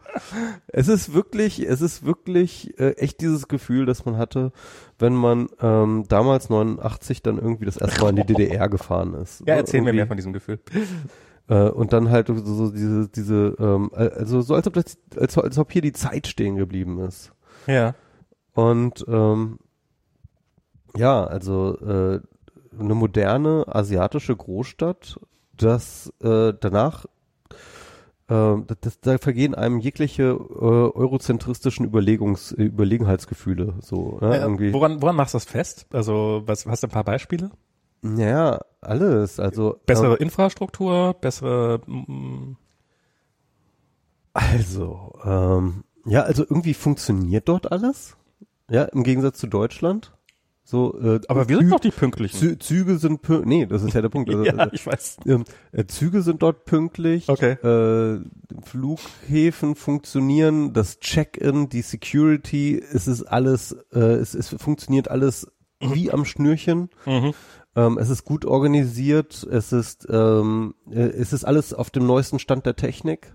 Es ist wirklich, es ist wirklich äh, echt dieses Gefühl, das man hatte, wenn man ähm, damals 89 dann irgendwie das erste Mal in die DDR gefahren ist. Ja, Ne? erzähl mir Irgendwie. mehr von diesem Gefühl. Äh, und dann halt so, so diese, diese, ähm, also so als ob das, als, als ob hier die Zeit stehen geblieben ist. Ja. Und ähm, ja, also äh, eine moderne asiatische Großstadt, das äh, danach äh, das, das, da vergehen einem jegliche äh, eurozentristischen Überlegungs Überlegenheitsgefühle so ne, Äh, irgendwie. woran, woran machst du das fest? Also, was, hast du ein paar Beispiele? Ja, alles. Also Bessere ähm, Infrastruktur, bessere, mm, Also, ähm, ja, also irgendwie funktioniert dort alles. Ja, im Gegensatz zu Deutschland. So, äh, aber wir Zü- sind doch die Pünktlichen. Zü Züge sind pünktlich. Nee, das ist ja der Punkt. Also, ja, also, ich weiß. ähm, äh, Züge sind dort pünktlich. Okay. Äh, Flughäfen funktionieren. Das Check-in, die Security, es ist alles, äh, es, es funktioniert alles wie am Schnürchen. Mhm. Ähm, es ist gut organisiert. Es ist, ähm, äh, es ist alles auf dem neuesten Stand der Technik.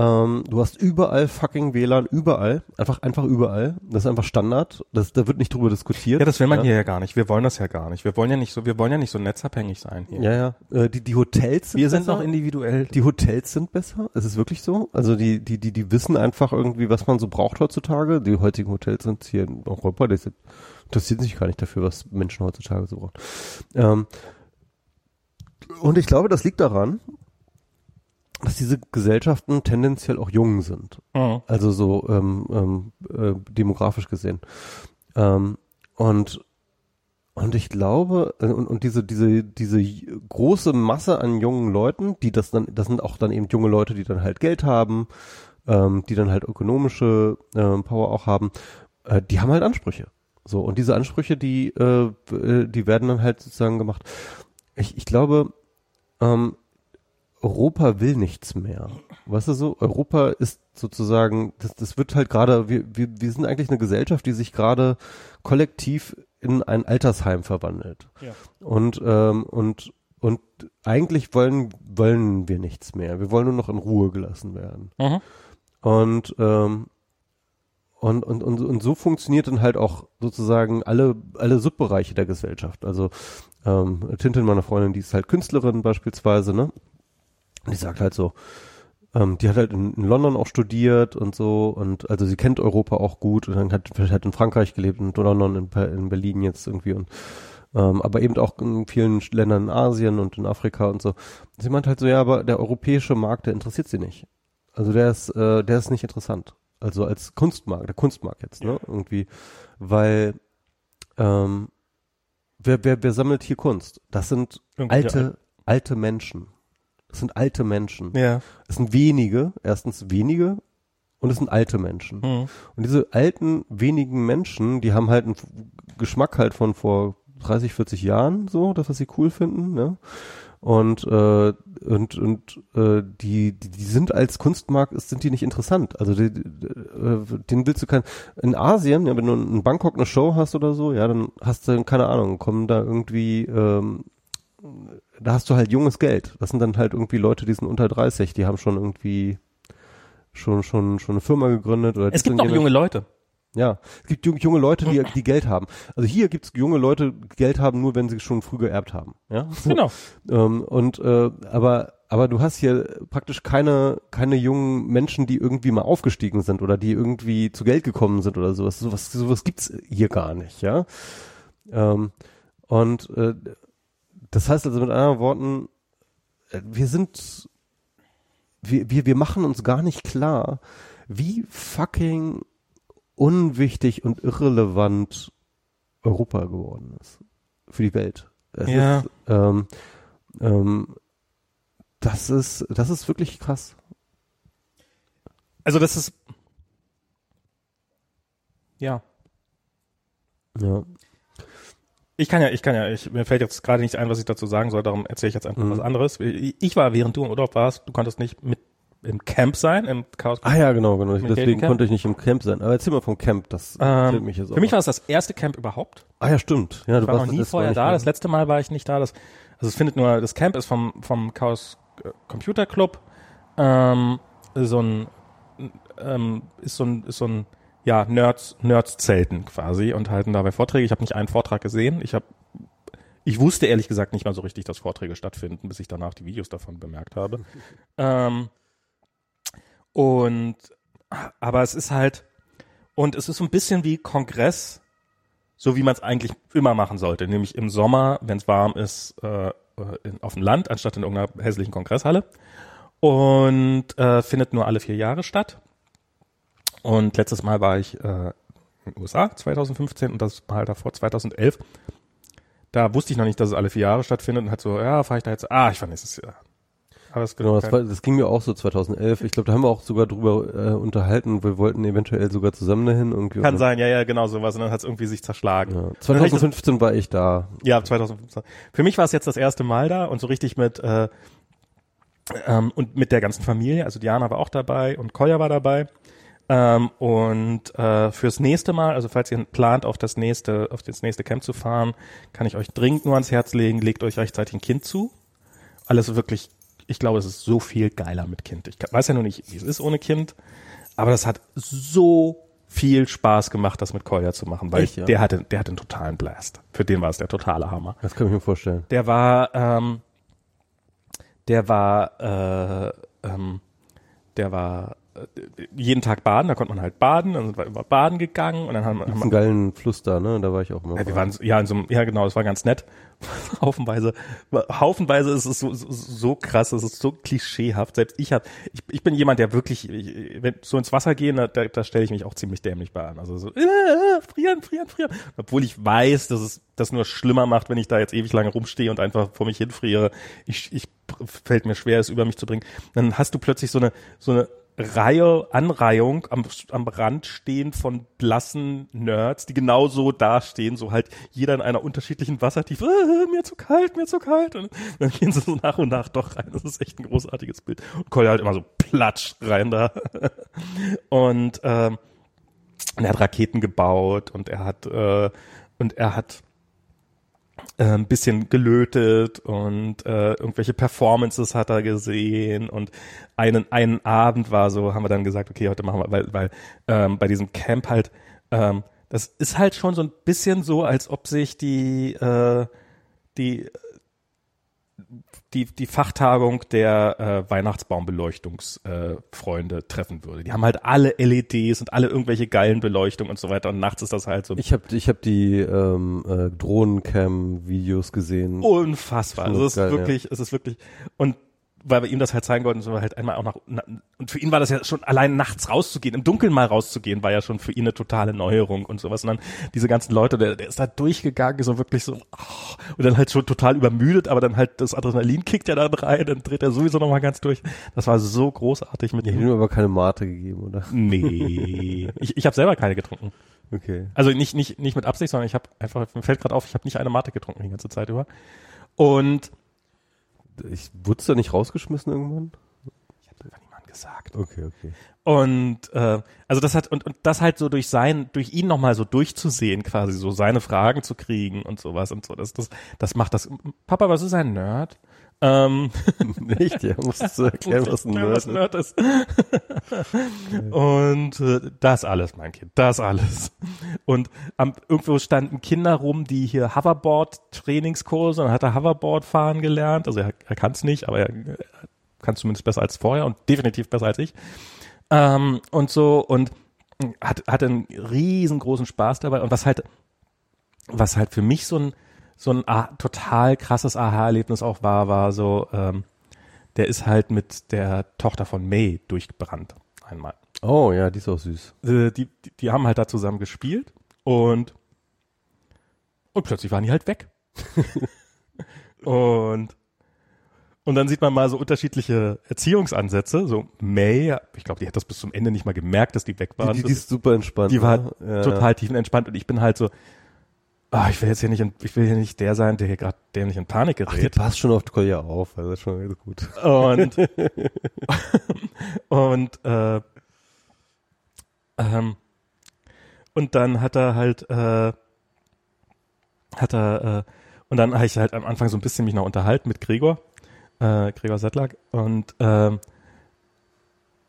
Ähm, du hast überall fucking WLAN, überall. Einfach, einfach überall. Das ist einfach Standard. Das, da wird nicht drüber diskutiert. Ja, das will man ja. hier ja gar nicht. Wir wollen das ja gar nicht. Wir wollen ja nicht so, wir wollen ja nicht so netzabhängig sein hier. Ja, ja. Äh, die, die Hotels sind Wir sind besser. noch individuell. Die Hotels sind besser. Es ist wirklich so. Also die, die, die, die wissen einfach irgendwie, was man so braucht heutzutage. Die heutigen Hotels sind hier in Europa, die sind, interessieren sich gar nicht dafür, was Menschen heutzutage so brauchen. Ähm, und ich glaube, das liegt daran, dass diese Gesellschaften tendenziell auch jung sind. Mhm. Also so ähm, ähm, äh, demografisch gesehen. Ähm, und und ich glaube, äh, und, und diese, diese, diese große Masse an jungen Leuten, die das dann, das sind auch dann eben junge Leute, die dann halt Geld haben, ähm, die dann halt ökonomische ähm, Power auch haben, äh, die haben halt Ansprüche. So, und diese Ansprüche, die, äh, äh, die werden dann halt sozusagen gemacht. Ich, ich glaube, ähm, Europa will nichts mehr. Weißt du so? Europa ist sozusagen, das, das wird halt gerade, wir, wir, wir sind eigentlich eine Gesellschaft, die sich gerade kollektiv in ein Altersheim verwandelt. Ja. Und, ähm, und, und eigentlich wollen, wollen wir nichts mehr. Wir wollen nur noch in Ruhe gelassen werden. Mhm. Und, ähm, und, und, und, und so funktioniert dann halt auch sozusagen alle, alle Subbereiche der Gesellschaft. Also ähm, Tintin, meine Freundin, die ist halt Künstlerin beispielsweise, ne? Und die sagt halt so, ähm, die hat halt in, in London auch studiert und so und also sie kennt Europa auch gut und dann hat vielleicht hat in Frankreich gelebt, in London, in, in Berlin jetzt irgendwie und ähm, aber eben auch in vielen Ländern in Asien und in Afrika und so. Sie meint halt so, ja, aber der europäische Markt, der interessiert sie nicht. Also der ist, äh, der ist nicht interessant. Also als Kunstmarkt, der Kunstmarkt jetzt, ne? Irgendwie, weil ähm, wer, wer, wer sammelt hier Kunst? Das sind Irgendwie alte, alt. alte Menschen. Das sind alte Menschen. Ja. Es sind wenige, erstens wenige und es sind alte Menschen. Mhm. Und diese alten, wenigen Menschen, die haben halt einen Geschmack halt von vor 30, 40 Jahren, so, das, was sie cool finden, ne? Und, äh, und, und äh, die, die, die sind als Kunstmarkt, ist- sind die nicht interessant. Also die, die, äh, den willst du kein. In Asien, ja, wenn du in Bangkok eine Show hast oder so, ja, dann hast du, keine Ahnung, kommen da irgendwie, ähm, da hast du halt junges Geld. Das sind dann halt irgendwie Leute, die sind unter 30, die haben schon irgendwie schon, schon, schon eine Firma gegründet oder Es gibt jemand- junge Leute. ja, es gibt jung- junge Leute, die, die Geld haben. Also hier gibt's junge Leute, die Geld haben, nur wenn sie schon früh geerbt haben. Ja, so. Genau. ähm, und äh, aber aber du hast hier praktisch keine keine jungen Menschen, die irgendwie mal aufgestiegen sind oder die irgendwie zu Geld gekommen sind oder sowas. Sowas sowas gibt's hier gar nicht. Ja, ähm, und äh, das heißt also mit anderen Worten, äh, wir sind wir, wir, wir machen uns gar nicht klar, wie fucking unwichtig und irrelevant Europa geworden ist für die Welt. Es Ja. ist, ähm, ähm, das ist, das ist wirklich krass. Also das ist ja. Ja. Ich kann ja, ich kann ja, ich, mir fällt jetzt gerade nicht ein, was ich dazu sagen soll, darum erzähle ich jetzt einfach Mhm. was anderes. Ich war, während du im Urlaub warst, du konntest nicht mit im Camp sein, im Chaos. Ah ja, genau, genau. Deswegen konnte ich nicht im Camp sein. Aber erzähl mal vom Camp, das Ähm, mich jetzt auch. für mich mal. war es das erste Camp überhaupt. ah ja, stimmt. Ja, du Ich war noch warst nie letzte Mal vorher da. Das letzte Mal war ich nicht da. Das, also es findet nur, das Camp ist vom, vom Chaos äh, Computer Club. Ähm, so ein, ähm, ist so ein, ist so ein, ja, Nerds, Nerds Zelten quasi und halten dabei Vorträge. Ich habe nicht einen Vortrag gesehen. Ich habe, ich wusste ehrlich gesagt nicht mal so richtig, dass Vorträge stattfinden, bis ich danach die Videos davon bemerkt habe. ähm, und, aber es ist halt, und es ist so ein bisschen wie Kongress, so wie man es eigentlich immer machen sollte, nämlich im Sommer, wenn es warm ist, äh, äh, in, auf dem Land, anstatt in irgendeiner hässlichen Kongresshalle. Und äh, findet nur alle vier Jahre statt. Und letztes Mal war ich äh, in den USA 2015 und das Mal davor 2011. Da wusste ich noch nicht, dass es alle vier Jahre stattfindet und hat so, ja, fahre ich da jetzt, ah, ich fahre nächstes Jahr. Aber es Genau, das, war, das ging mir auch so 2011. Ich glaube, da haben wir auch sogar drüber äh, unterhalten. Wir wollten eventuell sogar zusammen dahin irgendwie. kann sein, ja, ja, genau sowas. Und dann hat es irgendwie sich zerschlagen. Ja. 2015 war ich da. Ja, 2015. Für mich war es jetzt das erste Mal da und so richtig mit äh, ähm, und mit der ganzen Familie. Also Diana war auch dabei und Kolja war dabei. Ähm, und äh, fürs nächste Mal, also falls ihr plant, auf das nächste, auf das nächste Camp zu fahren, kann ich euch dringend nur ans Herz legen, legt euch rechtzeitig ein Kind zu. Alles wirklich, ich glaube, es ist so viel geiler mit Kind. Ich weiß ja nur nicht, wie es ist ohne Kind, aber das hat so viel Spaß gemacht, das mit Kolja zu machen, weil Echt, ja? der hatte, der hatte einen totalen Blast. Für den war es der totale Hammer. Das kann ich mir vorstellen. Der war, ähm, der war, äh, ähm, der war jeden Tag baden, da konnte man halt baden, dann sind wir immer baden gegangen und dann haben, Gibt's haben einen geilen Fluss da, ne? Da war ich auch mal. ja, wir waren, ja, in so einem, ja genau, das war ganz nett. Haufenweise, haufenweise ist es so, so, so krass, es ist so klischeehaft. Selbst ich hab, ich, ich bin jemand, der wirklich, ich, wenn so ins Wasser gehen, da, da, da stelle ich mich auch ziemlich dämlich bei an. Also so, äh, äh, frieren, frieren, frieren. Obwohl ich weiß, dass es das nur schlimmer macht, wenn ich da jetzt ewig lange rumstehe und einfach vor mich hinfriere. Ich, ich fällt mir schwer, es über mich zu bringen. Dann hast du plötzlich so eine, so eine Reihe, Anreihung am, am Rand stehen von blassen Nerds, die genauso dastehen, so halt jeder in einer unterschiedlichen Wassertiefe, äh, mir zu kalt, mir zu kalt. Und dann gehen sie so nach und nach doch rein. Das ist echt ein großartiges Bild. Und Kolja halt immer so platsch rein da. Und ähm, er hat Raketen gebaut und er hat äh, und er hat ein bisschen gelötet und äh, irgendwelche Performances hat er gesehen und einen einen Abend war so, haben wir dann gesagt, okay, heute machen wir, weil weil ähm, bei diesem Camp halt ähm, das ist halt schon so ein bisschen so, als ob sich die äh, die die, die Fachtagung der äh, Weihnachtsbaumbeleuchtungsfreunde äh, Freunde treffen würde. Die haben halt alle LEDs und alle irgendwelche geilen Beleuchtungen und so weiter und nachts ist das halt so. Ich habe ich hab die ähm, äh, Drohnencam-Videos gesehen. Unfassbar. Also es ist geil, wirklich, ja. es ist wirklich und weil wir ihm das halt zeigen wollten, so halt einmal auch nach, und für ihn war das ja schon allein nachts rauszugehen, im Dunkeln mal rauszugehen, war ja schon für ihn eine totale Neuerung und sowas. Und dann diese ganzen Leute, der, der ist da durchgegangen, so wirklich so, oh, und dann halt schon total übermüdet, aber dann halt das Adrenalin kickt ja dann rein, dann dreht er sowieso nochmal ganz durch. Das war so großartig mit ihm. Ich ihm aber keine Mate gegeben, oder? Nee. ich ich habe selber keine getrunken. Okay. Also nicht, nicht, nicht mit Absicht, sondern ich habe einfach, mir fällt gerade auf, ich habe nicht eine Mate getrunken die ganze Zeit über. Und ich wurdest du nicht rausgeschmissen irgendwann? Ich habe einfach niemand gesagt. Okay, okay. Und äh, also das hat und, und das halt so durch sein, durch ihn nochmal so durchzusehen, quasi so seine Fragen zu kriegen und sowas und so. Das, das, das macht das. Papa, was ist ein Nerd? Ähm, Nicht, ja, musst du erklären, was ein Nerd, was Nerd ist. und äh, das alles, mein Kind, das alles. Und am, irgendwo standen Kinder rum, die hier Hoverboard-Trainingskurse, und dann hat er Hoverboard fahren gelernt. Also er, er kann es nicht, aber er, er kann zumindest besser als vorher und definitiv besser als ich. Ähm, und so und hat, hat einen riesengroßen Spaß dabei. Und was halt, was halt für mich so ein so ein ah, total krasses Aha-Erlebnis auch war, war so, ähm, der ist halt mit der Tochter von May durchgebrannt einmal. Oh ja, die ist auch süß. Äh, die, die, die haben halt da zusammen gespielt und und plötzlich waren die halt weg. und und dann sieht man mal so unterschiedliche Erziehungsansätze. So May, ich glaube, die hat das bis zum Ende nicht mal gemerkt, dass die weg waren. Die, die, die ist super entspannt. Die war ne? ja. total tiefenentspannt und ich bin halt so, ah, ich will jetzt hier nicht, in, ich will hier nicht der sein, der hier gerade dämlich in Panik gerät. Ach, die passt schon auf Kolja auf, also das ist schon gut. Und, und, äh, ähm, und dann hat er halt, äh, hat er, äh, und dann habe ich halt am Anfang so ein bisschen mich noch unterhalten mit Gregor, äh, Gregor Settlack und, ähm,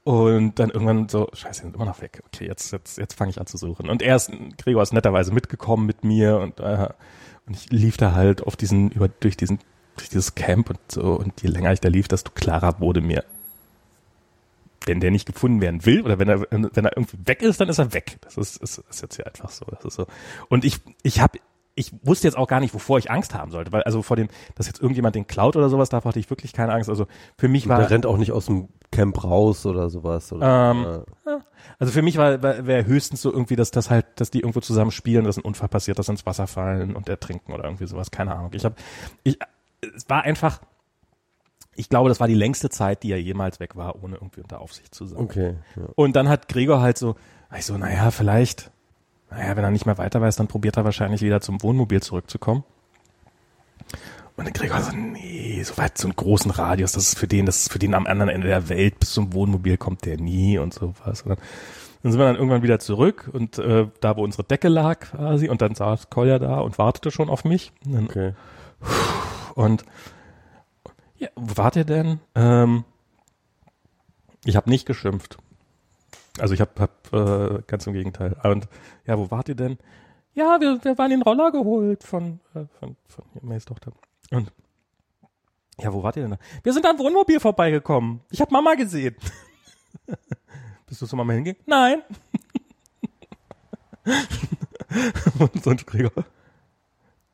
und dann irgendwann so, scheiße, sind immer noch weg. Okay, jetzt, jetzt, jetzt fange ich an zu suchen. Und er ist, Gregor ist netterweise mitgekommen mit mir und, äh, und ich lief da halt auf diesen, über, durch diesen, durch dieses Camp und so. Und je länger ich da lief, desto klarer wurde mir, wenn der nicht gefunden werden will oder wenn er, wenn er irgendwie weg ist, dann ist er weg. Das ist, ist, ist jetzt hier einfach so. Das ist so. Und ich, ich habe ich wusste jetzt auch gar nicht, wovor ich Angst haben sollte, weil also vor dem, dass jetzt irgendjemand den klaut oder sowas, davor hatte ich wirklich keine Angst. Also für mich war. Der rennt auch nicht aus dem Camp raus oder sowas. Oder, ähm, ja. Also für mich war wäre höchstens so irgendwie, dass das halt, dass die irgendwo zusammen spielen, dass ein Unfall passiert, dass sie ins Wasser fallen und ertrinken oder irgendwie sowas. Keine Ahnung. Ich habe, ich, es war einfach. Ich glaube, das war die längste Zeit, die er jemals weg war, ohne irgendwie unter Aufsicht zu sein. Okay. Ja. Und dann hat Gregor halt so, ich so, naja, vielleicht naja, wenn er nicht mehr weiter weiß, dann probiert er wahrscheinlich wieder zum Wohnmobil zurückzukommen. Und dann Gregor so, nee, so weit, so einen großen Radius, das ist für den, das ist für den am anderen Ende der Welt, bis zum Wohnmobil kommt der nie und sowas. Und dann, dann sind wir dann irgendwann wieder zurück und äh, da, wo unsere Decke lag quasi, und dann saß Kolja da und wartete schon auf mich. Und, dann, okay. und ja, wo wart ihr denn? Ähm, ich habe nicht geschimpft. Also ich habe hab, äh, ganz im Gegenteil. Und ja, wo wart ihr denn? Ja, wir, wir waren den Roller geholt von, äh, von, von Mays Tochter. Und ja, wo wart ihr denn da? Wir sind am Wohnmobil vorbeigekommen. Ich habe Mama gesehen. Bist du zur Mama hingegangen? Nein. und ein Gregor.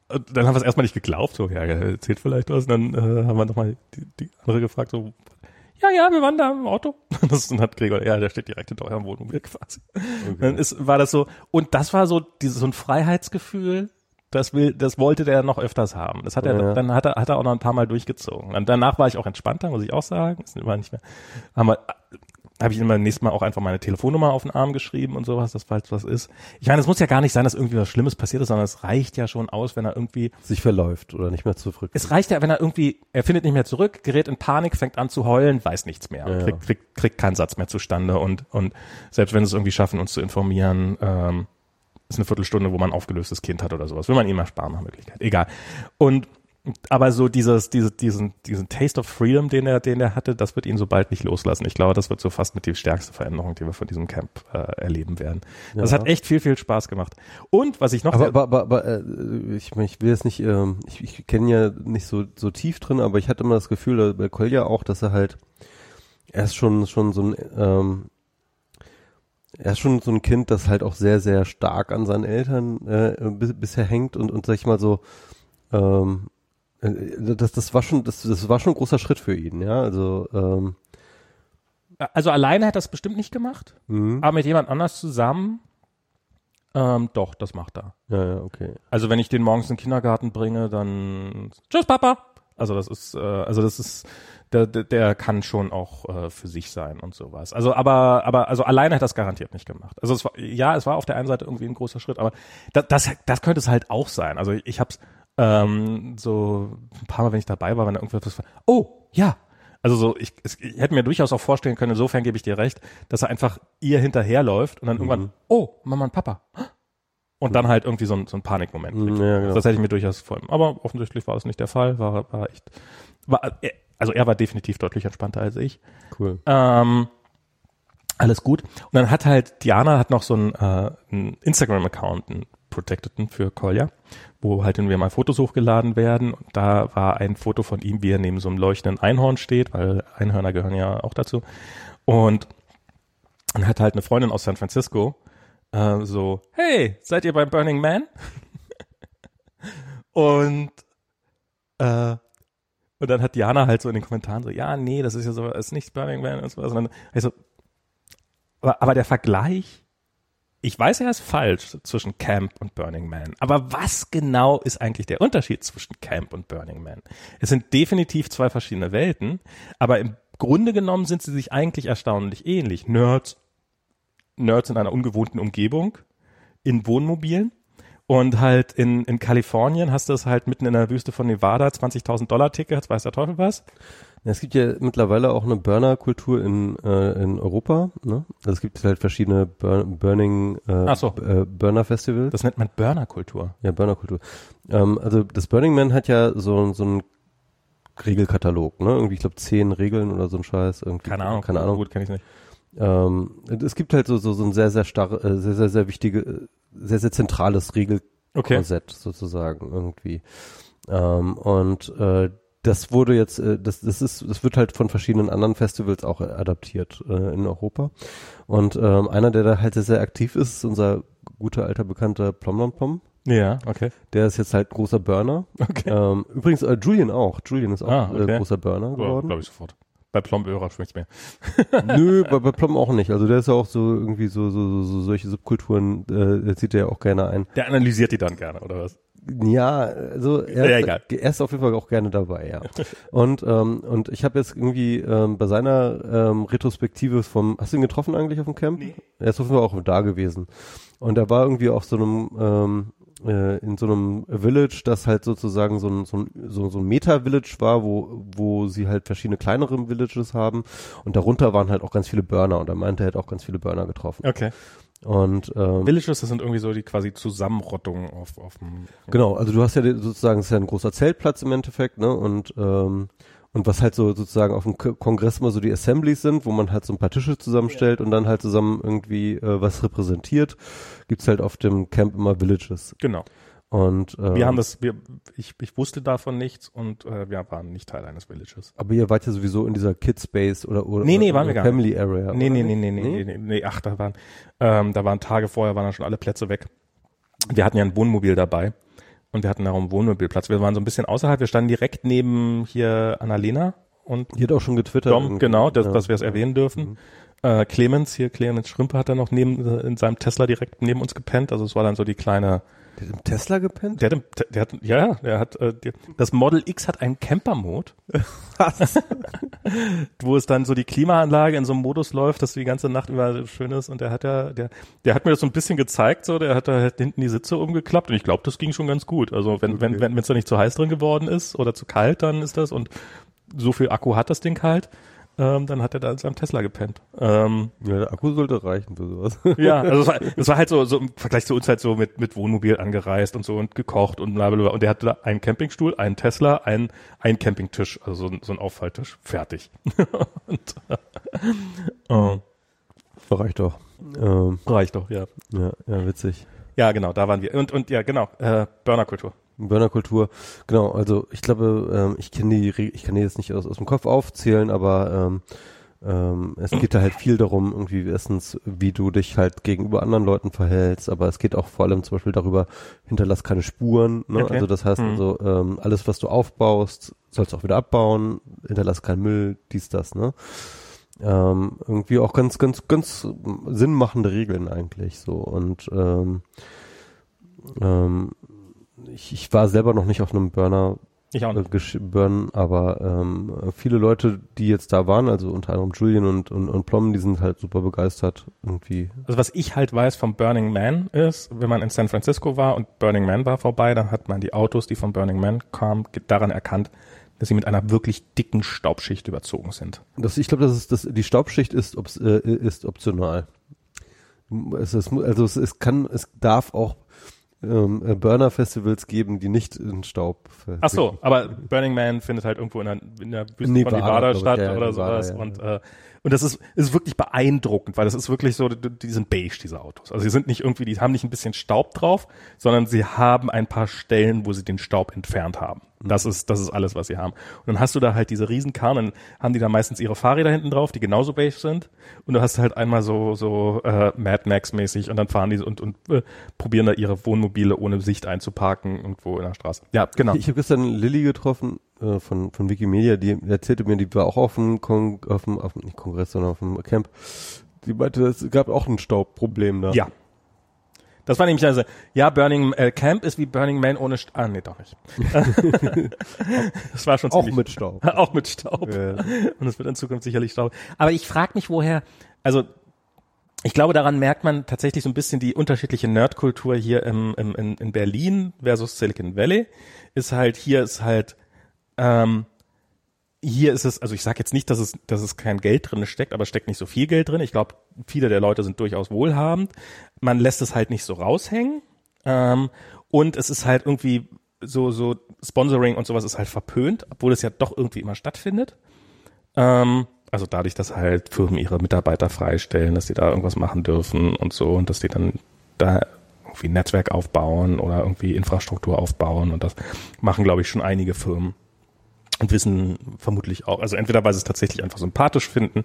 Und dann haben wir es erstmal nicht geglaubt, so, ja, er erzählt vielleicht was. Und dann äh, haben wir nochmal die, die andere gefragt, so, ja, ja, wir waren da im Auto. Das, dann hat Gregor, ja, der steht direkt hinter eurem Wohnmobil quasi. Okay. Dann ist, war das so, und das war so, dieses, so ein Freiheitsgefühl, das will, das wollte der noch öfters haben. Das hat er, ja. dann hat er, hat er auch noch ein paar Mal durchgezogen. Und danach war ich auch entspannter, muss ich auch sagen. Das war nicht mehr, haben wir, habe ich ihm beim nächsten Mal auch einfach meine Telefonnummer auf den Arm geschrieben und sowas, dass falls was ist. Ich meine, es muss ja gar nicht sein, dass irgendwie was Schlimmes passiert ist, sondern es reicht ja schon aus, wenn er irgendwie sich verläuft oder nicht mehr zurück. Es reicht ja, wenn er irgendwie, er findet nicht mehr zurück, gerät in Panik, fängt an zu heulen, weiß nichts mehr, ja, kriegt, kriegt, kriegt keinen Satz mehr zustande und und selbst wenn sie es irgendwie schaffen, uns zu informieren, ähm, ist eine Viertelstunde, wo man ein aufgelöstes Kind hat oder sowas. Will man ihm ersparen nach Möglichkeit. Egal. Und aber so dieses, dieses, diesen, diesen Taste of Freedom, den er, den er hatte, das wird ihn so bald nicht loslassen. Ich glaube, das wird so fast mit die stärkste Veränderung, die wir von diesem Camp äh, erleben werden. Ja. Das hat echt viel, viel Spaß gemacht. Und was ich noch. Aber, aber, aber, aber äh, ich, ich will jetzt nicht, ähm, ich, ich kenne ja nicht so, so tief drin, aber ich hatte immer das Gefühl, bei Kolja auch, dass er halt, er ist schon, schon so ein, ähm, er ist schon so ein Kind, das halt auch sehr, sehr stark an seinen Eltern äh, bisher hängt und, und sag ich mal so, ähm, äh, das, das war schon, das, das war schon ein großer Schritt für ihn, ja. Also, ähm, also alleine hat er das bestimmt nicht gemacht, mhm. aber mit jemand anders zusammen, ähm, doch, das macht er. Ja, ja, okay. Also wenn ich den morgens in den Kindergarten bringe, dann Tschüss, Papa. Also das ist, äh, also das ist, der, der, der kann schon auch äh, für sich sein und sowas. Also aber, aber also alleine hat das garantiert nicht gemacht. Also es war, ja, es war auf der einen Seite irgendwie ein großer Schritt, aber das, das, das könnte es halt auch sein. Also ich hab's ähm, so ein paar Mal, wenn ich dabei war, wenn da irgendwas war, oh, ja. Also so, ich, ich hätte mir durchaus auch vorstellen können, insofern gebe ich dir recht, dass er einfach ihr hinterherläuft und dann mhm. irgendwann, oh, Mama und Papa. Und dann halt irgendwie so ein, so ein Panikmoment kriegt. Ja, genau. Das hätte ich mir durchaus vor. Aber offensichtlich war das nicht der Fall. War, war echt, war, also er war definitiv deutlich entspannter als ich. Cool. Ähm, alles gut. Und dann hat halt Diana hat noch so einen, äh, einen Instagram-Account, einen Protecteden für Kolja, wo halt irgendwie mal Fotos hochgeladen werden. Und da war ein Foto von ihm, wie er neben so einem leuchtenden Einhorn steht, weil Einhörner gehören ja auch dazu. Und dann hat halt eine Freundin aus San Francisco äh, so, hey, seid ihr beim Burning Man? und äh, und dann hat Diana halt so in den Kommentaren so, ja, nee, das ist ja so, ist nicht Burning Man und so. Und dann, also, aber, aber der Vergleich ich weiß, er ist falsch zwischen Camp und Burning Man. Aber was genau ist eigentlich der Unterschied zwischen Camp und Burning Man? Es sind definitiv zwei verschiedene Welten, aber im Grunde genommen sind sie sich eigentlich erstaunlich ähnlich. Nerds, Nerds in einer ungewohnten Umgebung, in Wohnmobilen. Und halt in, in Kalifornien hast du es halt mitten in der Wüste von Nevada, 20.000 Dollar Tickets, weiß der Teufel was. Es gibt ja mittlerweile auch eine Burner-Kultur in, äh, in Europa. Ne? Also es gibt halt verschiedene Bur Burning äh, so. äh, Burner-Festivals. Das nennt man Burner-Kultur. Ja, Burner-Kultur. Ähm, also das Burning Man hat ja so, so einen Regelkatalog, ne? Irgendwie, ich glaube, zehn Regeln oder so ein Scheiß. Irgendwie. Keine Ahnung. Keine Ahnung. Gut, kenne ich nicht. Ähm, es gibt halt so, so, so ein sehr, sehr starr, äh, sehr, sehr, sehr wichtige, sehr, sehr zentrales Regelkorsett okay. sozusagen irgendwie. Ähm, und äh, das wurde jetzt, äh, das, das ist, das wird halt von verschiedenen anderen Festivals auch adaptiert äh, in Europa. Und ähm, einer, der da halt sehr, sehr aktiv ist, ist unser guter alter bekannter Plom Plom. Ja, okay. Der ist jetzt halt großer Burner. Okay. Ähm, übrigens äh, Julian auch. Julian ist auch ah, okay. äh, großer Burner geworden. Ja, Glaube ich sofort. Bei Plomberer schmeckt's mehr. Nö, bei, bei Plom auch nicht. Also der ist ja auch so irgendwie so, so, so, so solche Subkulturen, äh, der zieht er ja auch gerne ein. Der analysiert die dann gerne, oder was? Ja, also er, ja, egal. er ist auf jeden Fall auch gerne dabei, ja. und ähm, und ich habe jetzt irgendwie ähm, bei seiner ähm, Retrospektive vom, hast du ihn getroffen eigentlich auf dem Camp? Nee. Er ist auf jeden Fall auch da gewesen. Und er war irgendwie auf so einem ähm, äh, in so einem Village, das halt sozusagen so ein, so ein, so, so ein Meta-Village war, wo, wo sie halt verschiedene kleinere Villages haben und darunter waren halt auch ganz viele Burner und er meinte, er hätte auch ganz viele Burner getroffen. Okay. Und ähm, Villages, das sind irgendwie so die quasi Zusammenrottungen auf, auf dem. Genau, also du hast ja sozusagen, es ist ja ein großer Zeltplatz im Endeffekt, ne? Und ähm, und was halt so sozusagen auf dem Kongress immer so die Assemblies sind, wo man halt so ein paar Tische zusammenstellt ja. und dann halt zusammen irgendwie äh, was repräsentiert, gibt's halt auf dem Camp immer Villages. Genau. Und äh, wir haben das, wir, ich, ich wusste davon nichts und äh, wir waren nicht Teil eines Villages. Aber ihr wart ja sowieso in dieser Kidspace oder oder nee, nee, waren wir gar Family nicht. Area. Nee, nee, nee, nee, nee, nee, nee, nee, ach, da waren, ähm, da waren Tage vorher, waren da schon alle Plätze weg. Wir hatten ja ein Wohnmobil dabei und wir hatten da auch einen Wohnmobilplatz. Wir waren so ein bisschen außerhalb, wir standen direkt neben hier Annalena und die hat auch schon getwittert. Dom, genau, dass, ja. dass wir es erwähnen dürfen. Mhm. Äh, Clemens hier, Clemens Schrümpe hat dann noch neben in seinem Tesla direkt neben uns gepennt. Also es war dann so die kleine der hat im Tesla gepennt? Der hat, im, der hat ja, der hat, äh, der, das Model X hat einen Camper-Mode. Wo es dann so die Klimaanlage in so einem Modus läuft, dass die ganze Nacht über schön ist und der hat ja, der, der hat mir das so ein bisschen gezeigt, so, der hat da halt hinten die Sitze umgeklappt und ich glaube, das ging schon ganz gut. Also wenn, okay. wenn, wenn, wenn es da nicht zu heiß drin geworden ist oder zu kalt, dann ist das und so viel Akku hat das Ding halt. Ähm, dann hat er da in seinem Tesla gepennt. Ähm, Ja, der Akku sollte reichen für sowas. ja, also es war, es war halt so, so im Vergleich zu uns halt so mit, mit Wohnmobil angereist und so und gekocht und bla bla bla. Und der hatte da einen Campingstuhl, einen Tesla, einen, einen Campingtisch, also so, so ein Auffalltisch. Fertig. und, äh, Reicht doch. Ähm, reicht doch, ja. ja, ja, witzig. Ja, genau, da waren wir. Und, und ja, genau, äh, Burnerkultur. Burnerkultur, genau, also ich glaube, ähm, ich kenne die, ich kann die jetzt nicht aus, aus dem Kopf aufzählen, aber ähm, ähm, es geht da halt viel darum, irgendwie erstens, wie du dich halt gegenüber anderen Leuten verhältst, aber es geht auch vor allem zum Beispiel darüber, hinterlass keine Spuren, ne? Okay. also das heißt Mhm. also, ähm, alles, was du aufbaust, sollst du auch wieder abbauen, hinterlass keinen Müll, dies, das, ne? Ähm, irgendwie auch ganz, ganz, ganz sinnmachende Regeln eigentlich so und ähm, ähm, ich, ich war selber noch nicht auf einem Burner Ich auch äh, nicht. gesch- Burn, aber ähm, viele Leute, die jetzt da waren, also unter anderem Julian und, und, und Plom, die sind halt super begeistert irgendwie. Also was ich halt weiß vom Burning Man ist, wenn man in San Francisco war und Burning Man war vorbei, dann hat man die Autos, die vom Burning Man kamen, daran erkannt, dass sie mit einer wirklich dicken Staubschicht überzogen sind. Das, ich glaube, das ist das, die Staubschicht ist, äh, ist optional. Es ist, also es, es kann, es darf auch ähm, äh, Burner-Festivals geben, die nicht in Staub. ver- Ach so, aber Burning Man findet halt irgendwo in der, in der Wüste Nevada, von Nevada ich, statt ja, oder Nevada, sowas ja, und äh, und das ist ist wirklich beeindruckend, weil das ist wirklich so, die sind beige diese Autos. Also sie sind nicht irgendwie, die haben nicht ein bisschen Staub drauf, sondern sie haben ein paar Stellen, wo sie den Staub entfernt haben. Das ist das ist alles, was sie haben. Und dann hast du da halt diese Riesenkarren, dann haben die da meistens ihre Fahrräder hinten drauf, die genauso beige sind. Und du hast halt einmal so so äh, Mad Max mäßig und dann fahren die und und äh, probieren da ihre Wohnmobile ohne Sicht einzuparken irgendwo in der Straße. Ja, genau. Ich habe gestern Lilly getroffen äh, von von Wikimedia, die erzählte mir, die war auch auf dem Kon auf dem auf dem nicht Kongress, sondern auf dem Camp. Die meinte, es gab auch ein Staubproblem da. Ja. Das war nämlich also, ja, Burning äh, Camp ist wie Burning Man ohne St Ah, nee, doch nicht. das war schon auch ziemlich, mit Staub. auch mit Staub. Ja. Und es wird in Zukunft sicherlich Staub. Aber ich frage mich, woher, also ich glaube, daran merkt man tatsächlich so ein bisschen die unterschiedliche Nerdkultur hier im, im, in, in Berlin versus Silicon Valley. Ist halt, hier ist halt, ähm, hier ist es, also ich sage jetzt nicht, dass es, dass es kein Geld drin steckt, aber es steckt nicht so viel Geld drin. Ich glaube, viele der Leute sind durchaus wohlhabend. Man lässt es halt nicht so raushängen. Ähm, und es ist halt irgendwie so, so Sponsoring und sowas ist halt verpönt, obwohl es ja doch irgendwie immer stattfindet. Ähm, also dadurch, dass halt Firmen ihre Mitarbeiter freistellen, dass sie da irgendwas machen dürfen und so und dass die dann da irgendwie ein Netzwerk aufbauen oder irgendwie Infrastruktur aufbauen und das machen, glaube ich, schon einige Firmen und wissen vermutlich auch, also entweder weil sie es tatsächlich einfach sympathisch finden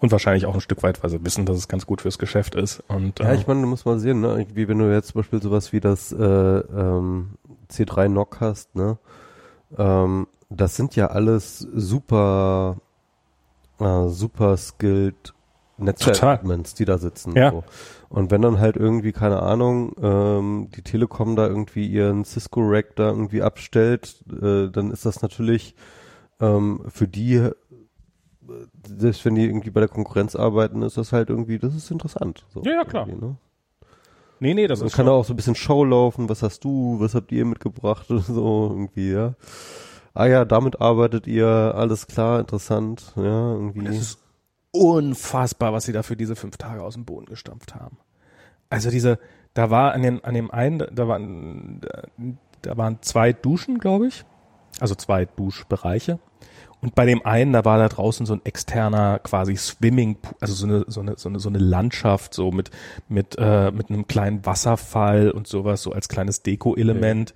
und wahrscheinlich auch ein Stück weit, weil sie wissen, dass es ganz gut fürs Geschäft ist und Ja, äh, ich meine, du musst mal sehen, ne? Wie wenn du jetzt zum Beispiel sowas wie das äh, ähm, C3 NOC hast, ne? Ähm, das sind ja alles super, äh, super skilled Netzwerk-Admins, die da sitzen. Ja. So. Und wenn dann halt irgendwie, keine Ahnung, ähm, die Telekom da irgendwie ihren Cisco-Rack da irgendwie abstellt, äh, dann ist das natürlich ähm, für die, äh, selbst wenn die irgendwie bei der Konkurrenz arbeiten, ist das halt irgendwie, das ist interessant. So Ja, ja, klar. Ne? nee, nee, das Dann ist kann schon, da auch so ein bisschen Show laufen, was hast du, was habt ihr mitgebracht oder so irgendwie, ja. Ah ja, damit arbeitet ihr, alles klar, interessant, ja, irgendwie. Es ist unfassbar, was sie da für diese fünf Tage aus dem Boden gestampft haben. Also diese, da war an dem, an dem einen, da waren, da, waren zwei Duschen, glaube ich. Also zwei Duschbereiche. Und bei dem einen, da war da draußen so ein externer quasi Swimming, also so eine, so eine, so eine, so eine Landschaft, so mit, mit, äh, mit einem kleinen Wasserfall und sowas, so als kleines Deko-Element.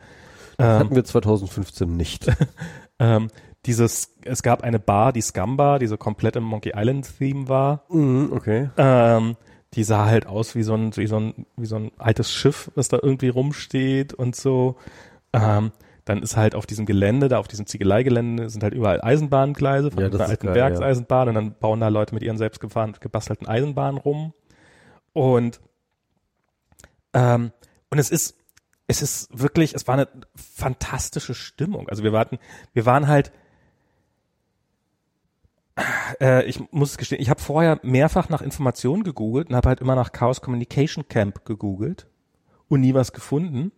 Ähm, Hatten wir 2015 nicht. ähm, dieses, es gab eine Bar, die Scum Bar, die so komplett im Monkey Island Theme war. mhm, okay. Ähm, die sah halt aus wie so ein, wie so ein, wie so ein altes Schiff, was da irgendwie rumsteht und so. Ähm, dann ist halt auf diesem Gelände, da auf diesem Ziegeleigelände sind halt überall Eisenbahngleise von Ja, einer alten geil, Werkseisenbahn und dann bauen da Leute mit ihren selbst gebastelten Eisenbahnen rum. Und, ähm, und es ist, es ist wirklich, es war eine fantastische Stimmung. Also wir warten, wir waren halt, äh, ich muss es gestehen, ich habe vorher mehrfach nach Informationen gegoogelt und habe halt immer nach Chaos Communication Camp gegoogelt und nie was gefunden.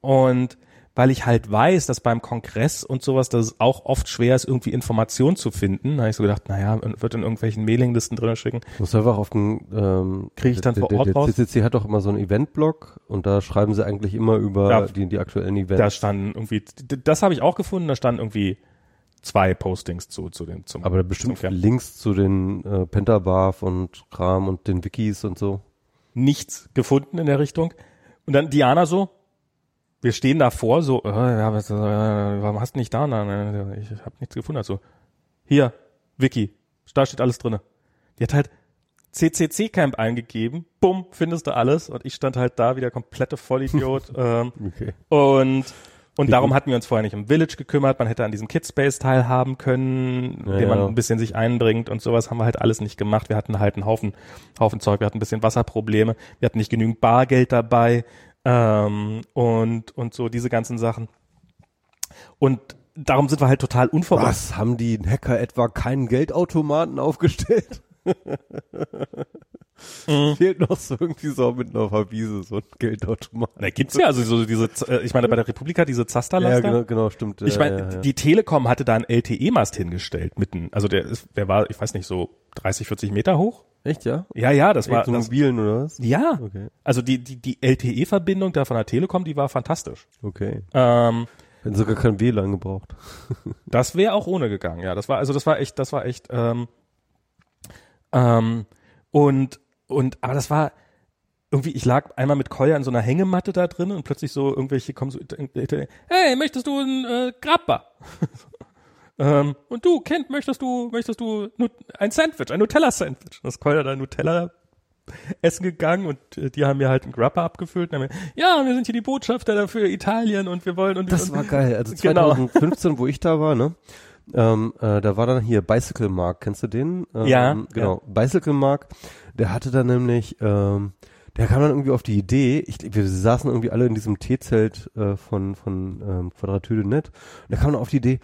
Und weil ich halt weiß, dass beim Kongress und sowas, dass es auch oft schwer ist, irgendwie Informationen zu finden. Da habe ich so gedacht, naja, wird in irgendwelchen Mailinglisten drin schicken. Muss einfach auf den, ähm, Kriege ich dann vor Ort raus? Der CCC hat doch immer so einen Eventblog und da schreiben sie eigentlich immer über die, die aktuellen Events. Da standen irgendwie, das habe ich auch gefunden, da standen irgendwie zwei Postings zu, zu dem, zum, aber bestimmt zum Camp. Links zu den äh, Pentabarf und Kram und den Wikis und so. nichts gefunden in der Richtung. Und dann Diana so, wir stehen davor, so, äh, ja, was, äh, warum hast du nicht da? Nein, ich habe nichts gefunden. Also, hier, Wiki, da steht alles drinne. Die hat halt CCC-Camp eingegeben, bumm, findest du alles. Und ich stand halt da wie der komplette Vollidiot. ähm, Okay. und und Wie darum hatten wir uns vorher nicht um Village gekümmert. Man hätte an diesem Kidspace teilhaben können, Ja, den man ein bisschen sich einbringt und sowas haben wir halt alles nicht gemacht. Wir hatten halt einen Haufen, Haufen Zeug. Wir hatten ein bisschen Wasserprobleme. Wir hatten nicht genügend Bargeld dabei ähm, und und so diese ganzen Sachen. Und darum sind wir halt total unvorbereitet. Was, haben die Hacker etwa keinen Geldautomaten aufgestellt? Mhm. Fehlt noch so irgendwie so mitten auf der Wiese so ein Geldautomat. Da gibt's ja also so diese, äh, ich meine bei der Republika diese Ja, Zasterlaster. genau, genau, stimmt. Ich ja, meine, ja, ja. die Telekom hatte da einen LTE-Mast hingestellt mitten. Also der ist, der war, ich weiß nicht, so 30, 40 Meter hoch. Echt, ja? Ja, ja, das war Echt so das, mobilen oder was? Ja. Okay. Also die, die, die LTE-Verbindung da von der Telekom, die war fantastisch. Okay. Ähm, Hätten sogar kein WLAN gebraucht. das wäre auch ohne gegangen, ja. Das war, also das war echt, das war echt, ähm, ähm, und, und, aber das war, irgendwie, ich lag einmal mit Kolja in so einer Hängematte da drin und plötzlich so irgendwelche kommen so, hey, möchtest du ein äh, Grappa? ähm, und du, Kind, möchtest du, möchtest du ein Sandwich, ein Nutella-Sandwich? Das ist Kolja da Nutella essen gegangen und äh, die haben mir halt einen Grappa abgefüllt und haben mir, ja, wir sind hier die Botschafter dafür Italien und wir wollen und Das und, war geil. Also Genau. 2015, wo ich da war, ne? Ähm, äh, da war dann hier Bicycle Mark, kennst du den? Ähm, Ja, Genau, Bicycle Mark, der hatte dann nämlich, ähm, der kam dann irgendwie auf die Idee, ich, wir saßen irgendwie alle in diesem T-Zelt äh, von, von ähm, Quadratüre Net und der kam dann auf die Idee,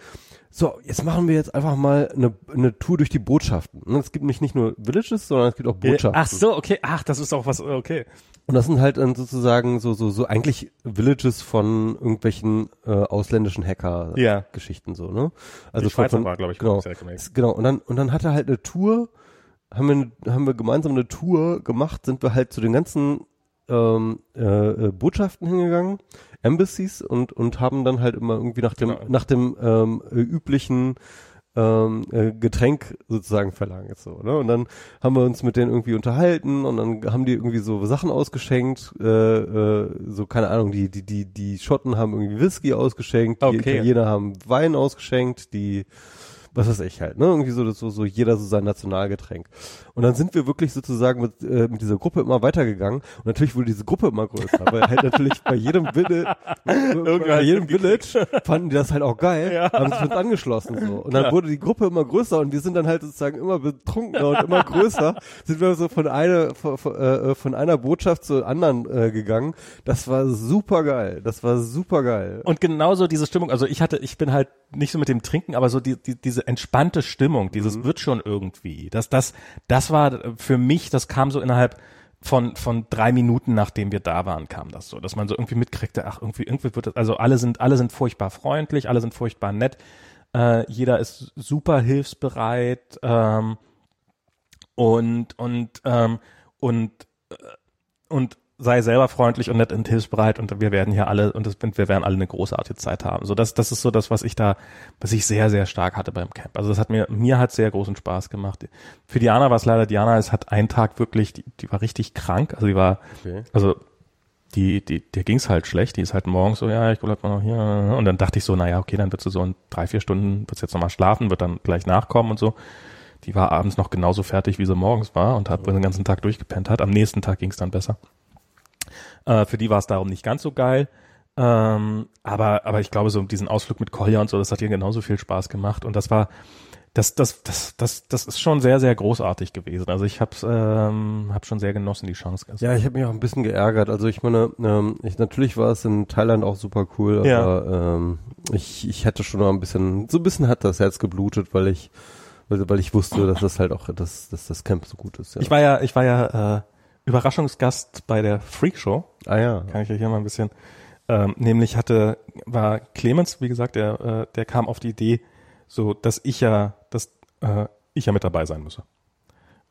so, jetzt machen wir jetzt einfach mal eine, eine Tour durch die Botschaften. Und es gibt nicht, nicht nur Villages, sondern es gibt auch Botschaften. Ach so, okay, ach, das ist auch was, okay. Und das sind halt dann sozusagen so, so, so eigentlich Villages von irgendwelchen äh, ausländischen Hacker-Geschichten Ja. so, ne? Also die Schweizer war, glaube ich, genau, genau. Und dann, und dann hat er halt eine Tour, haben wir, haben wir gemeinsam eine Tour gemacht, sind wir halt zu den ganzen ähm, äh, äh, Botschaften hingegangen, Embassies und und haben dann halt immer irgendwie nach dem Genau. nach dem ähm, äh, üblichen ähm, äh, Getränk sozusagen verlangt so ne und dann haben wir uns mit denen irgendwie unterhalten und dann haben die irgendwie so Sachen ausgeschenkt äh, äh, so keine Ahnung die die die die Schotten haben irgendwie Whisky ausgeschenkt die Okay. Italiener haben Wein ausgeschenkt die was weiß ich halt, ne? Irgendwie so, so, so jeder so sein Nationalgetränk. Und dann sind wir wirklich sozusagen mit, äh, mit dieser Gruppe immer weitergegangen. Und natürlich wurde diese Gruppe immer größer, weil halt natürlich bei jedem Village, bei jedem Village fanden die das halt auch geil, Ja. haben sich uns angeschlossen so. Und dann Klar. wurde die Gruppe immer größer und wir sind dann halt sozusagen immer betrunkener und immer größer. Sind wir so von einer, von, von, äh, von einer Botschaft zur anderen äh, gegangen. Das war super geil. Das war super geil. Und genauso diese Stimmung, also ich hatte, ich bin halt nicht so mit dem Trinken, aber so die, die, diese entspannte Stimmung, dieses Mhm. wird schon irgendwie. Das, das, das war für mich, das kam so innerhalb von, von drei Minuten, nachdem wir da waren, kam das so, dass man so irgendwie mitkriegte, ach, irgendwie, irgendwie wird das, also alle sind, alle sind furchtbar freundlich, alle sind furchtbar nett, äh, jeder ist super hilfsbereit, ähm, und, und, ähm, und, äh, und sei selber freundlich und nett und hilfsbereit und wir werden hier alle und das, wir werden alle eine großartige Zeit haben. So das, das ist so das, was ich da, was ich sehr, sehr stark hatte beim Camp. Also das hat mir, mir hat sehr großen Spaß gemacht. Für Diana war es leider, Diana es hat einen Tag wirklich, die, die war richtig krank, also die war, Okay. also die, die, der ging's halt schlecht, die ist halt morgens so, ja, ich bleib mal noch hier und dann dachte ich so, naja, okay, dann wird sie so in drei, vier Stunden, wird jetzt nochmal schlafen, wird dann gleich nachkommen und so. Die war abends noch genauso fertig, wie sie morgens war und hat den ganzen Tag durchgepennt hat. Am nächsten Tag ging's dann besser. Äh, für die war es darum nicht ganz so geil. Ähm, aber, aber ich glaube, so diesen Ausflug mit Kolja und so, das hat ihr genauso viel Spaß gemacht. Und das war, das, das, das, das, das ist schon sehr, sehr großartig gewesen. Also ich hab's, ähm, hab schon sehr genossen, die Chance. Ja, ich habe mich auch ein bisschen geärgert. Also ich meine, ähm, ich, natürlich war es in Thailand auch super cool, aber Ja. ähm, ich, ich hätte schon noch ein bisschen, so ein bisschen hat das Herz geblutet, weil ich, weil, weil ich wusste, dass das halt auch, dass, dass das Camp so gut ist. Ja. Ich war ja, ich war ja äh, Überraschungsgast bei der Freak Show. ah ja. Kann ich ja hier mal ein bisschen Ähm, nämlich hatte, war Clemens, wie gesagt, der, äh, der kam auf die Idee, so, dass ich ja, dass äh, ich ja mit dabei sein müsse.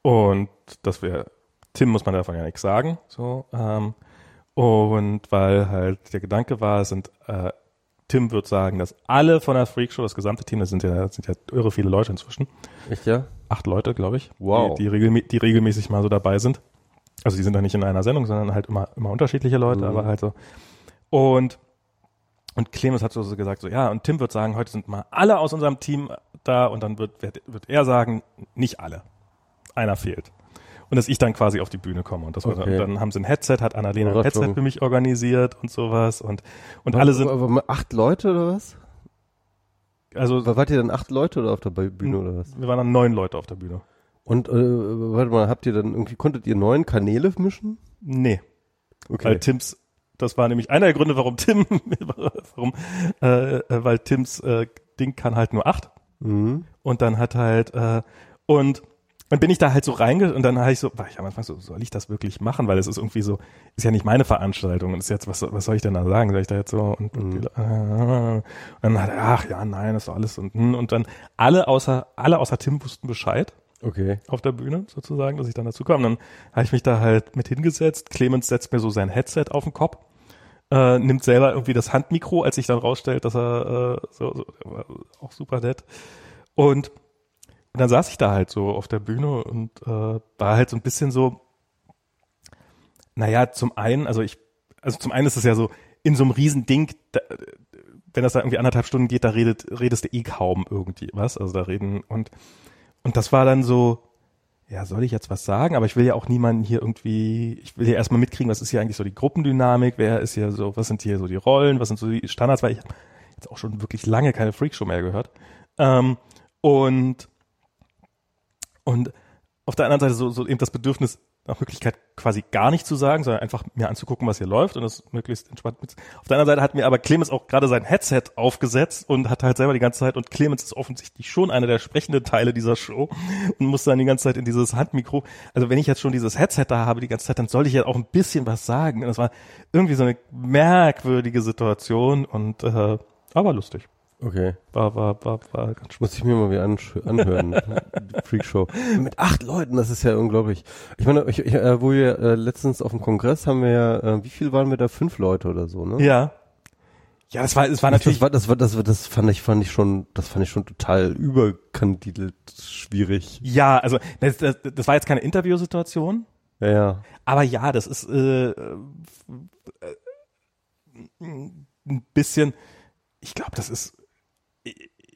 Und dass wir, Tim muss man davon ja nichts sagen, so, ähm, und weil halt der Gedanke war, sind, äh, Tim wird sagen, dass alle von der Freakshow, das gesamte Team, das sind ja, das sind ja irre viele Leute inzwischen. Echt, ja? Acht Leute, glaube ich. Wow. Die, die, regelmä die regelmäßig mal so dabei sind. Also die sind da nicht in einer Sendung, sondern halt immer, immer unterschiedliche Leute, Mhm. aber halt so. Und, und Clemens hat so gesagt, so, ja, und Tim wird sagen, heute sind mal alle aus unserem Team da und dann wird, wird, wird er sagen, nicht alle. Einer fehlt. Und dass ich dann quasi auf die Bühne komme. Und das war Okay. dann, dann haben sie ein Headset, hat Annalena ein. Headset für mich organisiert und sowas. Und, und alle sind, Aber, aber acht Leute oder was? also War- Wart ihr dann acht Leute oder auf der Bühne oder was? wir waren dann neun Leute auf der Bühne. Und äh, warte mal, habt ihr dann irgendwie, konntet ihr neun Kanäle mischen? Nee. Okay. Weil Tims, das war nämlich einer der Gründe, warum Tim, warum, äh, äh, weil Tims äh, Ding kann halt nur acht. Mhm. Und dann hat halt, äh, und dann bin ich da halt so reinge und dann habe ich so, war ich am Anfang so, soll ich das wirklich machen? Weil es ist irgendwie so, ist ja nicht meine Veranstaltung. Und ist jetzt, was, was soll ich denn da sagen? Soll ich da jetzt so und, und, Mhm. die, äh, und dann hat er, ach ja, nein, das ist doch alles und, und dann alle außer, alle außer Tim wussten Bescheid Okay. auf der Bühne sozusagen, dass ich dann dazu kam. Dann habe ich mich da halt mit hingesetzt. Clemens setzt mir so sein Headset auf den Kopf, äh, nimmt selber irgendwie das Handmikro, als sich dann rausstellt, dass er äh, so, so auch super nett. Und, und dann saß ich da halt so auf der Bühne und äh, war halt so ein bisschen so, naja, zum einen, also ich, also zum einen ist es ja so, in so einem riesen Ding, da, wenn das da irgendwie anderthalb Stunden geht, da redet, redest du eh kaum irgendwie was. Also da reden und und das war dann so, ja, soll ich jetzt was sagen? Aber ich will ja auch niemanden hier irgendwie, ich will ja erstmal mitkriegen, was ist hier eigentlich so die Gruppendynamik, wer ist hier so, was sind hier so die Rollen, was sind so die Standards, weil ich habe jetzt auch schon wirklich lange keine Freakshow mehr gehört. Ähm, und, und auf der anderen Seite so, so eben das Bedürfnis, nach Möglichkeit quasi gar nicht zu sagen, sondern einfach mir anzugucken, was hier läuft und das möglichst entspannt mit. Auf der anderen Seite hat mir aber Clemens auch gerade sein Headset aufgesetzt und hat halt selber die ganze Zeit und Clemens ist offensichtlich schon einer der sprechenden Teile dieser Show und muss dann die ganze Zeit in dieses Handmikro. Also wenn ich jetzt schon dieses Headset da habe die ganze Zeit, dann soll ich ja auch ein bisschen was sagen. Und das war irgendwie so eine merkwürdige Situation und äh, aber lustig. Okay. War, war, war, war ganz Muss ich mir mal wieder anhören. Freakshow. Mit acht Leuten, das ist ja unglaublich. Ich meine, ich, ich, äh, wo wir äh, letztens auf dem Kongress haben wir ja, äh, wie viel waren wir da? Fünf Leute oder so, ne? Ja. Ja, das war, es war natürlich. Das war, das war, das war, das fand ich, fand ich schon, das fand ich schon total überkandidelt schwierig. ja, also das, das, das war jetzt keine Interviewsituation, Ja, ja. aber ja, das ist äh, äh, ein bisschen. Ich glaube, das ist.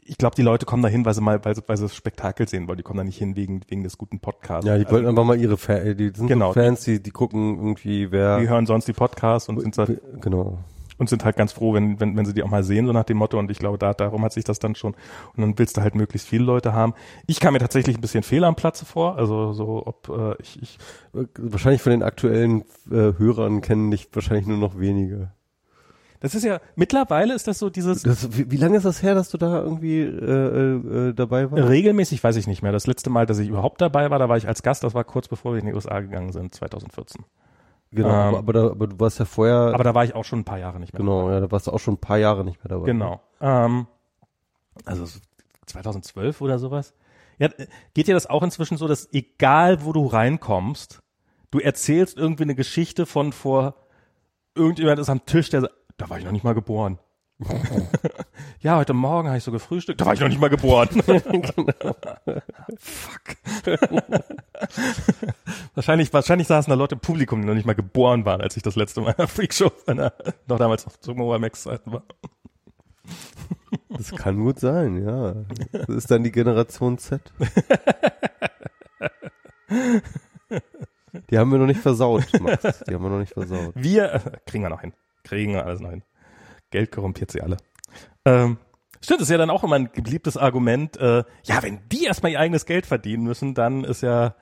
Ich, glaube, die Leute kommen da hin, weil sie mal, weil sie, weil sie das Spektakel sehen wollen. Die kommen da nicht hin wegen wegen des guten Podcasts. Ja, die Also, wollten einfach mal ihre Fans, die sind Genau. so Fans, die, die gucken irgendwie, wer, die hören sonst die Podcasts und sind, halt, genau. und sind halt ganz froh, wenn, wenn, wenn sie die auch mal sehen, so nach dem Motto. Und ich glaube, da, darum hat sich das dann schon. Und dann willst du halt möglichst viele Leute haben. Ich kam mir tatsächlich ein bisschen fehl am Platze vor. Also so, ob äh, ich, ich Wahrscheinlich von den aktuellen äh, Hörern kennen dich wahrscheinlich nur noch wenige. Das ist ja, mittlerweile ist das so dieses, Das, wie, wie lange ist das her, dass du da irgendwie äh, äh, dabei warst? regelmäßig weiß ich nicht mehr. Das letzte Mal, dass ich überhaupt dabei war, da war ich als Gast, das war kurz bevor wir in die USA gegangen sind, 2014. Genau, Ähm, aber, aber, da, aber du warst ja vorher, Aber da war ich auch schon ein paar Jahre nicht mehr. genau, ja, da warst du auch schon ein paar Jahre nicht mehr dabei. Genau. Ähm, also so 2012 oder sowas. Ja, äh, geht dir das auch inzwischen so, dass egal wo du reinkommst, du erzählst irgendwie eine Geschichte von vor, irgendjemand ist am Tisch, der sagt, da war ich noch nicht mal geboren. ja, heute Morgen habe ich so gefrühstückt, da war ich noch nicht mal geboren. Fuck. wahrscheinlich, wahrscheinlich saßen da Leute im Publikum, die noch nicht mal geboren waren, als ich das letzte Mal in einer Freakshow, in noch damals zu Mobile Max Zeiten war. Das kann gut sein, ja. Das ist dann die Generation Z. Die haben wir noch nicht versaut, Max. Die haben wir noch nicht versaut. Wir, äh, kriegen wir noch hin. Kriegen wir alles noch hin. Geld korrumpiert sie alle. Ähm, stimmt, ist ja dann auch immer ein beliebtes Argument. Äh, ja, wenn die erstmal ihr eigenes Geld verdienen müssen, dann ist ja,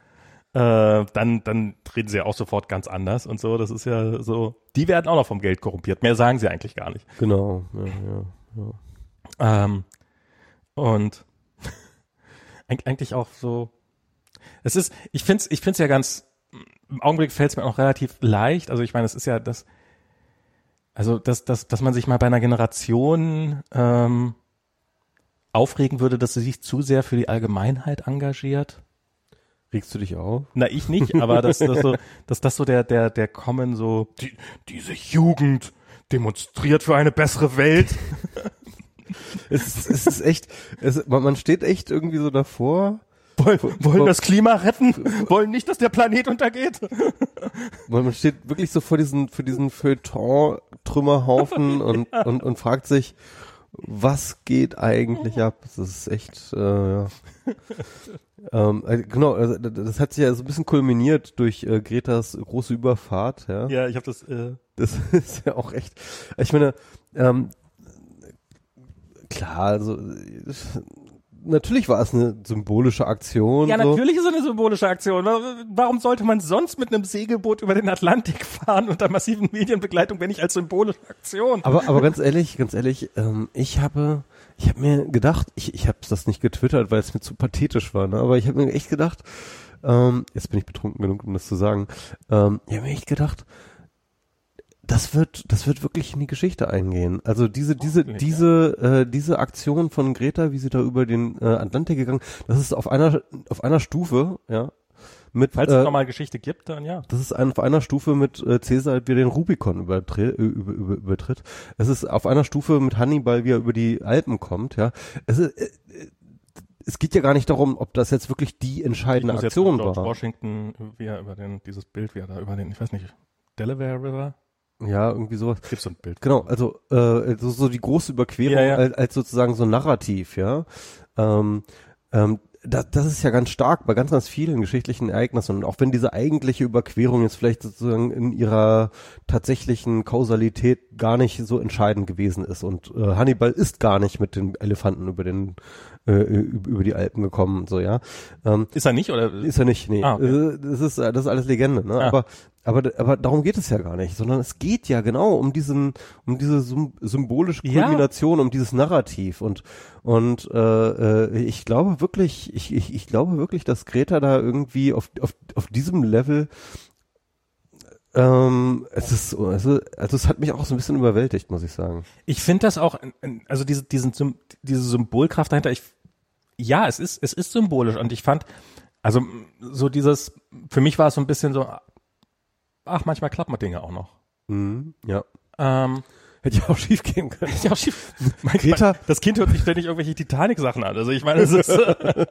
äh, dann, dann reden sie ja auch sofort ganz anders und so. Das ist ja so, die werden auch noch vom Geld korrumpiert. Mehr sagen sie eigentlich gar nicht. Genau, ja, ja. ja. Ähm, und eig- eigentlich auch so. Es ist, ich find's, ich find's ja ganz, im Augenblick fällt's mir auch relativ leicht. Also ich meine, es ist ja das, Also, dass, dass, dass man sich mal bei einer Generation ähm, aufregen würde, dass sie sich zu sehr für die Allgemeinheit engagiert. Regst du dich auf? Na, ich nicht, aber dass das so, dass das so der, der, der Kommen so, die, diese Jugend demonstriert für eine bessere Welt. es, ist, es ist echt, es, man, man steht echt irgendwie so davor. Wollen, wollen das Klima retten, wollen nicht, dass der Planet untergeht. Man steht wirklich so vor diesen, für diesen Feuilleton-Trümmerhaufen und, und, und fragt sich, was geht eigentlich ab? Das ist echt, äh, ja. ähm, äh, genau, also, das hat sich ja so ein bisschen kulminiert durch äh, Gretas große Überfahrt, ja. Ja, ich habe das. Äh, Das ist ja auch echt. Ich meine, ähm, klar, also natürlich war es eine symbolische Aktion. ja, so. natürlich ist es eine symbolische Aktion. Warum sollte man sonst mit einem Segelboot über den Atlantik fahren unter massiven Medienbegleitung, wenn nicht als symbolische Aktion? Aber, aber ganz ehrlich, ganz ehrlich, ähm, ich habe, ich habe mir gedacht, ich, ich habe das nicht getwittert, weil es mir zu pathetisch war, ne? aber ich habe mir echt gedacht, ähm, jetzt bin ich betrunken genug, um das zu sagen, ähm, ich habe mir echt gedacht, das wird, das wird wirklich in die Geschichte eingehen. Also diese, diese, diese, äh, diese Aktion von Greta, wie sie da über den äh, Atlantik gegangen, das ist auf einer, auf einer Stufe, ja, mit, Falls äh, es nochmal Geschichte gibt, dann ja. das ist ein, auf einer Stufe mit äh, Cäsar, wie er den Rubikon übertritt, über, über, übertritt. Es ist auf einer Stufe mit Hannibal, wie er über die Alpen kommt, ja. Es ist, äh, äh, es geht ja gar nicht darum, ob das jetzt wirklich die entscheidende Aktion war. Washington, wie er über den, dieses Bild, wie er da über den, ich weiß nicht, Delaware River? Ja, irgendwie sowas. Gibt so ein Bild. Genau, also äh, so, so die große Überquerung Ja, ja. Als, als sozusagen so ein Narrativ, ja. Ähm, ähm, das, das ist ja ganz stark bei ganz, ganz vielen geschichtlichen Ereignissen. Und auch wenn diese eigentliche Überquerung jetzt vielleicht sozusagen in ihrer tatsächlichen Kausalität gar nicht so entscheidend gewesen ist. Und äh, Hannibal ist gar nicht mit den Elefanten über den äh, über über die Alpen gekommen, so ja. Ähm, Ist er nicht, oder? ist er nicht, nee. Ah, okay. Äh, Das ist, das ist alles Legende, ne? Ah. Aber, aber, aber darum geht es ja gar nicht, sondern es geht ja genau um diesen, um diese sym symbolische Ja. Kulmination, um dieses Narrativ und, und, äh, äh, ich glaube wirklich, ich, ich, ich glaube wirklich, dass Greta da irgendwie auf, auf, auf diesem Level, ähm, es ist, so- also, also es hat mich auch so ein bisschen überwältigt, muss ich sagen. Ich finde das auch, also diese, diesen, diese Symbolkraft dahinter, ich, ja, es ist, es ist symbolisch und ich fand, also so dieses, für mich war es so ein bisschen so, ach, manchmal klappen Dinge auch noch. Mhm, ja. Ähm, Hätte ja auch schief gehen können. ja, schief. Manchmal, Greta- das Kind hört sich ständig irgendwelche Titanic-Sachen an. Also ich meine, es ist, äh,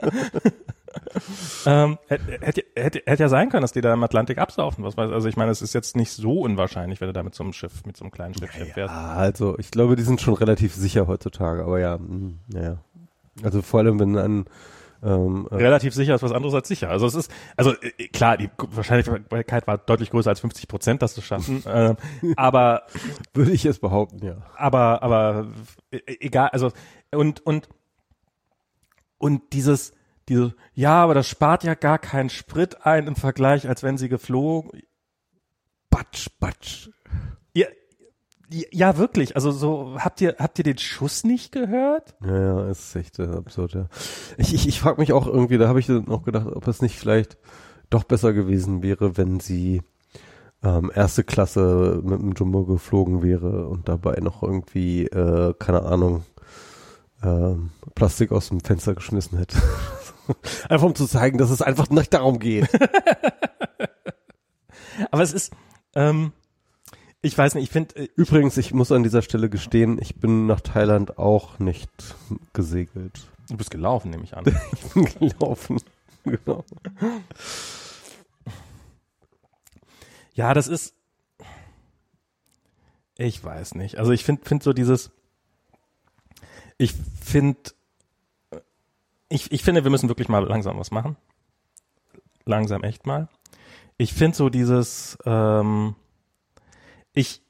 ähm, hätte, hätte, hätte, hätte ja sein können, dass die da im Atlantik absaufen. Was weiß, also ich meine, es ist jetzt nicht so unwahrscheinlich, wenn du da mit so einem Schiff, mit so einem kleinen Schiffchen fährst. Ja, also ich glaube, die sind schon relativ sicher heutzutage, aber ja, mh, ja, ja. Also vor allem, wenn ein ähm, äh, relativ sicher ist was anderes als sicher. Also es ist, also äh, klar, die Wahrscheinlichkeit war deutlich größer als 50 Prozent, das zu schaffen. ähm, aber, würde ich jetzt behaupten, ja. aber, aber äh, egal. Also und und und dieses, diese, ja, aber das spart ja gar keinen Sprit ein im Vergleich, als wenn sie geflogen. Batsch, batsch. Ja, ja, wirklich. Also so habt ihr habt ihr den Schuss nicht gehört? Ja, ja, ist echt äh, absurd, ja. Ich, ich, ich frage mich auch irgendwie, da habe ich dann auch gedacht, ob es nicht vielleicht doch besser gewesen wäre, wenn sie ähm, erste Klasse mit dem Jumbo geflogen wäre und dabei noch irgendwie, äh, keine Ahnung, ähm, Plastik aus dem Fenster geschmissen hätte. einfach um zu zeigen, dass es einfach nicht darum geht. Aber es ist, ähm, ich weiß nicht, ich finde, äh, Übrigens, ich muss an dieser Stelle gestehen, ich bin nach Thailand auch nicht gesegelt. du bist gelaufen, nehme ich an. Ich bin gelaufen. Genau. Ja, das ist. Ich weiß nicht. Also ich finde find so dieses. Ich finde. Ich, ich finde, wir müssen wirklich mal langsam was machen. Langsam echt mal. Ich finde so dieses. Ähm, ich.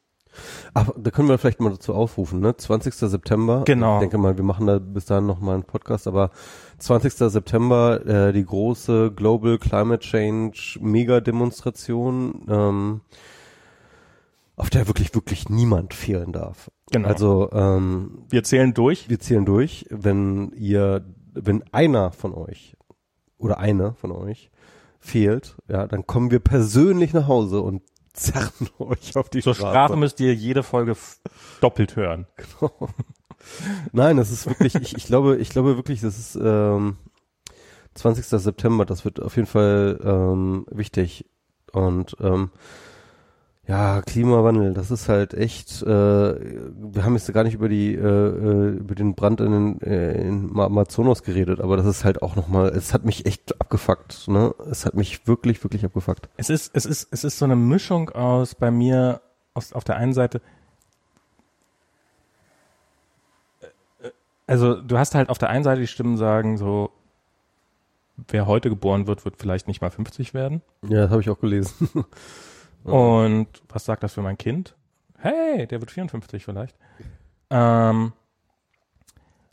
Aber da können wir vielleicht mal dazu aufrufen, ne? 20. September. Genau. Ich denke mal, wir machen da bis dahin noch mal einen Podcast, aber 20. September äh, die große Global Climate Change Mega-Demonstration, ähm, auf der wirklich, wirklich niemand fehlen darf. Genau. Also ähm, Wir zählen durch. wir zählen durch, wenn ihr, wenn einer von euch oder eine von euch fehlt, ja, dann kommen wir persönlich nach Hause und zerren euch auf die Zur Straße. Strafe müsst ihr jede Folge doppelt hören. Nein, das ist wirklich, ich, ich glaube, ich glaube wirklich, das ist ähm, 20. September, das wird auf jeden Fall ähm, wichtig. Und ähm, ja, Klimawandel, das ist halt echt, äh, wir haben jetzt gar nicht über die, äh, äh, über den Brand in, den, äh, in Amazonas geredet, aber das ist halt auch nochmal, es hat mich echt abgefuckt, ne? Es hat mich wirklich, wirklich abgefuckt. Es ist, es ist, es ist so eine Mischung aus bei mir, aus, auf der einen Seite, äh, also du hast halt auf der einen Seite die Stimmen sagen so, wer heute geboren wird, wird vielleicht nicht mal 50 werden. Ja, das habe ich auch gelesen. Und was sagt das für mein Kind? Hey, der wird 54 vielleicht. Ähm,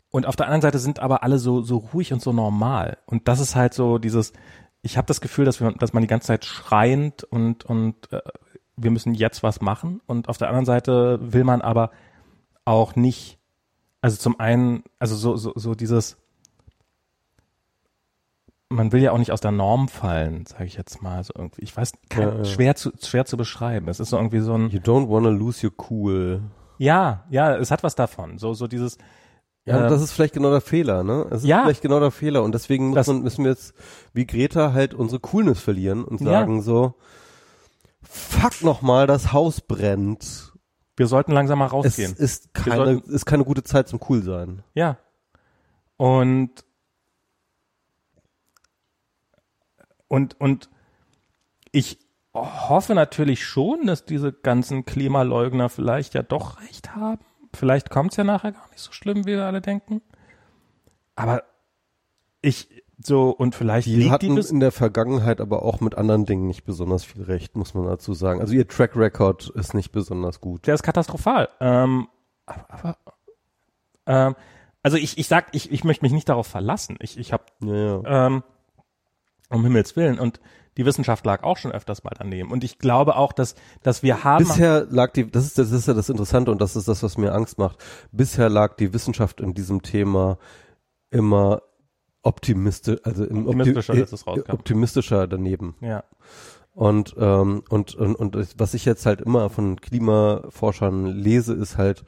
und auf der anderen Seite sind aber alle so, so ruhig und so normal. Und das ist halt so dieses, ich habe das Gefühl, dass, wir, dass man die ganze Zeit schreiend und, und äh, wir müssen jetzt was machen. Und auf der anderen Seite will man aber auch nicht, also zum einen, also so, so, so dieses, man will ja auch nicht aus der Norm fallen, sage ich jetzt mal so irgendwie. Ich weiß, kann, Ja, ja. schwer zu schwer zu beschreiben. Es ist so irgendwie so ein You don't wanna lose your cool. ja, ja, es hat was davon. So so dieses Ja, Ähm, das ist vielleicht genau der Fehler, ne? Es ist ja. vielleicht genau der Fehler und deswegen Das- man, müssen wir jetzt wie Greta halt unsere Coolness verlieren und Ja. sagen so, fuck nochmal, das Haus brennt. wir sollten langsam mal Es rausgehen. ist keine, sollten- ist keine gute Zeit zum cool sein. ja. Und und und ich hoffe natürlich schon, dass diese ganzen Klimaleugner vielleicht ja doch recht haben. Vielleicht kommt es ja nachher gar nicht so schlimm, wie wir alle denken. Aber ich so und vielleicht Die liegt die hatten bis in der Vergangenheit aber auch mit anderen Dingen nicht besonders viel Recht, muss man dazu sagen. Also ihr Track Record ist nicht besonders gut. Der ist katastrophal. Ähm, aber, aber ähm, also ich, ich sag, ich, ich möchte mich nicht darauf verlassen. Ich, ich habe Ja, ja. ähm, um Himmels Willen und die Wissenschaft lag auch schon öfters mal daneben. Und ich glaube auch, dass, dass wir haben. Bisher lag die, das ist, das ist ja das Interessante und das ist das, was mir Angst macht. Bisher lag die Wissenschaft in diesem Thema immer optimistisch, also im Optimistischer, Opti- als rauskam. optimistischer daneben. ja. Und, ähm, und, und, und was ich jetzt halt immer von Klimaforschern lese, ist halt,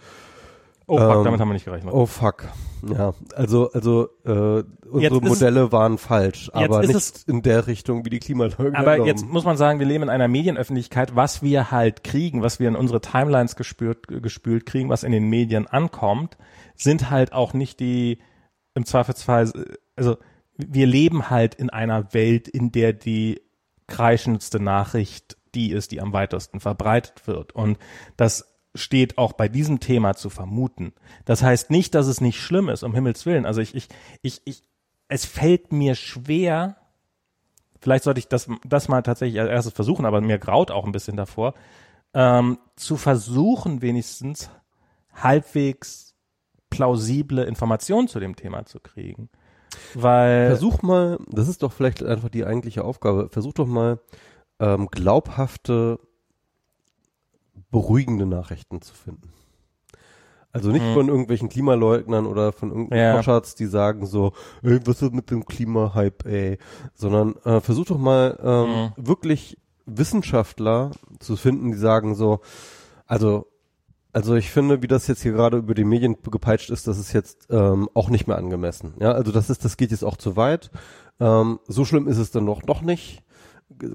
Oh fuck, Ähm, damit haben wir nicht gerechnet. oh fuck. Ja, also, also äh, unsere ist es- Modelle waren falsch, aber ist nicht es- in der Richtung, wie die Klimaleugner Aber glauben. jetzt muss man sagen, wir leben in einer Medienöffentlichkeit, was wir halt kriegen, was wir in unsere Timelines gespürt, gespült kriegen, was in den Medien ankommt, sind halt auch nicht die, im Zweifelsfall, also wir leben halt in einer Welt, in der die kreischendste Nachricht die ist, die am weitesten verbreitet wird. Und das steht auch bei diesem Thema zu vermuten. Das heißt nicht, dass es nicht schlimm ist, um Himmels Willen. Also ich, ich, ich, ich, es fällt mir schwer, vielleicht sollte ich das, das mal tatsächlich als erstes versuchen, aber mir graut auch ein bisschen davor, ähm, zu versuchen, wenigstens halbwegs plausible Informationen zu dem Thema zu kriegen. Weil, Versuch mal, das ist doch vielleicht einfach die eigentliche Aufgabe, versuch doch mal ähm, glaubhafte, beruhigende Nachrichten zu finden. Also nicht Hm. von irgendwelchen Klimaleugnern oder von irgendwelchen Ja. Die sagen so, ey, was ist mit dem Klimahype, ey, sondern äh, versuch doch mal ähm, wirklich Wissenschaftler zu finden, die sagen so, also also ich finde, wie das jetzt hier gerade über die Medien gepeitscht ist, das ist jetzt ähm, auch nicht mehr angemessen. Ja, also das ist, das geht jetzt auch zu weit. Ähm, so schlimm ist es dann noch noch nicht.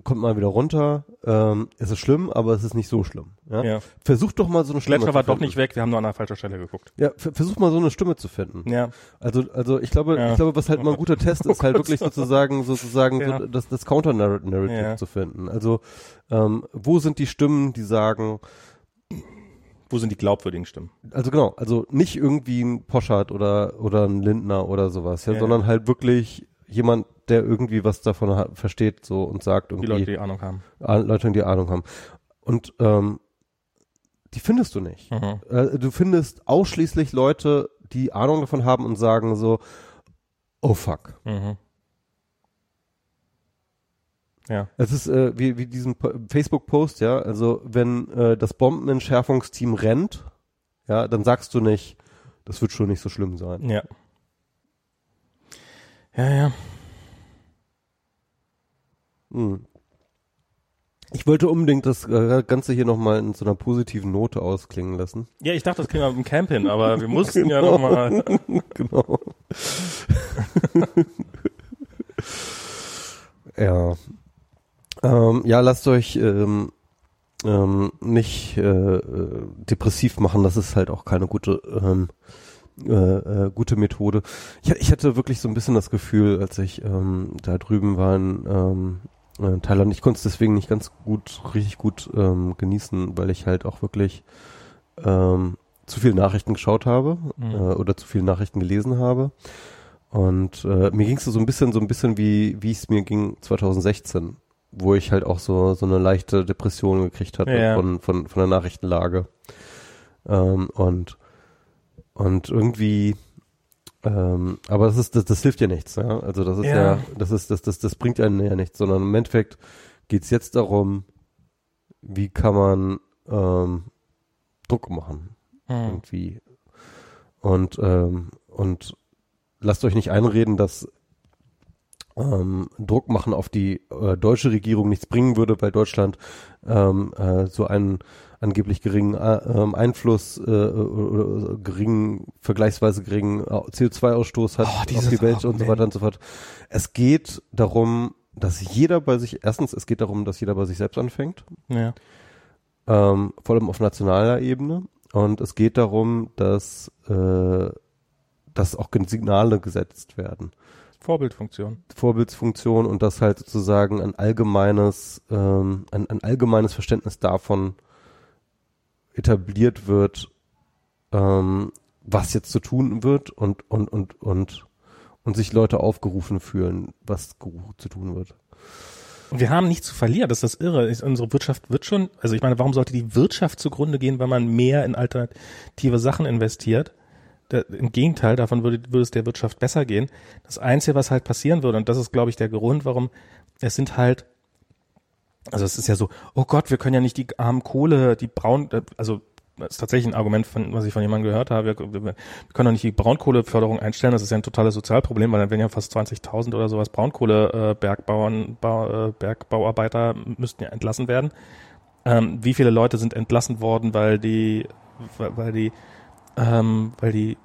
Kommt mal wieder runter. Ähm, es ist schlimm, aber es ist nicht so schlimm. Ja? ja, Versuch doch mal so eine Stimme. Gletscher zu war doch nicht weg, wir haben nur an der falschen Stelle geguckt. Ja, ver- versuch mal so eine Stimme zu finden. Ja, Also, also ich glaube, Ja. ich glaube, was halt mal ein guter Test ist, halt Gott. wirklich sozusagen, sozusagen Ja. so das, das Counter-Narrative Ja. zu finden. Also, ähm, wo sind die Stimmen, die sagen, wo sind die glaubwürdigen Stimmen? also genau, also nicht irgendwie ein Poschardt oder oder ein Lindner oder sowas, Ja. sondern halt wirklich jemand, der irgendwie was davon ha- versteht so und sagt Die irgendwie Leute, die Ahnung haben. Leute, die Ahnung haben. Und ähm, die findest du nicht. Mhm. Äh, du findest ausschließlich Leute, die Ahnung davon haben und sagen so, oh fuck. Mhm. Ja, Es ist äh, wie, wie diesen Po- Facebook-Post, ja, also wenn äh, das Bombenentschärfungsteam rennt, ja, dann sagst du nicht, das wird schon nicht so schlimm sein. ja. Ja, ja. Hm. Ich wollte unbedingt das äh, Ganze hier nochmal in so einer positiven Note ausklingen lassen. Ja, ich dachte, das kriegen wir mit dem Camp hin, aber wir mussten ja nochmal. genau. ja. Ähm, ja, lasst euch ähm, ähm, nicht äh, äh, depressiv machen. Das ist halt auch keine gute ähm, äh, äh, gute Methode. Ich, ich hatte wirklich so ein bisschen das Gefühl, als ich ähm, da drüben war in ähm, äh, Thailand, ich konnte es deswegen nicht ganz gut, richtig gut ähm, genießen, weil ich halt auch wirklich ähm, zu viele Nachrichten geschaut habe Mhm. äh, oder zu viele Nachrichten gelesen habe. Und äh, mir ging es so ein bisschen, so ein bisschen wie, wie es mir ging 2016, wo ich halt auch so so eine leichte Depression gekriegt hatte Ja. von von von der Nachrichtenlage. Ähm, und und irgendwie, ähm, aber das ist das, das hilft ja nichts. Ja? Also das ist ja, Ja. das ist das das das bringt einen ja nichts, sondern im Endeffekt geht's jetzt darum, wie kann man ähm, Druck machen Mhm. irgendwie. Und, ähm, und lasst euch nicht einreden, dass ähm, Druck machen auf die äh, deutsche Regierung nichts bringen würde, weil Deutschland ähm, äh, so einen angeblich geringen äh, ähm, Einfluss äh, oder, oder geringen, vergleichsweise geringen äh, CO2-Ausstoß hat Oh, auf die Welt und so Argument. weiter und so fort. Es geht darum, dass jeder bei sich, erstens, es geht darum, dass jeder bei sich selbst anfängt Ja. ähm, vor allem auf nationaler Ebene. Und es geht darum, dass, äh, dass auch Signale gesetzt werden. Vorbildfunktion. Vorbildsfunktion und dass halt sozusagen ein allgemeines, ähm, ein, ein allgemeines Verständnis davon etabliert wird, ähm, was jetzt zu tun wird und, und, und, und, und sich Leute aufgerufen fühlen, was zu tun wird. Und wir haben nichts zu verlieren, das ist das Irre. Unsere Wirtschaft wird schon, also ich meine, warum sollte die Wirtschaft zugrunde gehen, wenn man mehr in alternative Sachen investiert? Da, Im Gegenteil, davon würde, würde es der Wirtschaft besser gehen. Das Einzige, was halt passieren würde, und das ist, glaube ich, der Grund, warum es sind halt, also es ist ja so, oh Gott, wir können ja nicht die armen Kohle, die braun, äh, also das ist tatsächlich ein Argument, von, was ich von jemandem gehört habe. Wir, wir, wir können doch nicht die Braunkohleförderung einstellen. Das ist ja ein totales Sozialproblem, weil dann werden ja fast 20.000 oder sowas Braunkohle-Bergbauern, Bau, äh, Bergbauarbeiter müssten ja entlassen werden. Ähm, wie viele Leute sind entlassen worden, weil die, weil weil die, ähm, weil die,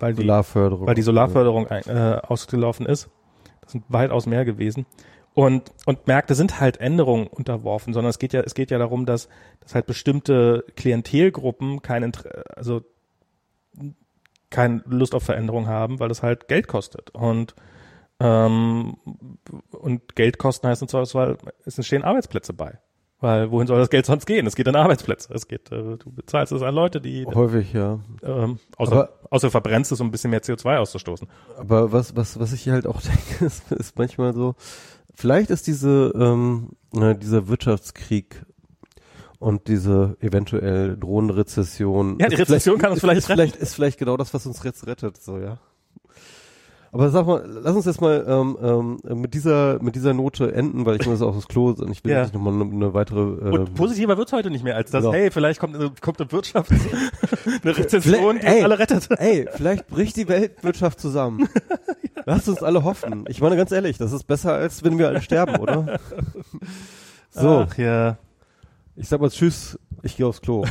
weil die, Solarförderung. weil die Solarförderung äh, ausgelaufen ist. Das sind weitaus mehr gewesen. Und, und Märkte sind halt Änderungen unterworfen, sondern es geht ja, es geht ja darum, dass, dass halt bestimmte Klientelgruppen keine, Inter- also keine Lust auf Veränderung haben, weil das halt Geld kostet. Und, ähm, und Geldkosten heißt im Zweifelsfall, es entstehen Arbeitsplätze bei. Weil wohin soll das Geld sonst gehen? Es geht an Arbeitsplätze. Es geht, äh, du bezahlst es an Leute, die Häufig, ja. ähm, außer, Aber- außer verbrennst es, um ein bisschen mehr CO2 auszustoßen. Aber was, was, was ich hier halt auch denke, ist, ist manchmal so, vielleicht ist diese, ähm, äh, dieser Wirtschaftskrieg und diese eventuell drohende Rezession. Ja, die Rezession kann uns vielleicht ist vielleicht, ist vielleicht genau das, was uns jetzt rettet, so, ja. Aber sag mal, lass uns jetzt mal ähm, ähm, mit dieser mit dieser Note enden, weil ich muss auf das Klo und ich will Ja. jetzt nochmal eine, eine weitere ähm, Und positiver wird's heute nicht mehr als das, genau. hey, vielleicht kommt, eine- kommt eine Wirtschaft, eine Rezession, die uns alle rettet. Ey, vielleicht bricht die Weltwirtschaft zusammen. Lasst uns alle hoffen. Ich meine ganz ehrlich, das ist besser, als wenn wir alle sterben, oder? So, Ach ja. ich sag mal Tschüss, ich gehe aufs Klo.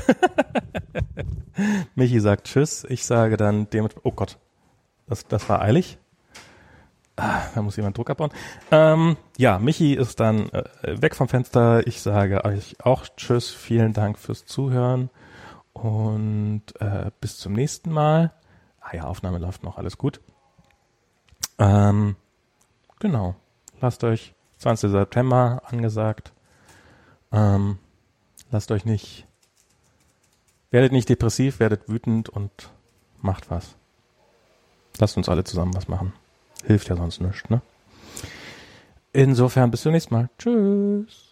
Michi sagt Tschüss, ich sage dann dem, oh Gott, das, das war eilig. Ah, da muss jemand Druck abbauen. Ähm, ja, Michi ist dann äh, weg vom Fenster. Ich sage euch auch Tschüss, vielen Dank fürs Zuhören und äh, bis zum nächsten Mal. Ah ja, Aufnahme läuft noch, alles gut. Ähm, genau, lasst euch 20. September angesagt. Ähm, lasst euch nicht Werdet nicht depressiv, werdet wütend und macht was. Lasst uns alle zusammen was machen. Hilft ja sonst nichts, ne? Insofern bis zum nächsten Mal. Tschüss.